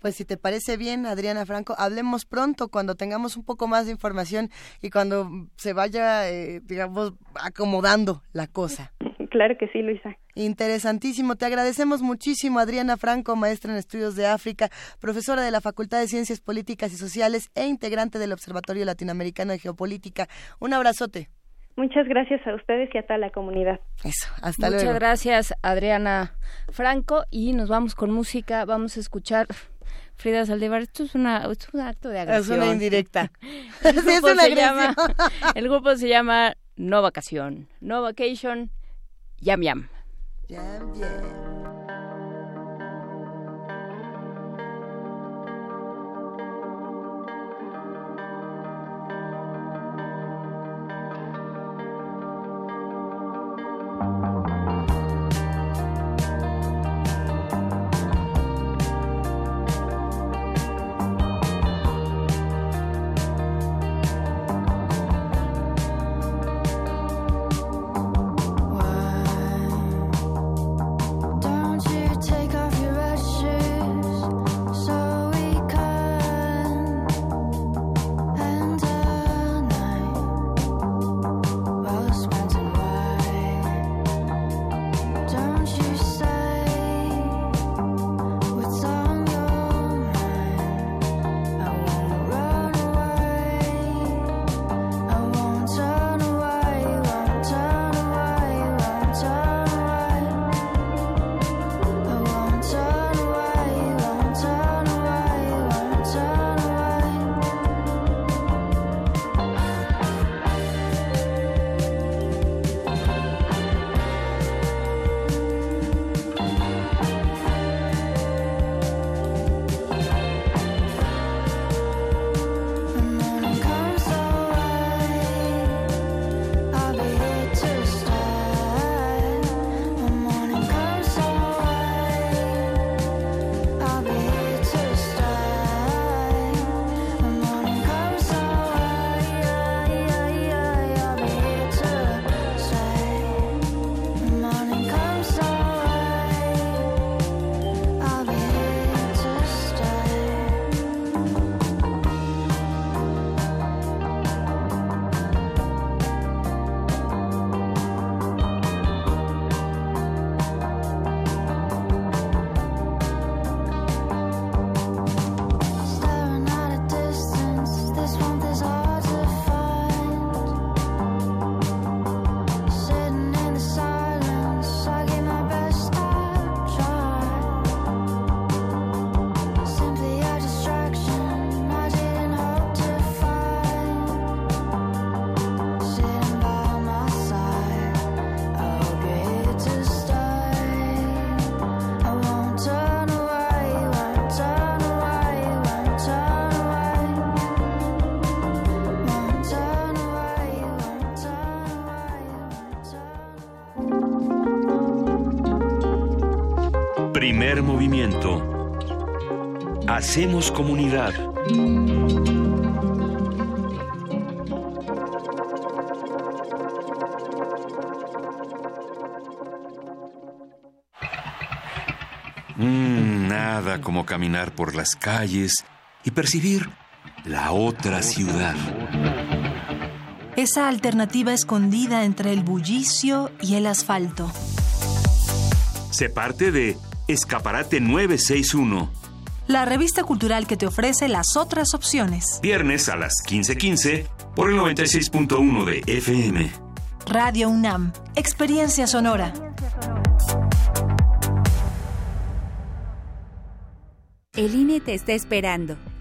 Pues si te parece bien, Adriana Franco, hablemos pronto cuando tengamos un poco más de información y cuando se vaya, eh, digamos, acomodando la cosa. Claro que sí, Luisa. Interesantísimo. Te agradecemos muchísimo, Adriana Franco, maestra en estudios de África, profesora de la Facultad de Ciencias Políticas y Sociales e integrante del Observatorio Latinoamericano de Geopolítica. Un abrazote. Muchas gracias a ustedes y a toda la comunidad. Eso, hasta luego. Muchas gracias, Adriana Franco. Y nos vamos con música. Vamos a escuchar Frida Saldívar. Esto es, una, es un acto de agresión. Es una indirecta. el, grupo es se llama, el grupo se llama No Vacación. No Vacation. Yam Yam. Yam Yam. Primer movimiento. Hacemos comunidad. Mm, nada como caminar por las calles y percibir la otra ciudad. Esa alternativa escondida entre el bullicio y el asfalto. Se parte de Escaparate 961. La revista cultural que te ofrece las otras opciones. Viernes a las 15:15 por el 96.1 de FM. Radio UNAM, Experiencia Sonora. El INE te está esperando.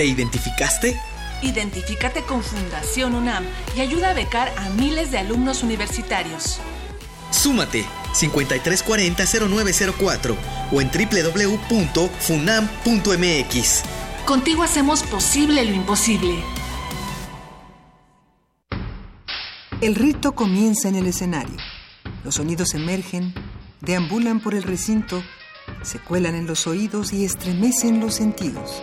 ¿Te identificaste? Identifícate con Fundación UNAM y ayuda a becar a miles de alumnos universitarios. Súmate 5340-0904 o en www.funam.mx. Contigo hacemos posible lo imposible. El rito comienza en el escenario. Los sonidos emergen, deambulan por el recinto, se cuelan en los oídos y estremecen los sentidos.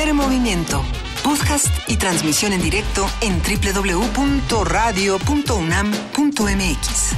Primer movimiento. Podcast y transmisión en directo en www.radio.unam.mx.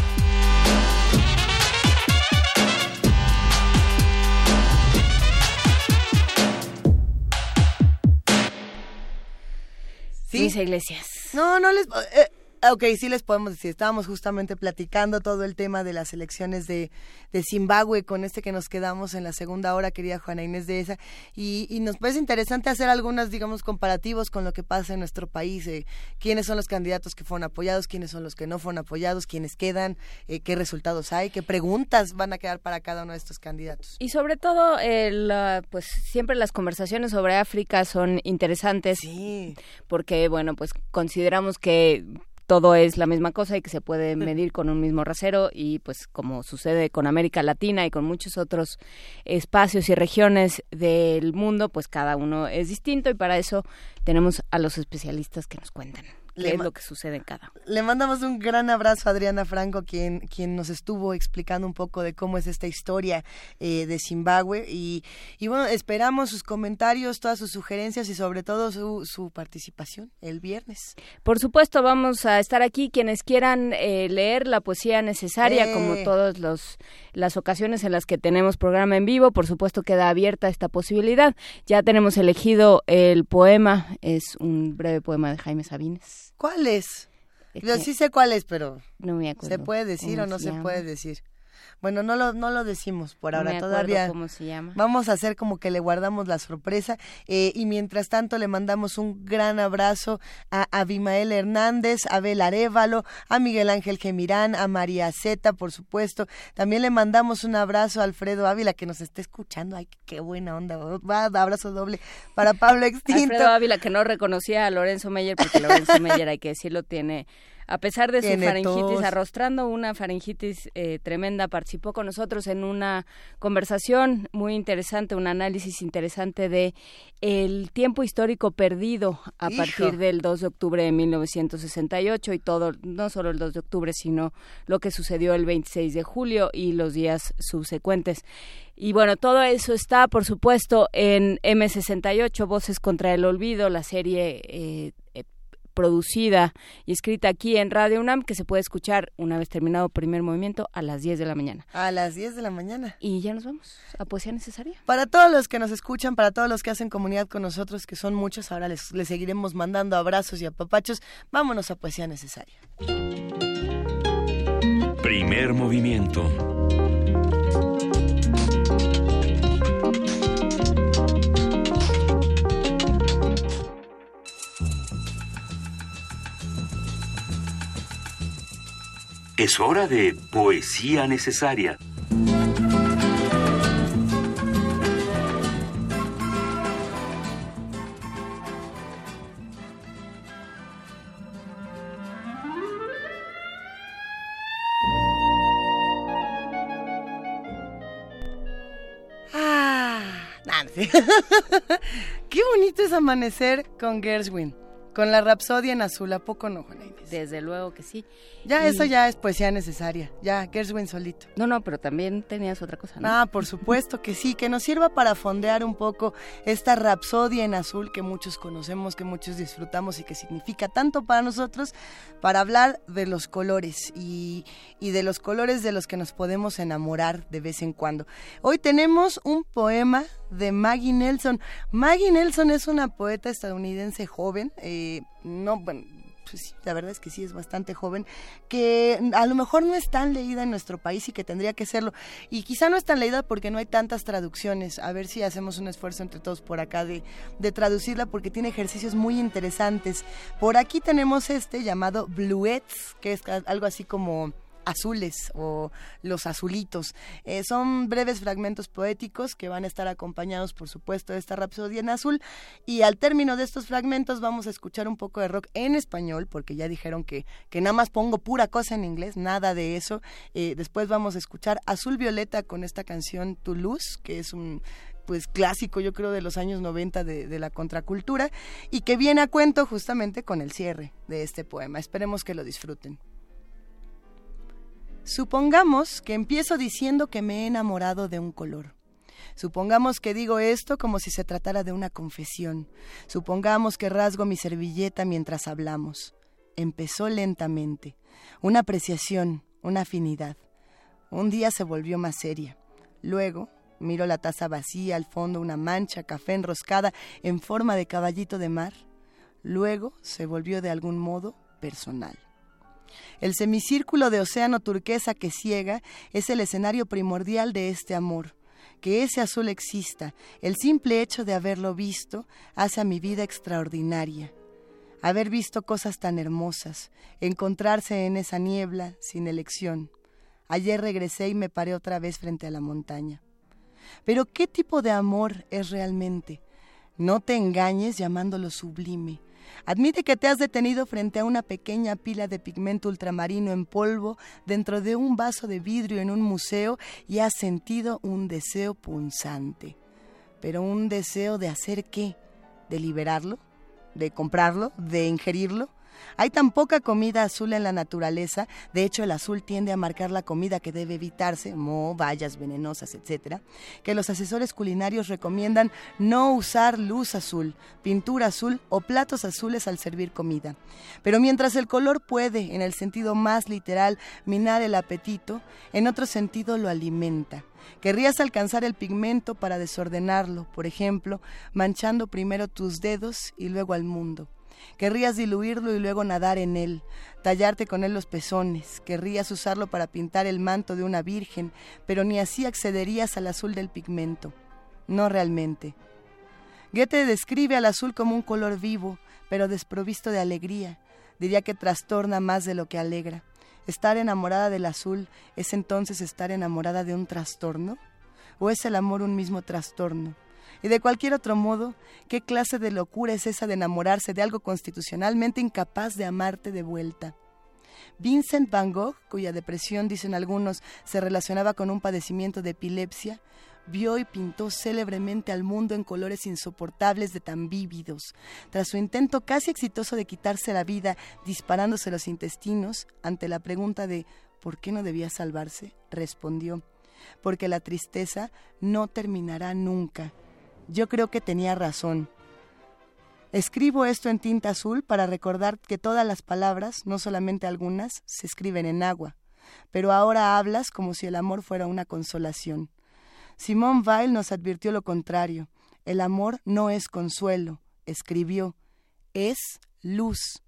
Mis iglesias. No, no les... Eh, ok, sí les podemos decir, estábamos justamente platicando todo el tema de las elecciones de, de Zimbabue con este que nos quedamos en la segunda hora, querida Juana Inés de esa, y, y nos parece interesante hacer algunas, digamos, comparativos con lo que pasa en nuestro país, eh, quiénes son los candidatos que fueron apoyados, quiénes son los que no fueron apoyados, quiénes quedan, eh, qué resultados hay, qué preguntas van a quedar para cada uno de estos candidatos. Y sobre todo, el, pues siempre las conversaciones sobre África son interesantes, sí. porque, bueno, pues consideramos que todo es la misma cosa y que se puede medir con un mismo rasero y pues como sucede con América Latina y con muchos otros espacios y regiones del mundo, pues cada uno es distinto y para eso tenemos a los especialistas que nos cuentan qué es lo que sucede en cada. Le mandamos un gran abrazo a Adriana Franco, quien, quien nos estuvo explicando un poco de cómo es esta historia eh, de Zimbabue. Y, y, bueno, esperamos sus comentarios, todas sus sugerencias y sobre todo su, su participación el viernes. Por supuesto, vamos a estar aquí. Quienes quieran eh, leer la poesía necesaria, como eh. todas las ocasiones en las que tenemos programa en vivo, por supuesto queda abierta esta posibilidad. Ya tenemos elegido el poema, es un breve poema de Jaime Sabines. ¿Cuál es? Yo sí sé cuál es, pero no me acuerdo. ¿Se puede decir o no se puede decir? Bueno, no lo, no lo decimos por ahora, todavía. ¿Cómo se llama? Vamos a hacer como que le guardamos la sorpresa. Eh, y mientras tanto, le mandamos un gran abrazo a Abimael Hernández, a Abel Arevalo, a Miguel Ángel Gemirán, a María Zeta, por supuesto. También le mandamos un abrazo a Alfredo Ávila, que nos está escuchando. Ay, qué buena onda. Va, abrazo doble para Pablo Extinto. Alfredo Ávila, que no reconocía a Lorenzo Meyer, porque Lorenzo Meyer, hay que decirlo, tiene a pesar de su faringitis, arrostrando una faringitis eh, tremenda, participó con nosotros en una conversación muy interesante, un análisis interesante de el tiempo histórico perdido a partir del 2 de octubre de 1968 y todo, no solo el 2 de octubre, sino lo que sucedió el 26 de julio y los días subsecuentes. Y bueno, todo eso está, por supuesto, en M68, Voces contra el Olvido, la serie eh, producida y escrita aquí en Radio UNAM, que se puede escuchar una vez terminado primer movimiento a las 10 de la mañana. A las 10 de la mañana. Y ya nos vamos a Poesía Necesaria. Para todos los que nos escuchan, para todos los que hacen comunidad con nosotros, que son muchos, ahora les, les seguiremos mandando abrazos y apapachos. Vámonos a Poesía Necesaria. Primer movimiento. Es hora de poesía necesaria. Ah, Qué bonito es amanecer con Gerswin. Con la Rapsodia en azul, ¿a poco no, Juana Inés? Desde luego que sí. Ya, eso ya es poesía necesaria. Ya, Gerswin solito. No, no, pero también tenías otra cosa, ¿no? Ah, por supuesto que sí, que nos sirva para fondear un poco esta Rapsodia en azul que muchos conocemos, que muchos disfrutamos y que significa tanto para nosotros, para hablar de los colores y, y de los colores de los que nos podemos enamorar de vez en cuando. Hoy tenemos un poema de Maggie Nelson. Maggie Nelson es una poeta estadounidense joven, eh, no, bueno, pues la verdad es que sí es bastante joven, que a lo mejor no es tan leída en nuestro país y que tendría que serlo. Y quizá no es tan leída porque no hay tantas traducciones. A ver si hacemos un esfuerzo entre todos por acá de, de traducirla porque tiene ejercicios muy interesantes. Por aquí tenemos este llamado Bluets, que es algo así como azules o los azulitos. Eh, son breves fragmentos poéticos que van a estar acompañados, por supuesto, de esta rapsodia en azul. Y al término de estos fragmentos vamos a escuchar un poco de rock en español, porque ya dijeron que, que nada más pongo pura cosa en inglés, nada de eso. Eh, después vamos a escuchar Azul Violeta con esta canción Toulouse, que es un pues clásico yo creo de los años 90 de, de, la contracultura y que viene a cuento justamente con el cierre de este poema. Esperemos que lo disfruten. Supongamos que empiezo diciendo que me he enamorado de un color. Supongamos que digo esto como si se tratara de una confesión. Supongamos que rasgo mi servilleta mientras hablamos. Empezó lentamente. Una apreciación, una afinidad. Un día se volvió más seria. Luego, miro la taza vacía, al fondo una mancha, café enroscada en forma de caballito de mar. Luego se volvió de algún modo personal. El semicírculo de océano turquesa que ciega es el escenario primordial de este amor. Que ese azul exista, el simple hecho de haberlo visto, hace a mi vida extraordinaria. Haber visto cosas tan hermosas, encontrarse en esa niebla sin elección. Ayer regresé y me paré otra vez frente a la montaña. Pero ¿qué tipo de amor es realmente? No te engañes llamándolo sublime. Admite que te has detenido frente a una pequeña pila de pigmento ultramarino en polvo dentro de un vaso de vidrio en un museo y has sentido un deseo punzante. Pero un deseo de hacer qué? ¿De liberarlo? ¿De comprarlo? ¿De ingerirlo? Hay tan poca comida azul en la naturaleza, de hecho el azul tiende a marcar la comida que debe evitarse, mo, bayas venenosas, etc., que los asesores culinarios recomiendan no usar luz azul, pintura azul o platos azules al servir comida. Pero mientras el color puede, en el sentido más literal, minar el apetito, en otro sentido lo alimenta. Querrías alcanzar el pigmento para desordenarlo, por ejemplo, manchando primero tus dedos y luego al mundo. Querrías diluirlo y luego nadar en él, tallarte con él los pezones, querrías usarlo para pintar el manto de una virgen, pero ni así accederías al azul del pigmento. No realmente. Goethe describe al azul como un color vivo, pero desprovisto de alegría. Diría que trastorna más de lo que alegra. ¿Estar enamorada del azul es entonces estar enamorada de un trastorno? ¿O es el amor un mismo trastorno? Y de cualquier otro modo, ¿qué clase de locura es esa de enamorarse de algo constitucionalmente incapaz de amarte de vuelta? Vincent Van Gogh, cuya depresión, dicen algunos, se relacionaba con un padecimiento de epilepsia, vio y pintó célebremente al mundo en colores insoportables de tan vívidos. Tras su intento casi exitoso de quitarse la vida disparándose los intestinos, ante la pregunta de ¿por qué no debía salvarse? respondió, porque la tristeza no terminará nunca yo creo que tenía razón. Escribo esto en tinta azul para recordar que todas las palabras, no solamente algunas, se escriben en agua. Pero ahora hablas como si el amor fuera una consolación. Simón Weil nos advirtió lo contrario. El amor no es consuelo, escribió, es luz.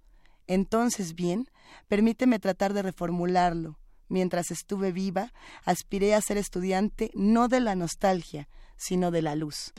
Entonces, bien, permíteme tratar de reformularlo. Mientras estuve viva, aspiré a ser estudiante no de la nostalgia, sino de la luz.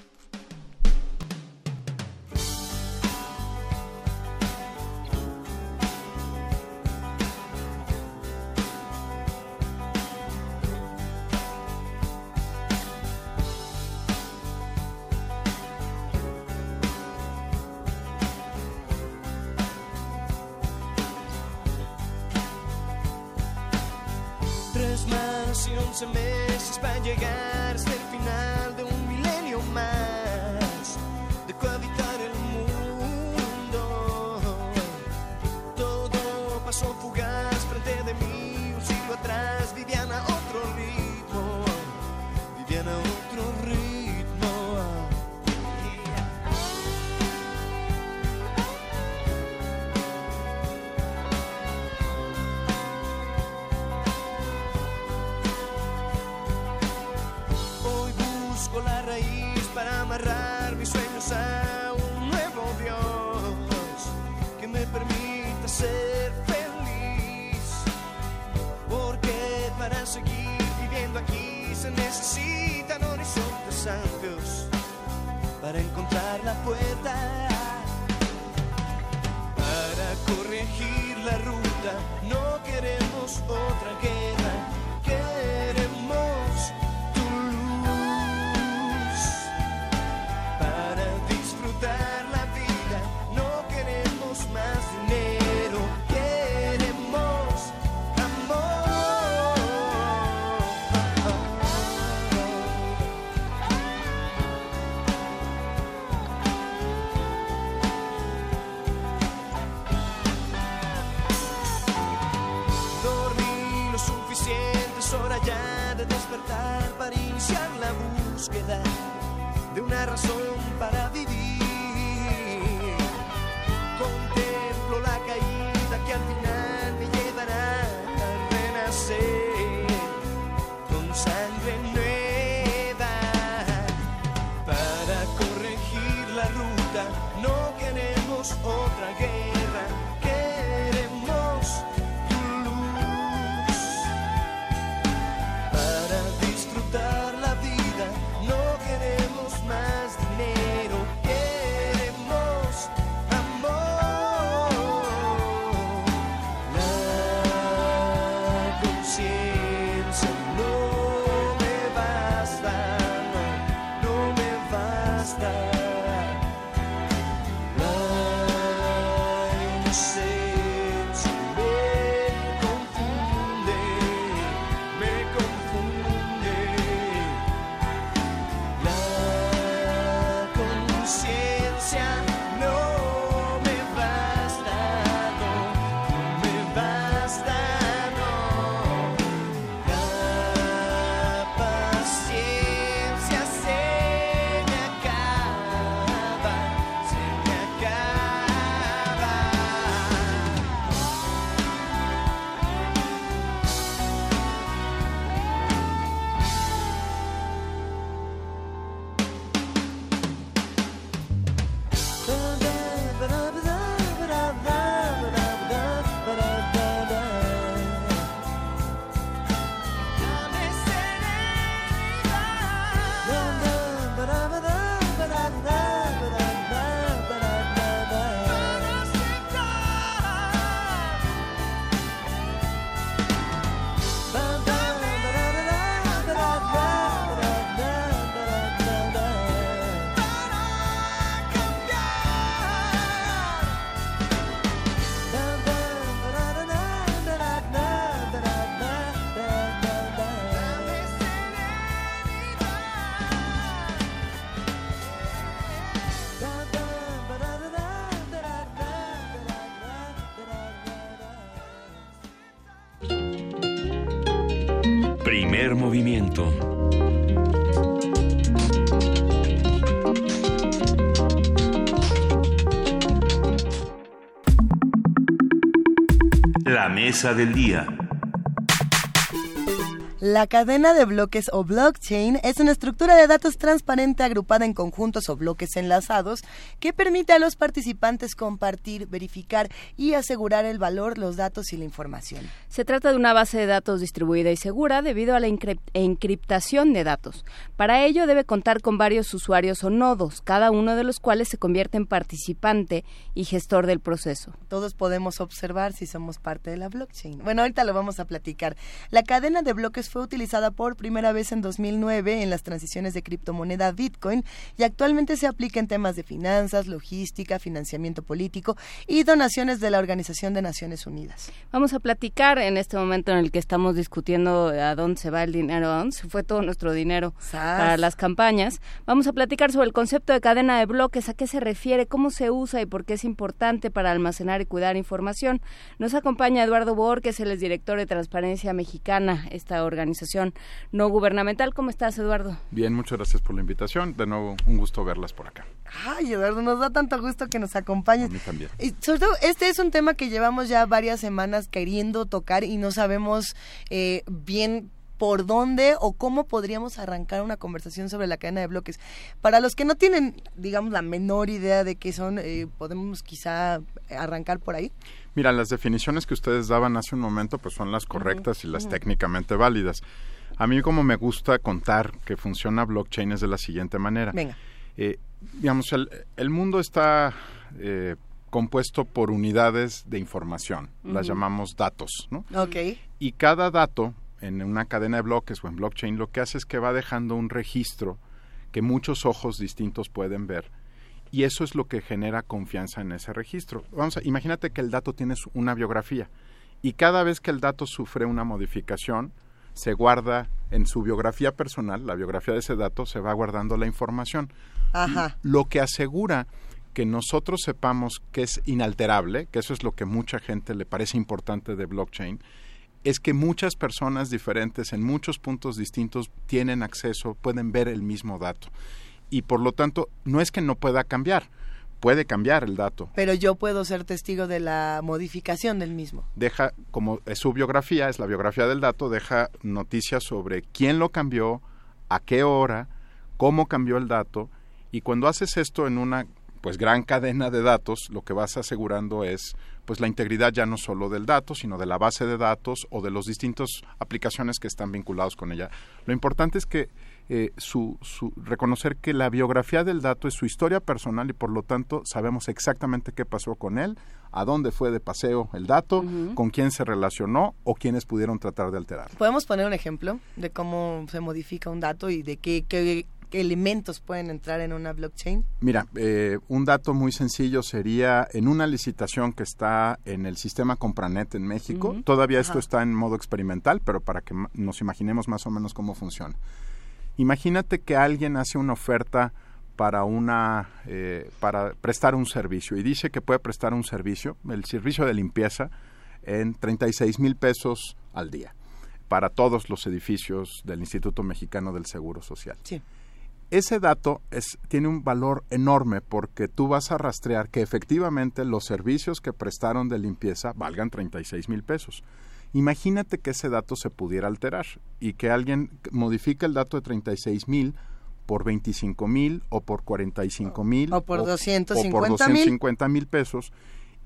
Del día. La cadena de bloques o blockchain es una estructura de datos transparente agrupada en conjuntos o bloques enlazados que permite a los participantes compartir, verificar y asegurar el valor, los datos y la información. Se trata de una base de datos distribuida y segura debido a la encriptación de datos. Para ello debe contar con varios usuarios o nodos, cada uno de los cuales se convierte en participante y gestor del proceso. Todos podemos observar si somos parte de la blockchain. Bueno, ahorita lo vamos a platicar. La cadena de bloques fue utilizada por primera vez en 2009 en las transiciones de criptomoneda Bitcoin y actualmente se aplica en temas de finanzas, logística, financiamiento político y donaciones de la Organización de Naciones Unidas. Vamos a platicar en este momento en el que estamos discutiendo a dónde se va el dinero, a dónde se fue todo nuestro dinero para las campañas. Vamos a platicar sobre el concepto de cadena de bloques, a qué se refiere, cómo se usa y por qué es importante para almacenar y cuidar información. Nos acompaña Eduardo Borges, él es director de Transparencia Mexicana, esta organización organización no gubernamental. ¿Cómo estás, Eduardo? Bien, muchas gracias por la invitación. De nuevo, un gusto verlas por acá. Ay, Eduardo, nos da tanto gusto que nos acompañes. A mí también. Y sobre todo, este es un tema que llevamos ya varias semanas queriendo tocar y no sabemos eh, bien por dónde o cómo podríamos arrancar una conversación sobre la cadena de bloques. Para los que no tienen, digamos, la menor idea de qué son, eh, podemos quizá arrancar por ahí. Mira, las definiciones que ustedes daban hace un momento pues son las correctas y las técnicamente válidas. A mí como me gusta contar que funciona blockchain es de la siguiente manera. Venga. Eh, digamos, el, el, mundo está eh, compuesto por unidades de información, las llamamos datos, ¿no? Ok. Y cada dato en una cadena de bloques o en blockchain lo que hace es que va dejando un registro que muchos ojos distintos pueden ver y eso es lo que genera confianza en ese registro. Vamos a, imagínate que el dato tiene una biografía y cada vez que el dato sufre una modificación, se guarda en su biografía personal, la biografía de ese dato, se va guardando la información. Ajá. Lo que asegura que nosotros sepamos que es inalterable, que eso es lo que mucha gente le parece importante de blockchain, es que muchas personas diferentes en muchos puntos distintos tienen acceso, pueden ver el mismo dato y por lo tanto no es que no pueda cambiar, puede cambiar el dato. Pero yo puedo ser testigo de la modificación del mismo. Deja, como es su biografía, es la biografía del dato, deja noticias sobre quién lo cambió, a qué hora, cómo cambió el dato, y cuando haces esto en una pues gran cadena de datos, lo que vas asegurando es pues la integridad ya no solo del dato, sino de la base de datos o de las distintas aplicaciones que están vinculados con ella. Lo importante es que eh, su, reconocer que la biografía del dato es su historia personal y por lo tanto sabemos exactamente qué pasó con él, a dónde fue de paseo el dato, con quién se relacionó o quiénes pudieron tratar de alterar. ¿Podemos poner un ejemplo de cómo se modifica un dato y de qué, qué elementos pueden entrar en una blockchain? Mira, eh, un dato muy sencillo sería en una licitación que está en el sistema Compranet en México, todavía esto está en modo experimental, pero para que nos imaginemos más o menos cómo funciona. Imagínate que alguien hace una oferta para una eh, para prestar un servicio y dice que puede prestar un servicio, el servicio de limpieza en 36 mil pesos al día para todos los edificios del Instituto Mexicano del Seguro Social. Sí. Ese dato es, tiene un valor enorme porque tú vas a rastrear que efectivamente los servicios que prestaron de limpieza valgan 36 mil pesos. Imagínate que ese dato se pudiera alterar y que alguien modifique el dato de 36 mil por 25 mil o por 45 mil o por 250 mil pesos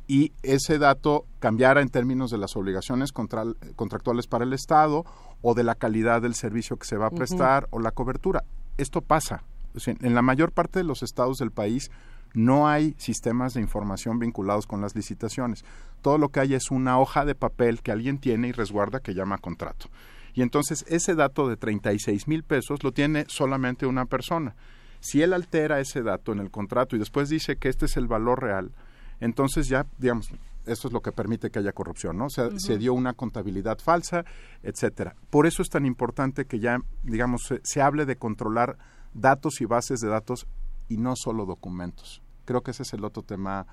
y ese dato cambiara en términos de las obligaciones contractuales para el Estado o de la calidad del servicio que se va a prestar o la cobertura. Esto pasa. en la mayor parte de los estados del país no hay sistemas de información vinculados con las licitaciones. Todo lo que hay es una hoja de papel que alguien tiene y resguarda que llama contrato. Y entonces ese dato de 36 mil pesos lo tiene solamente una persona. Si él altera ese dato en el contrato y después dice que este es el valor real, entonces ya, digamos, esto es lo que permite que haya corrupción, ¿no? O sea, se dio una contabilidad falsa, etcétera. Por eso es tan importante que ya, digamos, se, hable de controlar datos y bases de datos y no solo documentos. Creo que ese es el otro tema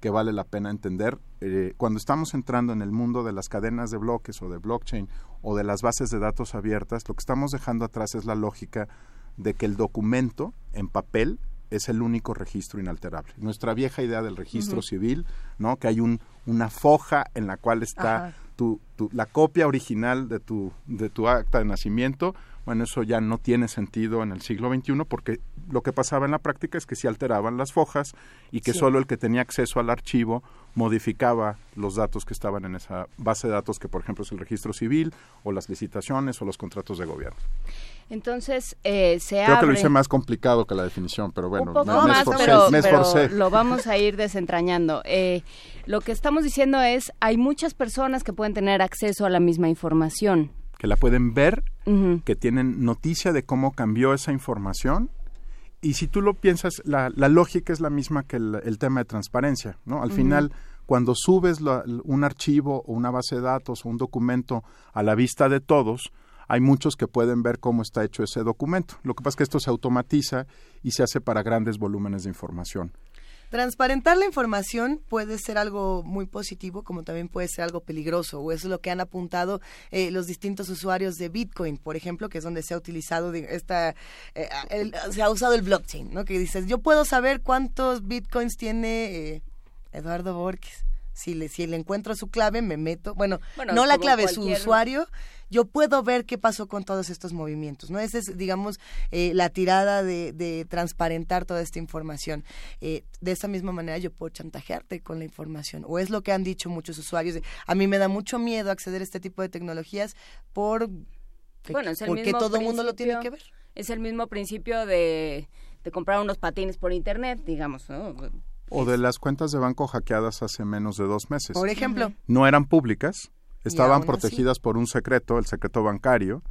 que vale la pena entender. Eh, cuando estamos entrando en el mundo de las cadenas de bloques o de blockchain o de las bases de datos abiertas, lo que estamos dejando atrás es la lógica de que el documento en papel es el único registro inalterable. Nuestra vieja idea del registro civil, ¿no? Que hay un, una foja en la cual está tu, tu, la copia original de tu, de tu acta de nacimiento, bueno, eso ya no tiene sentido en el siglo XXI porque lo que pasaba en la práctica es que se alteraban las fojas y que solo el que tenía acceso al archivo modificaba los datos que estaban en esa base de datos que, por ejemplo, es el registro civil o las licitaciones o los contratos de gobierno. Entonces, eh, se Creo que lo hice más complicado que la definición, pero bueno, Un poco más, pero, lo vamos a ir desentrañando. Eh, lo que estamos diciendo es, hay muchas personas que pueden tener acceso a la misma información que la pueden ver, que tienen noticia de cómo cambió esa información. Y si tú lo piensas, la, lógica es la misma que el, tema de transparencia, ¿no? Al final, cuando subes un archivo o una base de datos o un documento a la vista de todos, hay muchos que pueden ver cómo está hecho ese documento. Lo que pasa es que esto se automatiza y se hace para grandes volúmenes de información. Transparentar la información puede ser algo muy positivo, como también puede ser algo peligroso, o eso es lo que han apuntado eh, los distintos usuarios de Bitcoin, por ejemplo, que es donde se ha utilizado esta, eh, se ha usado el blockchain, ¿no? Que dices, yo puedo saber cuántos Bitcoins tiene eh, Eduardo Borges. Si le, si le encuentro su clave, me meto, bueno, no la clave, su usuario, yo puedo ver qué pasó con todos estos movimientos, ¿no? Esa es, digamos, eh, la tirada de, transparentar toda esta información. Eh, de esa misma manera yo puedo chantajearte con la información, o es lo que han dicho muchos usuarios. a mí me da mucho miedo acceder a este tipo de tecnologías por... Bueno, es el porque todo el mundo lo tiene que ver. Es el mismo principio de, de comprar unos patines por internet, digamos, ¿no? O de las cuentas de banco hackeadas hace menos de dos meses. Por ejemplo. No eran públicas, estaban protegidas por un secreto, el secreto bancario,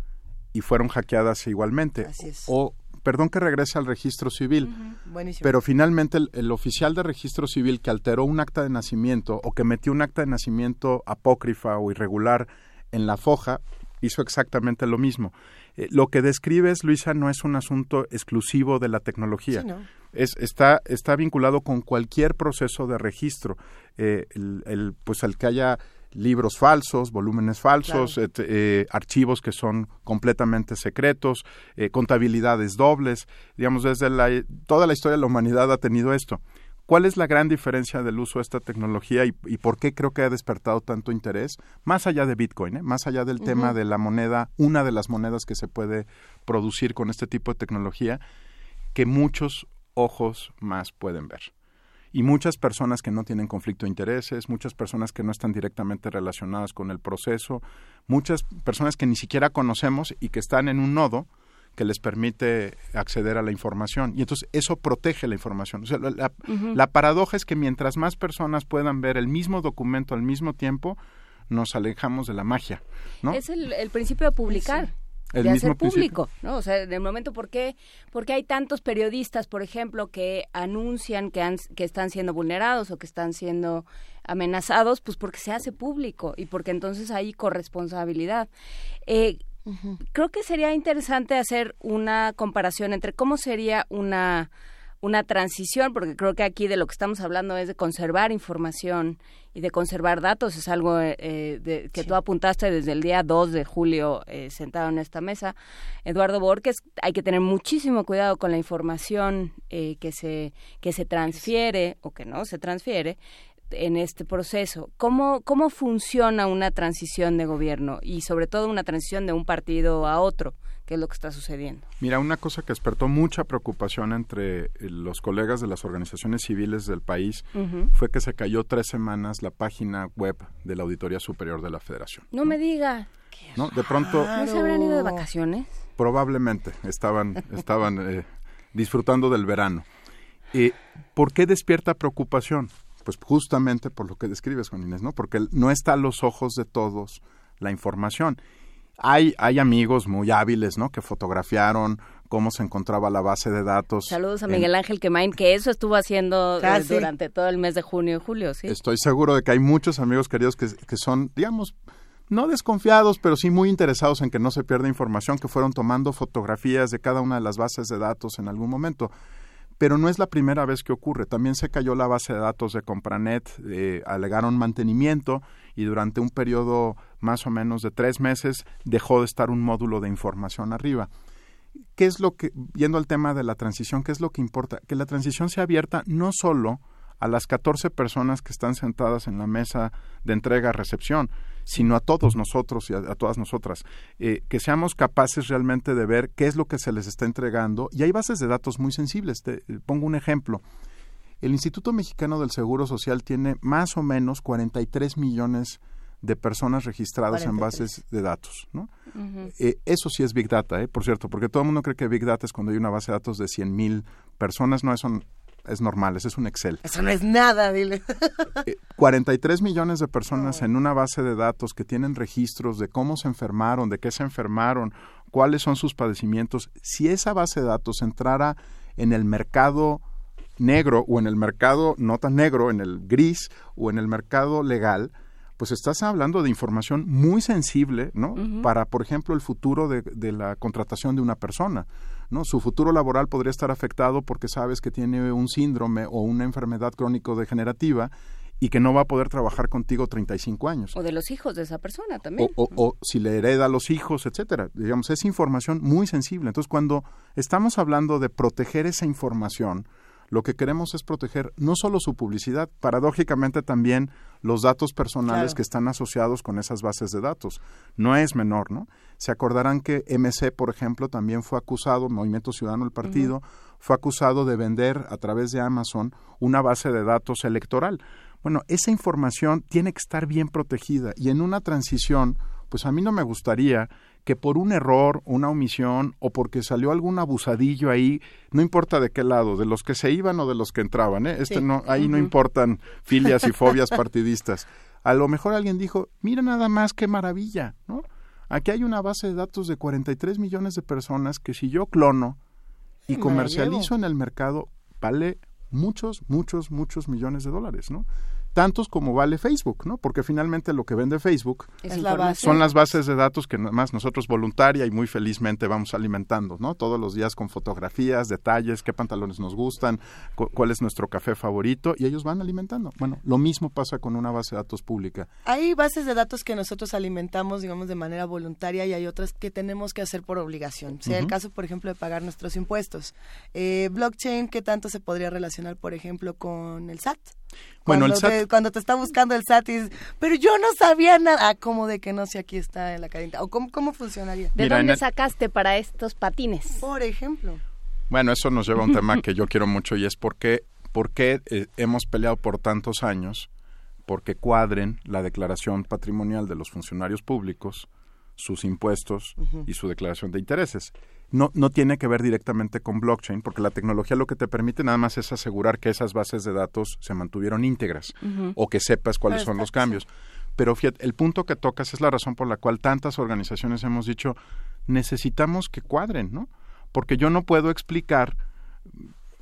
y fueron hackeadas igualmente. O, perdón que regrese al registro civil, pero finalmente el, oficial de registro civil que alteró un acta de nacimiento o que metió un acta de nacimiento apócrifa o irregular en la foja, hizo exactamente lo mismo. Eh, lo que describes, Luisa, no es un asunto exclusivo de la tecnología. Es, está, está vinculado con cualquier proceso de registro. Eh, el, pues el que haya libros falsos, volúmenes falsos, eh, archivos que son completamente secretos, eh, contabilidades dobles, digamos, desde la, toda la historia de la humanidad ha tenido esto. ¿Cuál es la gran diferencia del uso de esta tecnología y, por qué creo que ha despertado tanto interés? Más allá de Bitcoin, ¿eh? más allá del tema de la moneda, una de las monedas que se puede producir con este tipo de tecnología, que muchos ojos más pueden ver y muchas personas que no tienen conflicto de intereses, muchas personas que no están directamente relacionadas con el proceso, muchas personas que ni siquiera conocemos y que están en un nodo que les permite acceder a la información. Y entonces eso protege la información. la, paradoja es que mientras más personas puedan ver el mismo documento al mismo tiempo, nos alejamos de la magia. ¿no? Es el, principio de publicar. de hacer público, ¿no? O sea, en el momento, ¿por qué, porque hay tantos periodistas, por ejemplo, que anuncian que, han, que están siendo vulnerados o que están siendo amenazados? Pues porque se hace público y porque entonces hay corresponsabilidad. Eh, Creo que sería interesante hacer una comparación entre cómo sería una una transición, porque creo que aquí de lo que estamos hablando es de conservar información y de conservar datos, es algo eh, eh, que tú apuntaste desde el día 2 de julio eh, sentado en esta mesa. Eduardo Borges, hay que tener muchísimo cuidado con la información que, se, que se transfiere o que no se transfiere en este proceso. ¿Cómo, ¿Cómo funciona una transición de gobierno y sobre todo una transición de un partido a otro? ¿Qué es lo que está sucediendo? Mira, una cosa que despertó mucha preocupación entre eh, los colegas de las organizaciones civiles del país fue que se cayó tres semanas la página web de la Auditoría Superior de la Federación. No, me diga. ¿No? De pronto... ¿No se habrán ido de vacaciones? Probablemente. Estaban, estaban eh, disfrutando del verano. Eh, ¿Por qué despierta preocupación? Pues justamente por lo que describes, Juan Inés, ¿no? Porque no está a los ojos de todos la información. Hay, hay amigos muy hábiles, ¿no? Que fotografiaron cómo se encontraba la base de datos. Saludos a Miguel Ángel Quemain, que eso estuvo haciendo eh, durante todo el mes de junio y julio, ¿sí? Estoy seguro de que hay muchos amigos queridos que, que son, digamos, no desconfiados, pero sí muy interesados en que no se pierda información, que fueron tomando fotografías de cada una de las bases de datos en algún momento pero no es la primera vez que ocurre. También se cayó la base de datos de Compranet, eh, alegaron mantenimiento y durante un periodo más o menos de tres meses dejó de estar un módulo de información arriba. ¿Qué es lo que, yendo al tema de la transición, qué es lo que importa? Que la transición sea abierta no solo a las 14 personas que están sentadas en la mesa de entrega-recepción, sino a todos nosotros y a, todas nosotras, eh, que seamos capaces realmente de ver qué es lo que se les está entregando. Y hay bases de datos muy sensibles. Te eh, pongo un ejemplo. El Instituto Mexicano del Seguro Social tiene más o menos 43 millones de personas registradas en bases de datos. ¿no? Eh, eso sí es Big Data, ¿eh? por cierto, porque todo el mundo cree que Big Data es cuando hay una base de datos de 100 mil personas. No, eso es normal, ese es un Excel. Eso no es nada, dile. 43 eh, millones de personas en una base de datos que tienen registros de cómo se enfermaron, de qué se enfermaron, cuáles son sus padecimientos. Si esa base de datos entrara en el mercado negro o en el mercado no tan negro, en el gris o en el mercado legal, pues estás hablando de información muy sensible, ¿no? Para, por ejemplo, el futuro de, de la contratación de una persona. ¿No? Su futuro laboral podría estar afectado porque sabes que tiene un síndrome o una enfermedad crónico-degenerativa y que no va a poder trabajar contigo 35 años. O de los hijos de esa persona también. O, o, si le hereda a los hijos, etcétera. Digamos, es información muy sensible. Entonces, cuando estamos hablando de proteger esa información, lo que queremos es proteger no solo su publicidad, paradójicamente también los datos personales que están asociados con esas bases de datos. No es menor, ¿no? Se acordarán que MC, por ejemplo, también fue acusado, Movimiento Ciudadano, el partido, fue acusado de vender a través de Amazon una base de datos electoral. Bueno, esa información tiene que estar bien protegida y en una transición, pues a mí no me gustaría que por un error, una omisión o porque salió algún abusadillo ahí, no importa de qué lado, de los que se iban o de los que entraban, ¿eh? este no, ahí no importan filias y fobias partidistas. A lo mejor alguien dijo, mira nada más qué maravilla, ¿no? Aquí hay una base de datos de 43 millones de personas que si yo clono y comercializo en el mercado, vale muchos, muchos, muchos millones de dólares, ¿no? Tantos como vale Facebook, ¿no? Porque finalmente lo que vende Facebook son las bases de datos que más nosotros voluntaria y muy felizmente vamos alimentando, ¿no? Todos los días con fotografías, detalles, qué pantalones nos gustan, cuál es nuestro café favorito y ellos van alimentando. Bueno, lo mismo pasa con una base de datos pública. Hay bases de datos que nosotros alimentamos, digamos, de manera voluntaria y hay otras que tenemos que hacer por obligación. Sea el caso, por ejemplo, de pagar nuestros impuestos. Eh, blockchain, ¿qué tanto se podría relacionar, por ejemplo, con el SAT? Bueno, cuando, el SAT... cuando te está buscando el SAT y dices, pero yo no sabía nada. Ah, ¿cómo de que no sé aquí está en la carita? ¿O cómo, cómo funcionaría? ¿De dónde sacaste para estos patines? Por ejemplo. Bueno, eso nos lleva a un tema que yo quiero mucho y es por qué, por qué eh, hemos peleado por tantos años porque cuadren la declaración patrimonial de los funcionarios públicos, sus impuestos y su declaración de intereses no, no tiene que ver directamente con blockchain, porque la tecnología lo que te permite nada más es asegurar que esas bases de datos se mantuvieron íntegras o que sepas cuáles son los cambios. Pero fíjate, el punto que tocas es la razón por la cual tantas organizaciones hemos dicho, necesitamos que cuadren, ¿no? Porque yo no puedo explicar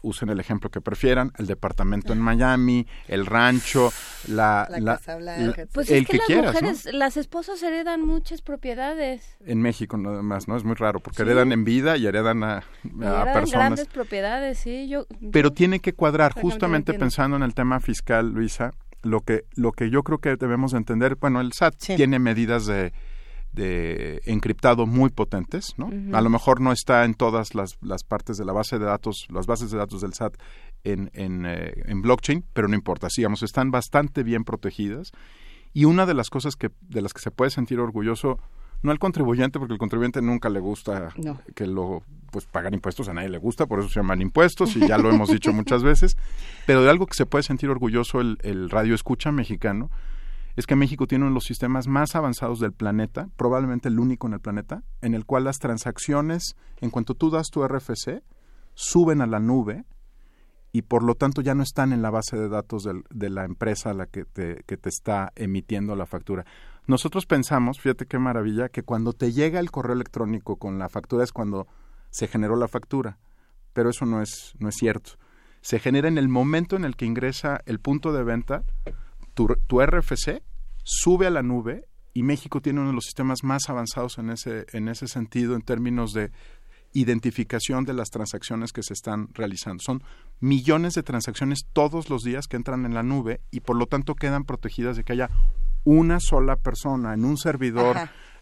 usen el ejemplo que prefieran, el departamento en Miami, el rancho, la, la, pues el es que, las mujeres, las esposas heredan muchas propiedades. En México nada más, ¿no? Es muy raro porque heredan en vida y heredan a, personas. grandes propiedades, sí. Yo, Pero tiene que cuadrar, justamente pensando en el tema fiscal, Luisa, lo que lo que yo creo que debemos entender, bueno, el SAT tiene medidas de de encriptado muy potentes, ¿no? A lo mejor no está en todas las, las, partes de la base de datos, las bases de datos del SAT en, en, eh, en blockchain, pero no importa, sigamos, están bastante bien protegidas. Y una de las cosas que, de las que se puede sentir orgulloso, no al contribuyente, porque el contribuyente nunca le gusta que lo, pues pagar impuestos a nadie le gusta, por eso se llaman impuestos y ya lo hemos dicho muchas veces, pero de algo que se puede sentir orgulloso el, el radio escucha mexicano, es que México tiene uno de los sistemas más avanzados del planeta, probablemente el único en el planeta, en el cual las transacciones, en cuanto tú das tu RFC, suben a la nube y por lo tanto ya no están en la base de datos de la empresa a la que te, que te está emitiendo la factura. Nosotros pensamos, fíjate qué maravilla, que cuando te llega el correo electrónico con la factura es cuando se generó la factura, pero eso no es, no es cierto. Se genera en el momento en el que ingresa el punto de venta tu, RFC sube a la nube y México tiene uno de los sistemas más avanzados en ese, en ese sentido en términos de identificación de las transacciones que se están realizando. Son millones de transacciones todos los días que entran en la nube y por lo tanto quedan protegidas de que haya una sola persona en un servidor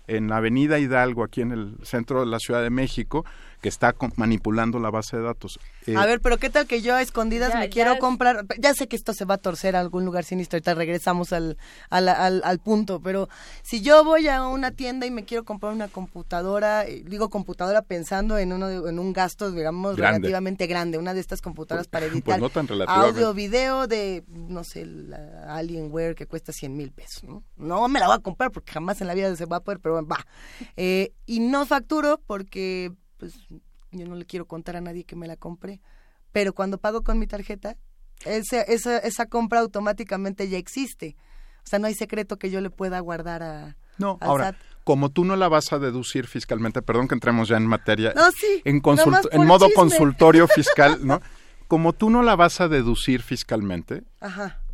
en la Avenida Hidalgo, aquí en el centro de la Ciudad de México, que está manipulando la base de datos. Eh, a ver, pero ¿qué tal que yo a escondidas me quiero comprar? Ya sé que esto se va a torcer a algún lugar siniestro, ahorita regresamos al, al, al, punto, pero si yo voy a una tienda y me quiero comprar una computadora, eh, digo computadora pensando en, uno en un gasto, digamos, relativamente grande, una de estas computadoras para pues editar audio, video de, no sé, la Alienware que cuesta 100 mil pesos, ¿no? No me la voy a comprar porque jamás en la vida se va a poder, pero va. Eh, y no facturo porque pues yo no le quiero contar a nadie que me la compré. Pero cuando pago con mi tarjeta, esa, esa, esa compra automáticamente ya existe. O sea, no hay secreto que yo le pueda guardar a... No, ahora, como tú no la vas a deducir fiscalmente, perdón que entremos ya en materia, no, sí, en, en modo consultorio fiscal, ¿no? Como tú no la vas a deducir fiscalmente,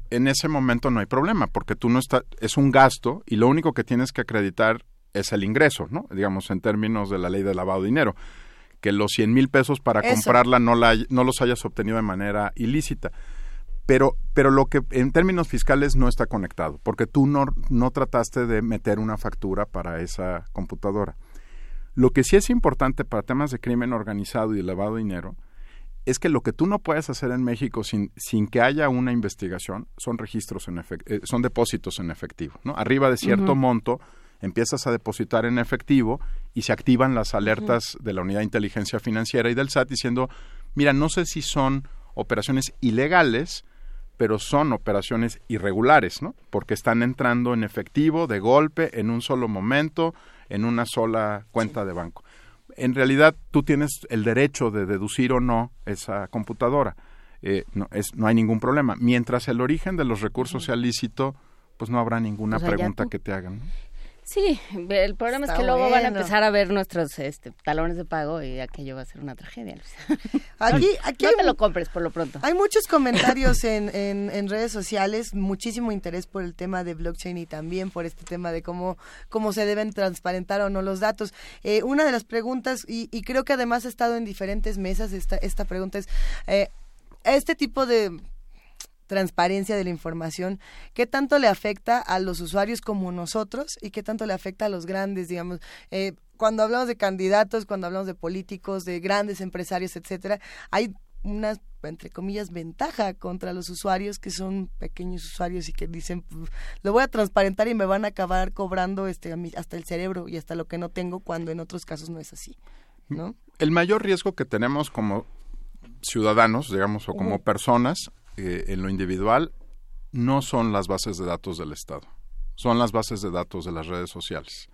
en ese momento no hay problema, porque tú no estás, es un gasto y lo único que tienes que acreditar es el ingreso, ¿no? Digamos, en términos de la ley de lavado de dinero. Que los 100 mil pesos para comprarla no, la, no los hayas obtenido de manera ilícita. Pero, pero lo que en términos fiscales no está conectado, porque tú no, no trataste de meter una factura para esa computadora. Lo que sí es importante para temas de crimen organizado y de lavado de dinero es que lo que tú no puedes hacer en México sin, sin que haya una investigación son registros en eh, son depósitos en efectivo, ¿no? Arriba de cierto monto empiezas a depositar en efectivo y se activan las alertas de la Unidad de Inteligencia Financiera y del SAT diciendo, mira, no sé si son operaciones ilegales, pero son operaciones irregulares, ¿no? Porque están entrando en efectivo, de golpe, en un solo momento, en una sola cuenta de banco. En realidad, tú tienes el derecho de deducir o no esa computadora. Eh, no, es, no hay ningún problema. Mientras el origen de los recursos sea lícito, pues no habrá ninguna pues pregunta que te hagan. Sí, el problema es que luego van a empezar a ver nuestros este, talones de pago y aquello va a ser una tragedia. Aquí, aquí no te lo compres por lo pronto. Hay muchos comentarios en, en, redes sociales, muchísimo interés por el tema de blockchain y también por este tema de cómo, cómo se deben transparentar o no los datos. Eh, una de las preguntas, y, y, creo que además ha estado en diferentes mesas, esta, esta pregunta es, eh, este tipo de transparencia de la información, qué tanto le afecta a los usuarios como nosotros y qué tanto le afecta a los grandes, digamos. Eh, cuando hablamos de candidatos, cuando hablamos de políticos, de grandes empresarios, etcétera, hay una entre comillas ventaja contra los usuarios que son pequeños usuarios y que dicen lo voy a transparentar y me van a acabar cobrando este hasta el cerebro y hasta lo que no tengo cuando en otros casos no es así ¿no? el mayor riesgo que tenemos como ciudadanos digamos o como personas en lo individual no son las bases de datos del Estado, son las bases de datos de las redes sociales.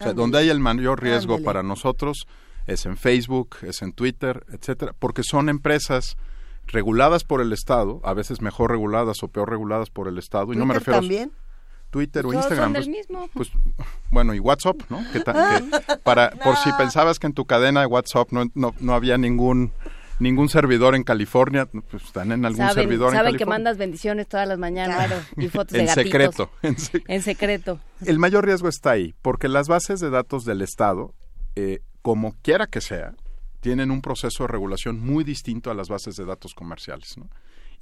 O sea, donde hay el mayor riesgo para nosotros es en Facebook, es en Twitter, etcétera, porque son empresas reguladas por el Estado, a veces mejor reguladas o peor reguladas por el Estado. y no me refiero también? Twitter Pues o todos Instagram. son del pues- mismo. pues, bueno, y WhatsApp, ¿no? Que ta- que para, Por si pensabas que en tu cadena de WhatsApp no, no, no había ningún ningún servidor en California, pues están en algún saben servidor en saben que California. mandas bendiciones todas las mañanas y fotos de en gatitos. secreto. En En secreto. El mayor riesgo está ahí, porque las bases de datos del Estado, eh, como quiera que sea, tienen un proceso de regulación muy distinto a las bases de datos comerciales. ¿no?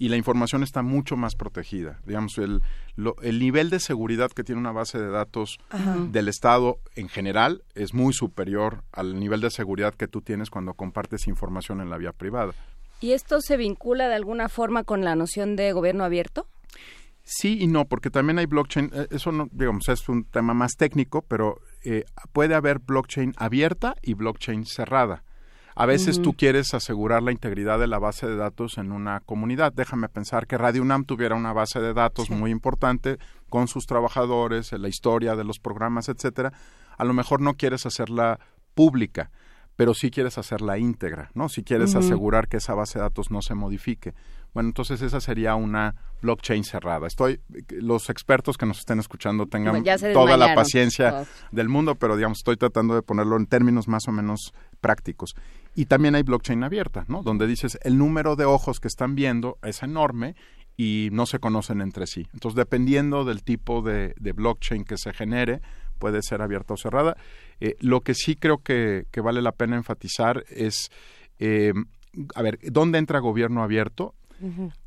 Y la información está mucho más protegida. Digamos, el, lo- el nivel de seguridad que tiene una base de datos Ajá. del Estado en general es muy superior al nivel de seguridad que tú tienes cuando compartes información en la vía privada. ¿Y esto se vincula de alguna forma con la noción de gobierno abierto? Sí y no, porque también hay blockchain, eh, eso no, digamos, es un tema más técnico, pero eh, puede haber blockchain abierta y blockchain cerrada. A veces tú quieres asegurar la integridad de la base de datos en una comunidad. Déjame pensar que Radio UNAM tuviera una base de datos muy importante con sus trabajadores, en la historia de los programas, etcétera. A lo mejor no quieres hacerla pública, pero sí quieres hacerla íntegra, ¿no? Si quieres asegurar que esa base de datos no se modifique. Bueno, entonces esa sería una blockchain cerrada. Estoy, los expertos que nos estén escuchando tengan toda la paciencia del mundo, pero digamos, estoy tratando de ponerlo en términos más o menos prácticos. Y también hay blockchain abierta, ¿no? Donde dices, el número de ojos que están viendo es enorme y no se conocen entre sí. Entonces, dependiendo del tipo de, de blockchain que se genere, puede ser abierta o cerrada. Eh, lo que sí creo que, que vale la pena enfatizar es, eh, a ver, ¿dónde entra gobierno abierto?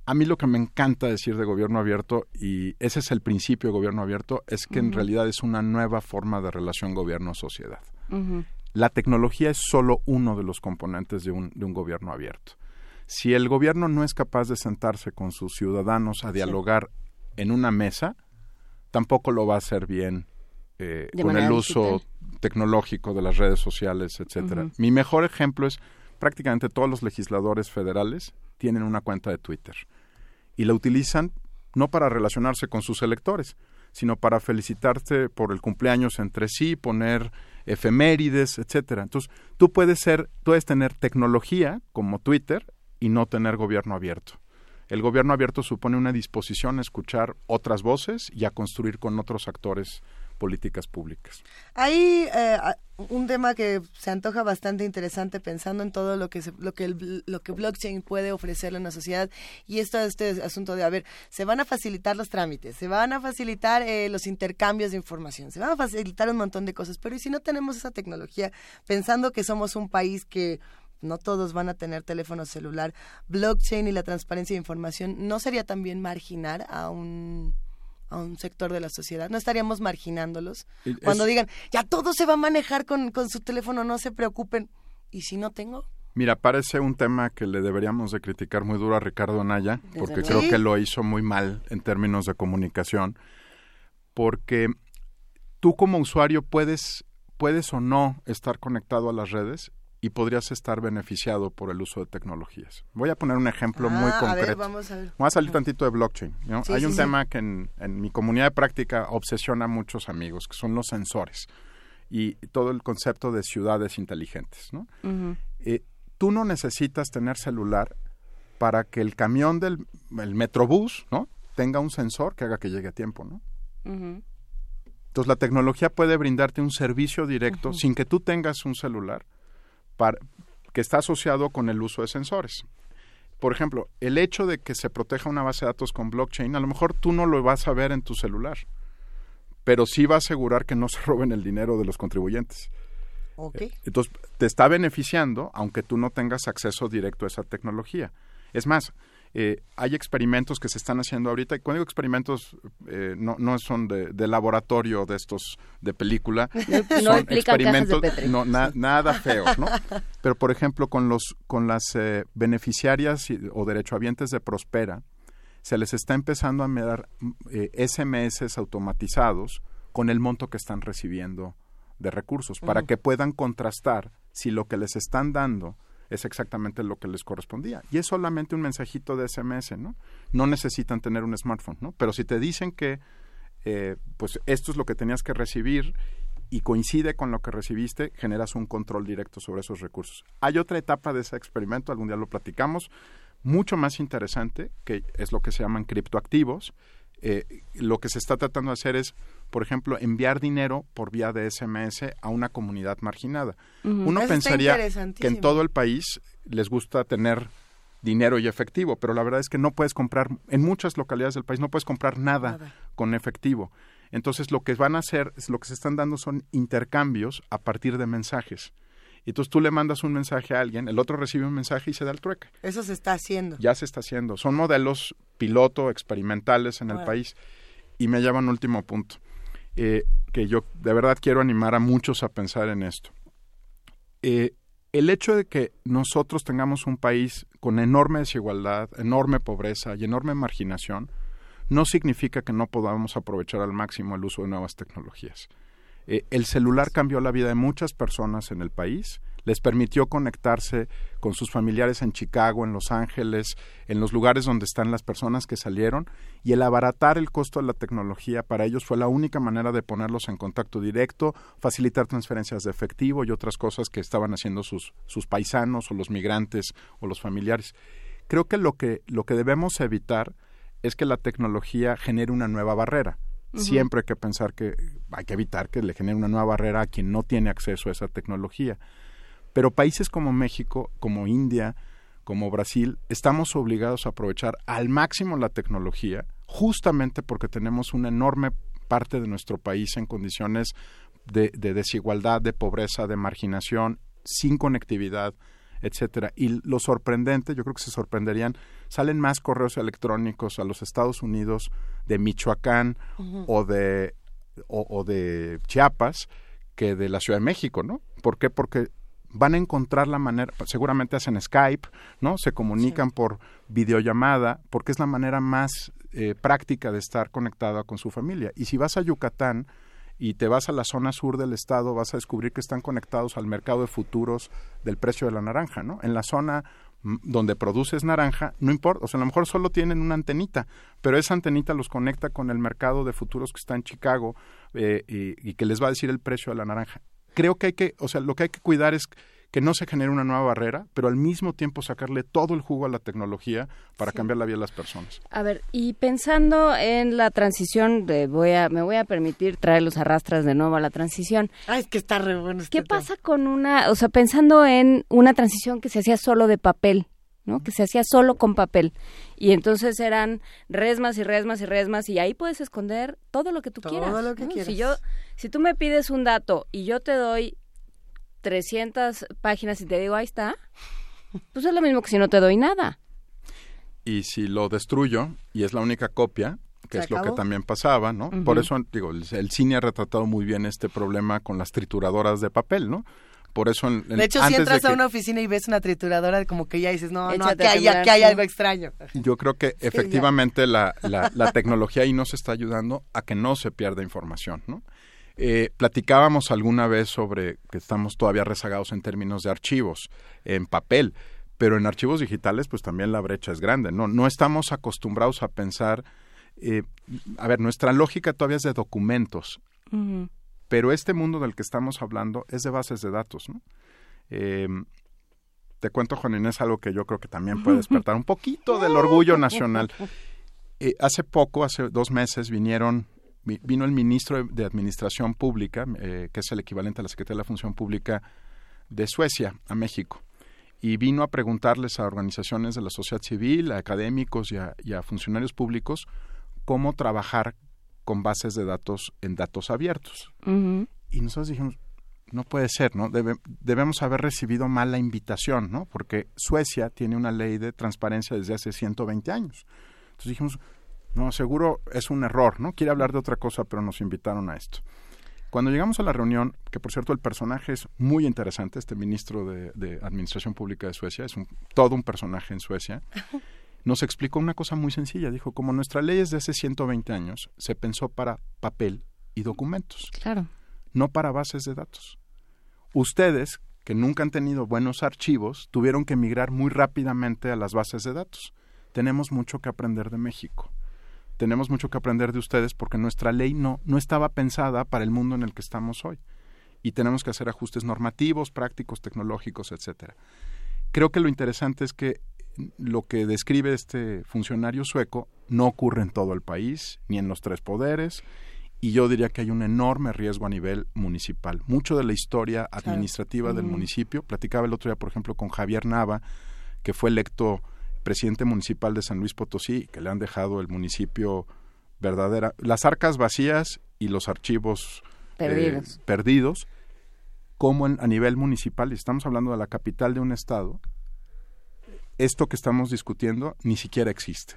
A mí lo que me encanta decir de gobierno abierto, y ese es el principio de gobierno abierto, es que en realidad es una nueva forma de relación gobierno-sociedad. La tecnología es solo uno de los componentes de un, de un gobierno abierto. Si el gobierno no es capaz de sentarse con sus ciudadanos a dialogar en una mesa, tampoco lo va a hacer bien eh, con el uso tecnológico de las redes sociales, etcétera. Mi mejor ejemplo es prácticamente todos los legisladores federales tienen una cuenta de Twitter y la utilizan no para relacionarse con sus electores, sino para felicitarse por el cumpleaños entre sí, poner efemérides, etcétera. Entonces, tú puedes ser, puedes tener tecnología como Twitter y no tener gobierno abierto. El gobierno abierto supone una disposición a escuchar otras voces y a construir con otros actores políticas públicas. Hay eh, un tema que se antoja bastante interesante pensando en todo lo que se- lo que el, lo que blockchain puede ofrecerle a una sociedad y esto este asunto de a ver se van a facilitar los trámites se van a facilitar eh, los intercambios de información se van a facilitar un montón de cosas pero y si no tenemos esa tecnología pensando que somos un país que no todos van a tener teléfono celular blockchain y la transparencia de información no sería también marginar a un a un sector de la sociedad, no estaríamos marginándolos. Es- Cuando digan, ya todo se va a manejar con, con su teléfono, no se preocupen. ¿Y si no tengo? Mira, parece un tema que le deberíamos de criticar muy duro a Ricardo Anaya, porque creo que lo hizo muy mal en términos de comunicación, porque tú como usuario puedes, puedes o no estar conectado a las redes y podrías estar beneficiado por el uso de tecnologías. Voy a poner un ejemplo muy Ah, a ver, concreto. vamos a ver. Voy a salir tantito de blockchain. ¿no? Sí, Hay sí, un sí. tema que en, en mi comunidad de práctica obsesiona a muchos amigos, que son los sensores y todo el concepto de ciudades inteligentes. ¿no? eh, tú no necesitas tener celular para que el camión del el metrobús, ¿no? Tenga un sensor que haga que llegue a tiempo, ¿no? Entonces la tecnología puede brindarte un servicio directo sin que tú tengas un celular para, que está asociado con el uso de sensores. Por ejemplo, el hecho de que se proteja una base de datos con blockchain, a lo mejor tú no lo vas a ver en tu celular, pero sí va a asegurar que no se roben el dinero de los contribuyentes. Ok. Entonces, te está beneficiando aunque tú no tengas acceso directo a esa tecnología. Es más, eh, hay experimentos que se están haciendo ahorita, y cuando digo experimentos, eh, no, no son de, de laboratorio de estos de película, No son de Petri. no, na- nada feos, ¿no? Pero, por ejemplo, con, los, con las eh, beneficiarias y- o derechohabientes de Prospera, se les está empezando a dar eh, SMS automatizados con el monto que están recibiendo de recursos, para que puedan contrastar si lo que les están dando es exactamente lo que les correspondía. Y es solamente un mensajito de SMS, ¿no? No necesitan tener un smartphone, ¿no? Pero si te dicen que, eh, pues, esto es lo que tenías que recibir y coincide con lo que recibiste, generas un control directo sobre esos recursos. Hay otra etapa de ese experimento, algún día lo platicamos, mucho más interesante, que es lo que se llaman criptoactivos, Eh, lo que se está tratando de hacer es, por ejemplo, enviar dinero por vía de SMS a una comunidad marginada. Uno pensaría que en todo el país les gusta tener dinero y efectivo, pero la verdad es que no puedes comprar, en muchas localidades del país no puedes comprar nada, con efectivo. Entonces lo que van a hacer, lo que se están dando son intercambios a partir de mensajes. Y entonces tú le mandas un mensaje a alguien, el otro recibe un mensaje y se da el trueque. Eso se está haciendo. Ya se está haciendo. Son modelos piloto, experimentales en el país. Y me lleva un último punto, eh, que yo de verdad quiero animar a muchos a pensar en esto. Eh, el hecho de que nosotros tengamos un país con enorme desigualdad, enorme pobreza y enorme marginación, no significa que no podamos aprovechar al máximo el uso de nuevas tecnologías. Eh, el celular cambió la vida de muchas personas en el país, les permitió conectarse con sus familiares en Chicago, en Los Ángeles, en los lugares donde están las personas que salieron, y el abaratar el costo de la tecnología para ellos fue la única manera de ponerlos en contacto directo, facilitar transferencias de efectivo y otras cosas que estaban haciendo sus, sus paisanos o los migrantes o los familiares. Creo que lo que, lo que debemos evitar es que la tecnología genere una nueva barrera. Siempre hay que pensar que hay que evitar que le genere una nueva barrera a quien no tiene acceso a esa tecnología. Pero países como México, como India, como Brasil, estamos obligados a aprovechar al máximo la tecnología, justamente porque tenemos una enorme parte de nuestro país en condiciones de, desigualdad, de pobreza, de marginación, sin conectividad, etcétera. Y lo sorprendente, yo creo que se sorprenderían, salen más correos electrónicos a los Estados Unidos de Michoacán o de o, de Chiapas que de la Ciudad de México, ¿no? ¿Por qué? Porque van a encontrar la manera, seguramente hacen Skype, ¿no? Se comunican por videollamada, porque es la manera más eh, práctica de estar conectada con su familia. Y si vas a Yucatán y te vas a la zona sur del estado, vas a descubrir que están conectados al mercado de futuros del precio de la naranja, ¿no? En la zona donde produces naranja, no importa, o sea, a lo mejor solo tienen una antenita, pero esa antenita los conecta con el mercado de futuros que está en Chicago eh, y, que les va a decir el precio de la naranja. Creo que hay que, o sea, lo que hay que cuidar es que no se genere una nueva barrera, pero al mismo tiempo sacarle todo el jugo a la tecnología para cambiar la vida de las personas. A ver, y pensando en la transición, de voy a, me voy a permitir traer los arrastras de nuevo a la transición. Ay, es que está re bueno. Este ¿Qué pasa con una, o sea, pensando en una transición que se hacía solo de papel? ¿No? Que se hacía solo con papel. Y entonces eran resmas y resmas y resmas y ahí puedes esconder todo lo que tú quieras. Todo lo que quieras. Si yo si tú me pides un dato y yo te doy 300 páginas y te digo, ahí está, pues es lo mismo que si no te doy nada. Y si lo destruyo y es la única copia, que es lo que también pasaba, ¿no? Por eso, digo, el, cine ha retratado muy bien este problema con las trituradoras de papel, ¿no? Por eso, de hecho, si entras a una oficina y ves una trituradora, como que ya dices, no, no, aquí hay, hay, algo extraño. Yo creo que efectivamente la, la, la, tecnología ahí nos está ayudando a que no se pierda información, ¿no? Eh, platicábamos alguna vez sobre que estamos todavía rezagados en términos de archivos en papel, pero en archivos digitales pues también la brecha es grande. No, no estamos acostumbrados a pensar, eh, a ver, nuestra lógica todavía es de documentos, pero este mundo del que estamos hablando es de bases de datos. ¿no? Eh, te cuento, Juan Inés, algo que yo creo que también puede despertar un poquito del orgullo nacional. hace poco, hace dos meses, vinieron vino el ministro de Administración Pública, eh, que es el equivalente a la Secretaría de la Función Pública de Suecia, a México, y vino a preguntarles a organizaciones de la sociedad civil, a académicos y a, funcionarios públicos cómo trabajar con bases de datos en datos abiertos. Y nosotros dijimos, no puede ser, ¿no? debemos haber recibido mal la invitación, ¿no? Porque Suecia tiene una ley de transparencia desde hace 120 años. Entonces dijimos, no, seguro es un error, ¿no? Quiere hablar de otra cosa, pero nos invitaron a esto. Cuando llegamos a la reunión, que por cierto el personaje es muy interesante, este ministro de, Administración Pública de Suecia, es un, todo un personaje en Suecia, nos explicó una cosa muy sencilla. Dijo, como nuestra ley es de hace 120 años, se pensó para papel y documentos. Claro. No para bases de datos. Ustedes, que nunca han tenido buenos archivos, tuvieron que migrar muy rápidamente a las bases de datos. Tenemos mucho que aprender de México tenemos mucho que aprender de ustedes porque nuestra ley no, no estaba pensada para el mundo en el que estamos hoy. Y tenemos que hacer ajustes normativos, prácticos, tecnológicos, etcétera. Creo que lo interesante es que lo que describe este funcionario sueco no ocurre en todo el país, ni en los tres poderes, y yo diría que hay un enorme riesgo a nivel municipal. Mucho de la historia administrativa del municipio, platicaba el otro día, por ejemplo, con Javier Nava, que fue electo presidente municipal de San Luis Potosí, que le han dejado el municipio verdadera, las arcas vacías y los archivos eh, perdidos, como a nivel municipal, y estamos hablando de la capital de un estado, esto que estamos discutiendo ni siquiera existe.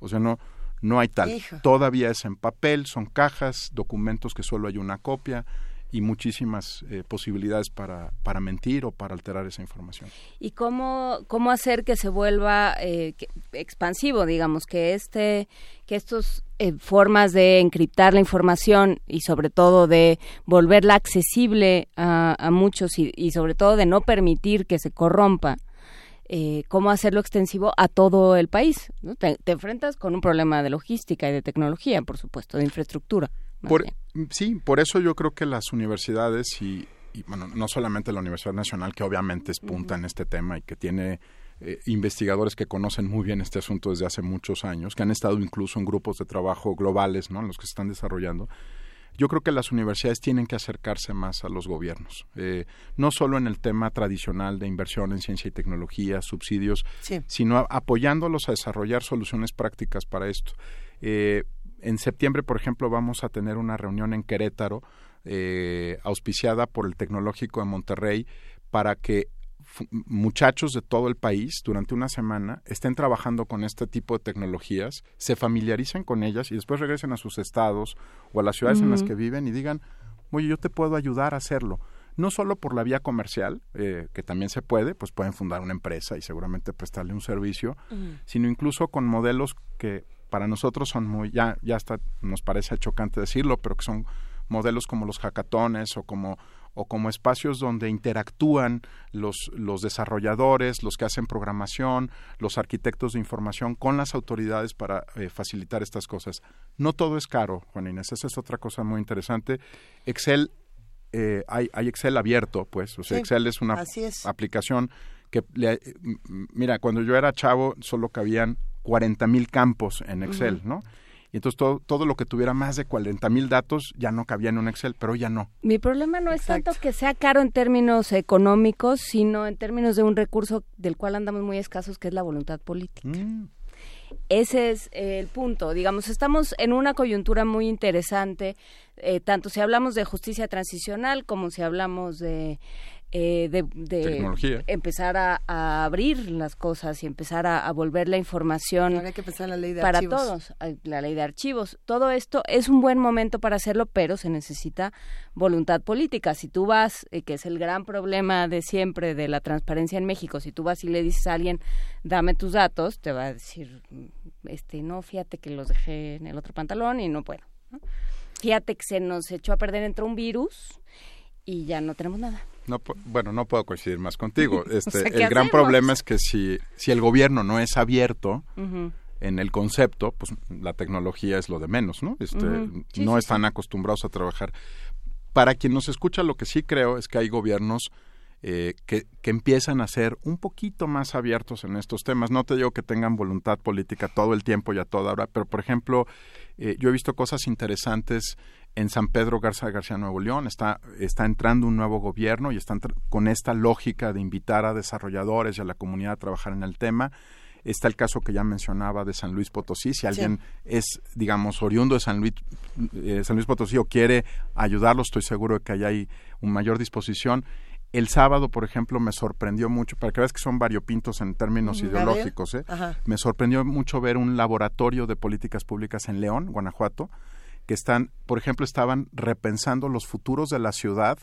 O sea, no, no hay tal. Todavía es en papel, son cajas, documentos que solo hay una copia y muchísimas eh, posibilidades para, para mentir o para alterar esa información. ¿Y cómo, cómo hacer que se vuelva eh, expansivo, digamos, que este que estos eh, formas de encriptar la información y sobre todo de volverla accesible a, a muchos y, y, sobre todo de no permitir que se corrompa eh, cómo hacerlo extensivo a todo el país. Te, enfrentas con un problema de logística y de tecnología, por supuesto, de infraestructura. sí, por eso yo creo que las universidades y, bueno, no solamente la Universidad Nacional, que obviamente es punta en este tema y que tiene eh, investigadores que conocen muy bien este asunto desde hace muchos años, que han estado incluso en grupos de trabajo globales, ¿no? En los que se están desarrollando yo creo que las universidades tienen que acercarse más a los gobiernos, eh, no solo en el tema tradicional de inversión en ciencia y tecnología, subsidios, sino apoyándolos a desarrollar soluciones prácticas para esto. Eh, en septiembre, por ejemplo, vamos a tener una reunión en Querétaro, eh, auspiciada por el Tecnológico de Monterrey, para que muchachos de todo el país durante una semana estén trabajando con este tipo de tecnologías, se familiaricen con ellas y después regresen a sus estados o a las ciudades en las que viven y digan, oye, yo te puedo ayudar a hacerlo. No solo por la vía comercial, eh, que también se puede, pues pueden fundar una empresa y seguramente prestarle un servicio, sino incluso con modelos que para nosotros son muy, ya, ya hasta nos parece chocante decirlo, pero que son modelos como los hackatones o como o como espacios donde interactúan los, los desarrolladores, los que hacen programación, los arquitectos de información con las autoridades para eh, facilitar estas cosas. No todo es caro, Juan Inés, esa es otra cosa muy interesante. Excel, eh, hay, hay, Excel abierto, pues, o sea, Excel es una aplicación que, mira, cuando yo era chavo solo cabían 40 mil campos en Excel, ¿no? Y entonces todo, todo lo que tuviera más de 40 mil datos ya no cabía en un Excel, pero ya no. Mi problema no es tanto que sea caro en términos económicos, sino en términos de un recurso del cual andamos muy escasos, que es la voluntad política. Mm. Ese es el punto. Digamos, estamos en una coyuntura muy interesante, eh, tanto si hablamos de justicia transicional como si hablamos de eh, de, empezar a, abrir las cosas y empezar a, volver la información para todos, la ley de archivos. Todo esto es un buen momento para hacerlo, pero se necesita voluntad política. Si tú vas, eh, que es el gran problema de siempre de la transparencia en México, si tú vas y le dices a alguien, dame tus datos, te va a decir, este, no, fíjate que los dejé en el otro pantalón y no puedo. Fíjate que se nos echó a perder, entre un virus y ya no tenemos nada. No, bueno, no puedo coincidir más contigo. Este, el gran problema es que si, si el gobierno no es abierto en el concepto, pues la tecnología es lo de menos, ¿no? Este, no están acostumbrados a trabajar. Para quien nos escucha, lo que sí creo es que hay gobiernos eh, que, que, empiezan a ser un poquito más abiertos en estos temas. No te digo que tengan voluntad política todo el tiempo y a toda hora, pero por ejemplo, eh, yo he visto cosas interesantes en San Pedro Garza García Nuevo León está, está entrando un nuevo gobierno y están con esta lógica de invitar a desarrolladores y a la comunidad a trabajar en el tema. Está el caso que ya mencionaba de San Luis Potosí. Si alguien es, digamos, oriundo de San Luis, eh, San Luis Potosí o quiere ayudarlo, estoy seguro de que allá hay una mayor disposición. El sábado, por ejemplo, me sorprendió mucho, para que veas que son variopintos en términos ideológicos, ¿eh? me sorprendió mucho ver un laboratorio de políticas públicas en León, Guanajuato, que están, por ejemplo, estaban repensando los futuros de la ciudad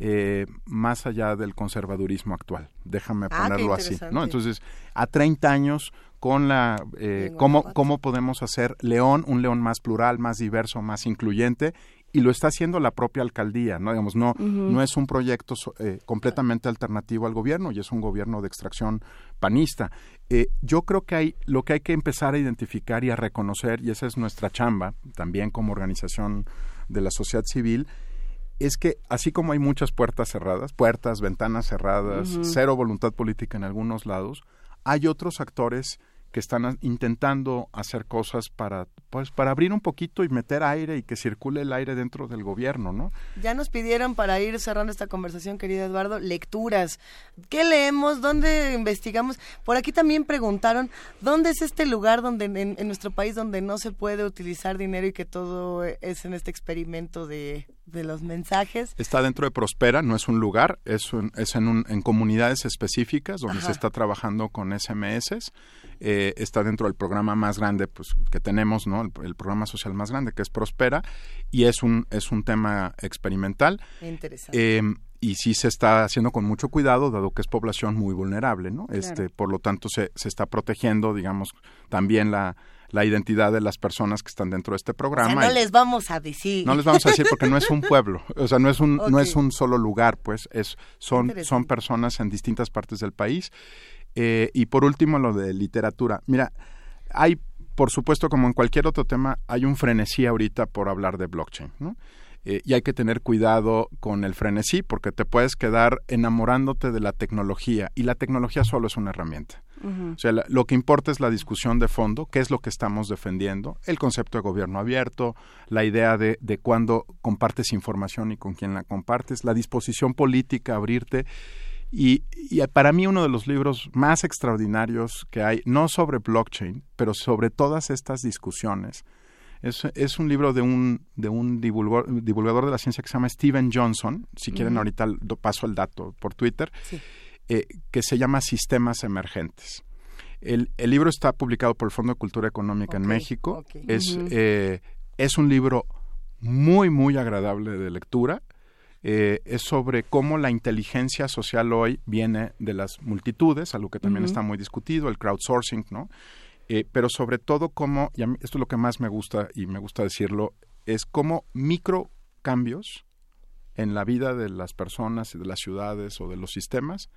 eh, más allá del conservadurismo actual. Déjame ah, ponerlo así, ¿no? Entonces, a 30 años con la eh, cómo, cómo podemos hacer León un León más plural, más diverso, más incluyente y lo está haciendo la propia alcaldía, no digamos no no es un proyecto eh, completamente alternativo al gobierno y es un gobierno de extracción panista. Eh, yo creo que hay lo que hay que empezar a identificar y a reconocer y esa es nuestra chamba también como organización de la sociedad civil es que así como hay muchas puertas cerradas, puertas, ventanas cerradas, cero voluntad política en algunos lados, hay otros actores que están intentando hacer cosas para pues para abrir un poquito y meter aire y que circule el aire dentro del gobierno, ¿no? Ya nos pidieron para ir cerrando esta conversación, querido Eduardo, lecturas. ¿Qué leemos? ¿Dónde investigamos? Por aquí también preguntaron, ¿dónde es este lugar donde en, nuestro país donde no se puede utilizar dinero y que todo es en este experimento de, los mensajes? Está dentro de Prospera, no es un lugar, es, es en, en comunidades específicas donde se está trabajando con SMS eh, está dentro del programa más grande pues, que tenemos, ¿no? El, programa social más grande, que es Prospera, y es un, es un tema experimental. Interesante. Eh, y sí se está haciendo con mucho cuidado, dado que es población muy vulnerable, ¿no? Este, por lo tanto, se, se está protegiendo, digamos, también la, la identidad de las personas que están dentro de este programa. no les vamos a decir. No les vamos a decir porque no es un pueblo, o sea, no es un, no es un solo lugar, pues, es, son, son personas en distintas partes del país eh, y por último, lo de literatura. Mira, hay, por supuesto, como en cualquier otro tema, hay un frenesí ahorita por hablar de blockchain, ¿no? Eh, y hay que tener cuidado con el frenesí porque te puedes quedar enamorándote de la tecnología y la tecnología solo es una herramienta. O sea, lo que importa es la discusión de fondo, qué es lo que estamos defendiendo, el concepto de gobierno abierto, la idea de, de cuándo compartes información y con quién la compartes, la disposición política a abrirte y, para mí uno de los libros más extraordinarios que hay, no sobre blockchain, pero sobre todas estas discusiones, es, es un libro de un, de un divulgador, de la ciencia que se llama Steven Johnson, si quieren ahorita paso el dato por Twitter, eh, que se llama Sistemas Emergentes. El, el, libro está publicado por el Fondo de Cultura Económica en México. Es, eh, es un libro muy, muy agradable de lectura eh, es sobre cómo la inteligencia social hoy viene de las multitudes, algo que también está muy discutido, el crowdsourcing, ¿no? Eh, pero sobre todo cómo, y esto es lo que más me gusta y me gusta decirlo, es cómo micro cambios en la vida de las personas y de las ciudades o de los sistemas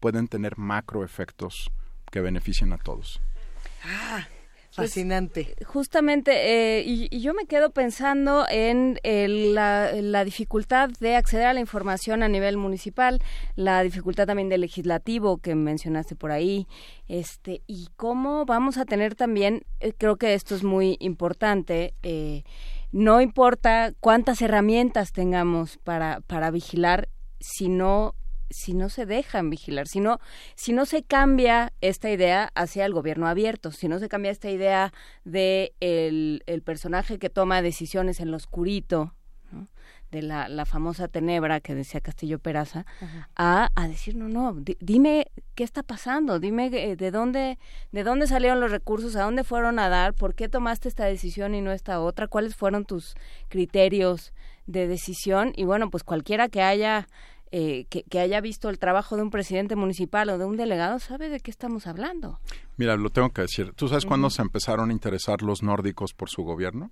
pueden tener macro efectos que beneficien a todos. Ah, pues, Fascinante. justamente, eh, y, yo me quedo pensando en la, dificultad de acceder a la información a nivel municipal, la dificultad también del legislativo que mencionaste por ahí, este, y cómo vamos a tener también, eh, creo que esto es muy importante, eh, no importa cuántas herramientas tengamos para, para vigilar, sino si no se dejan vigilar, si no, si no se cambia esta idea hacia el gobierno abierto, si no se cambia esta idea de el, personaje que toma decisiones en lo oscurito, de la, la, famosa tenebra que decía Castillo Peraza, a, a, decir, no, no, dime qué está pasando, dime eh, de dónde, de dónde salieron los recursos, a dónde fueron a dar, por qué tomaste esta decisión y no esta otra, cuáles fueron tus criterios de decisión y bueno, pues cualquiera que haya eh, que, haya visto el trabajo de un presidente municipal o de un delegado sabe de qué estamos hablando. Mira, lo tengo que decir. ¿Tú sabes cuándo se empezaron a interesar los nórdicos por su gobierno?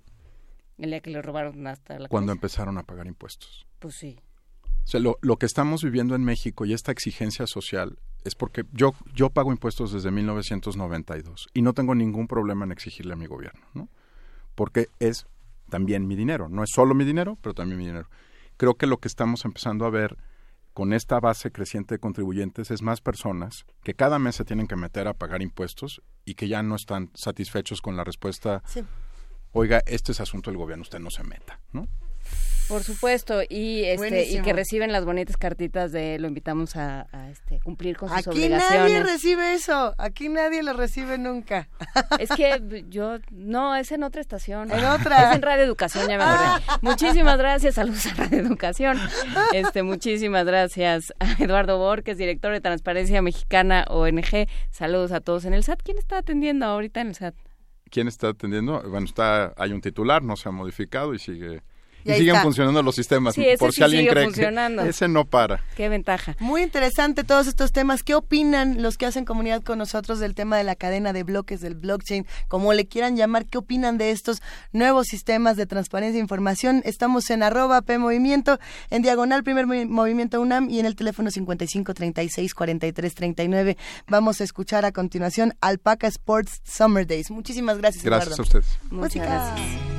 El día que le robaron hasta la Cuando empezaron a pagar impuestos. Pues sí. O sea, lo, lo, que estamos viviendo en México y esta exigencia social es porque yo, yo pago impuestos desde 1992 y no tengo ningún problema en exigirle a mi gobierno, ¿no? Porque es también mi dinero. No es solo mi dinero, pero también mi dinero. Creo que lo que estamos empezando a ver con esta base creciente de contribuyentes es más personas que cada mes se tienen que meter a pagar impuestos y que ya no están satisfechos con la respuesta, oiga, este es asunto del gobierno, usted no se meta, ¿no? Por supuesto, y este y que reciben las bonitas cartitas de lo invitamos a, este, cumplir con sus obligaciones. Aquí nadie recibe eso, aquí nadie lo recibe nunca. Es que yo, no, es en otra estación. En otra. Es en Radio Educación, ya me acordé. Muchísimas gracias, saludos a Radio Educación. Este, muchísimas gracias a Eduardo Borges, director de Transparencia Mexicana ONG. Saludos a todos en el SAT. ¿Quién está atendiendo ahorita en el SAT? ¿Quién está atendiendo? Bueno, está, hay un titular, no se ha modificado y sigue y, siguen funcionando los sistemas. por si alguien cree que ese no para. Qué ventaja. Muy interesante todos estos temas. ¿Qué opinan los que hacen comunidad con nosotros del tema de la cadena de bloques del blockchain? Como le quieran llamar, ¿qué opinan de estos nuevos sistemas de transparencia e información? Estamos en arroba P Movimiento, en diagonal Primer Movimiento UNAM y en el teléfono 55 36 43 39. Vamos a escuchar a continuación Alpaca Sports Summer Days. Muchísimas gracias, Gracias a ustedes. Muchas gracias.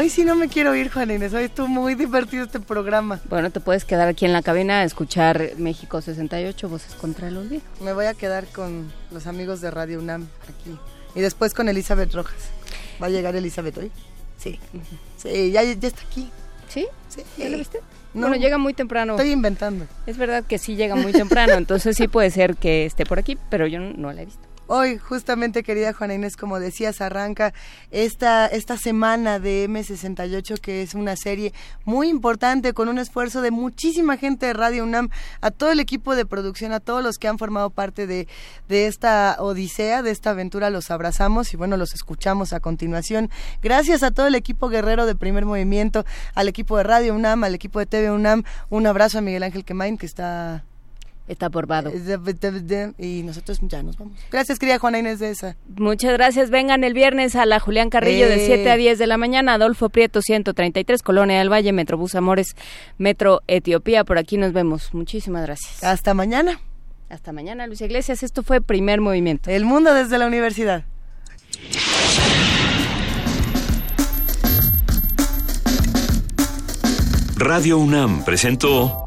Hoy sí no me quiero ir, Juan Inés. Hoy estuvo muy divertido este programa. Bueno, te puedes quedar aquí en la cabina a escuchar México 68, Voces contra el Olvido. Me voy a quedar con los amigos de Radio UNAM aquí. Y después con Elizabeth Rojas. ¿Va a llegar Elizabeth hoy? Sí. Sí, ya, ya está aquí. ¿Sí? Sí. ¿Ya lo viste? No, bueno, llega muy temprano. Estoy inventando. Es verdad que sí llega muy temprano, entonces sí puede ser que esté por aquí, pero yo no la he visto. Hoy, justamente, querida Juana Inés, como decías, arranca esta, esta semana de M68, que es una serie muy importante, con un esfuerzo de muchísima gente de Radio UNAM, a todo el equipo de producción, a todos los que han formado parte de, de esta odisea, de esta aventura, los abrazamos y bueno, los escuchamos a continuación. Gracias a todo el equipo guerrero de primer movimiento, al equipo de Radio UNAM, al equipo de TV UNAM, un abrazo a Miguel Ángel Quemain, que está Está Vado. Y nosotros ya nos vamos. Gracias, querida Juana Inés de esa. Muchas gracias. Vengan el viernes a la Julián Carrillo de 7 a 10 de la mañana. Adolfo Prieto, 133, Colonia del Valle, Metrobús Amores, Metro Etiopía. Por aquí nos vemos. Muchísimas gracias. Hasta mañana. Hasta mañana, Luis Iglesias. Esto fue Primer Movimiento. El mundo desde la universidad. Radio UNAM presentó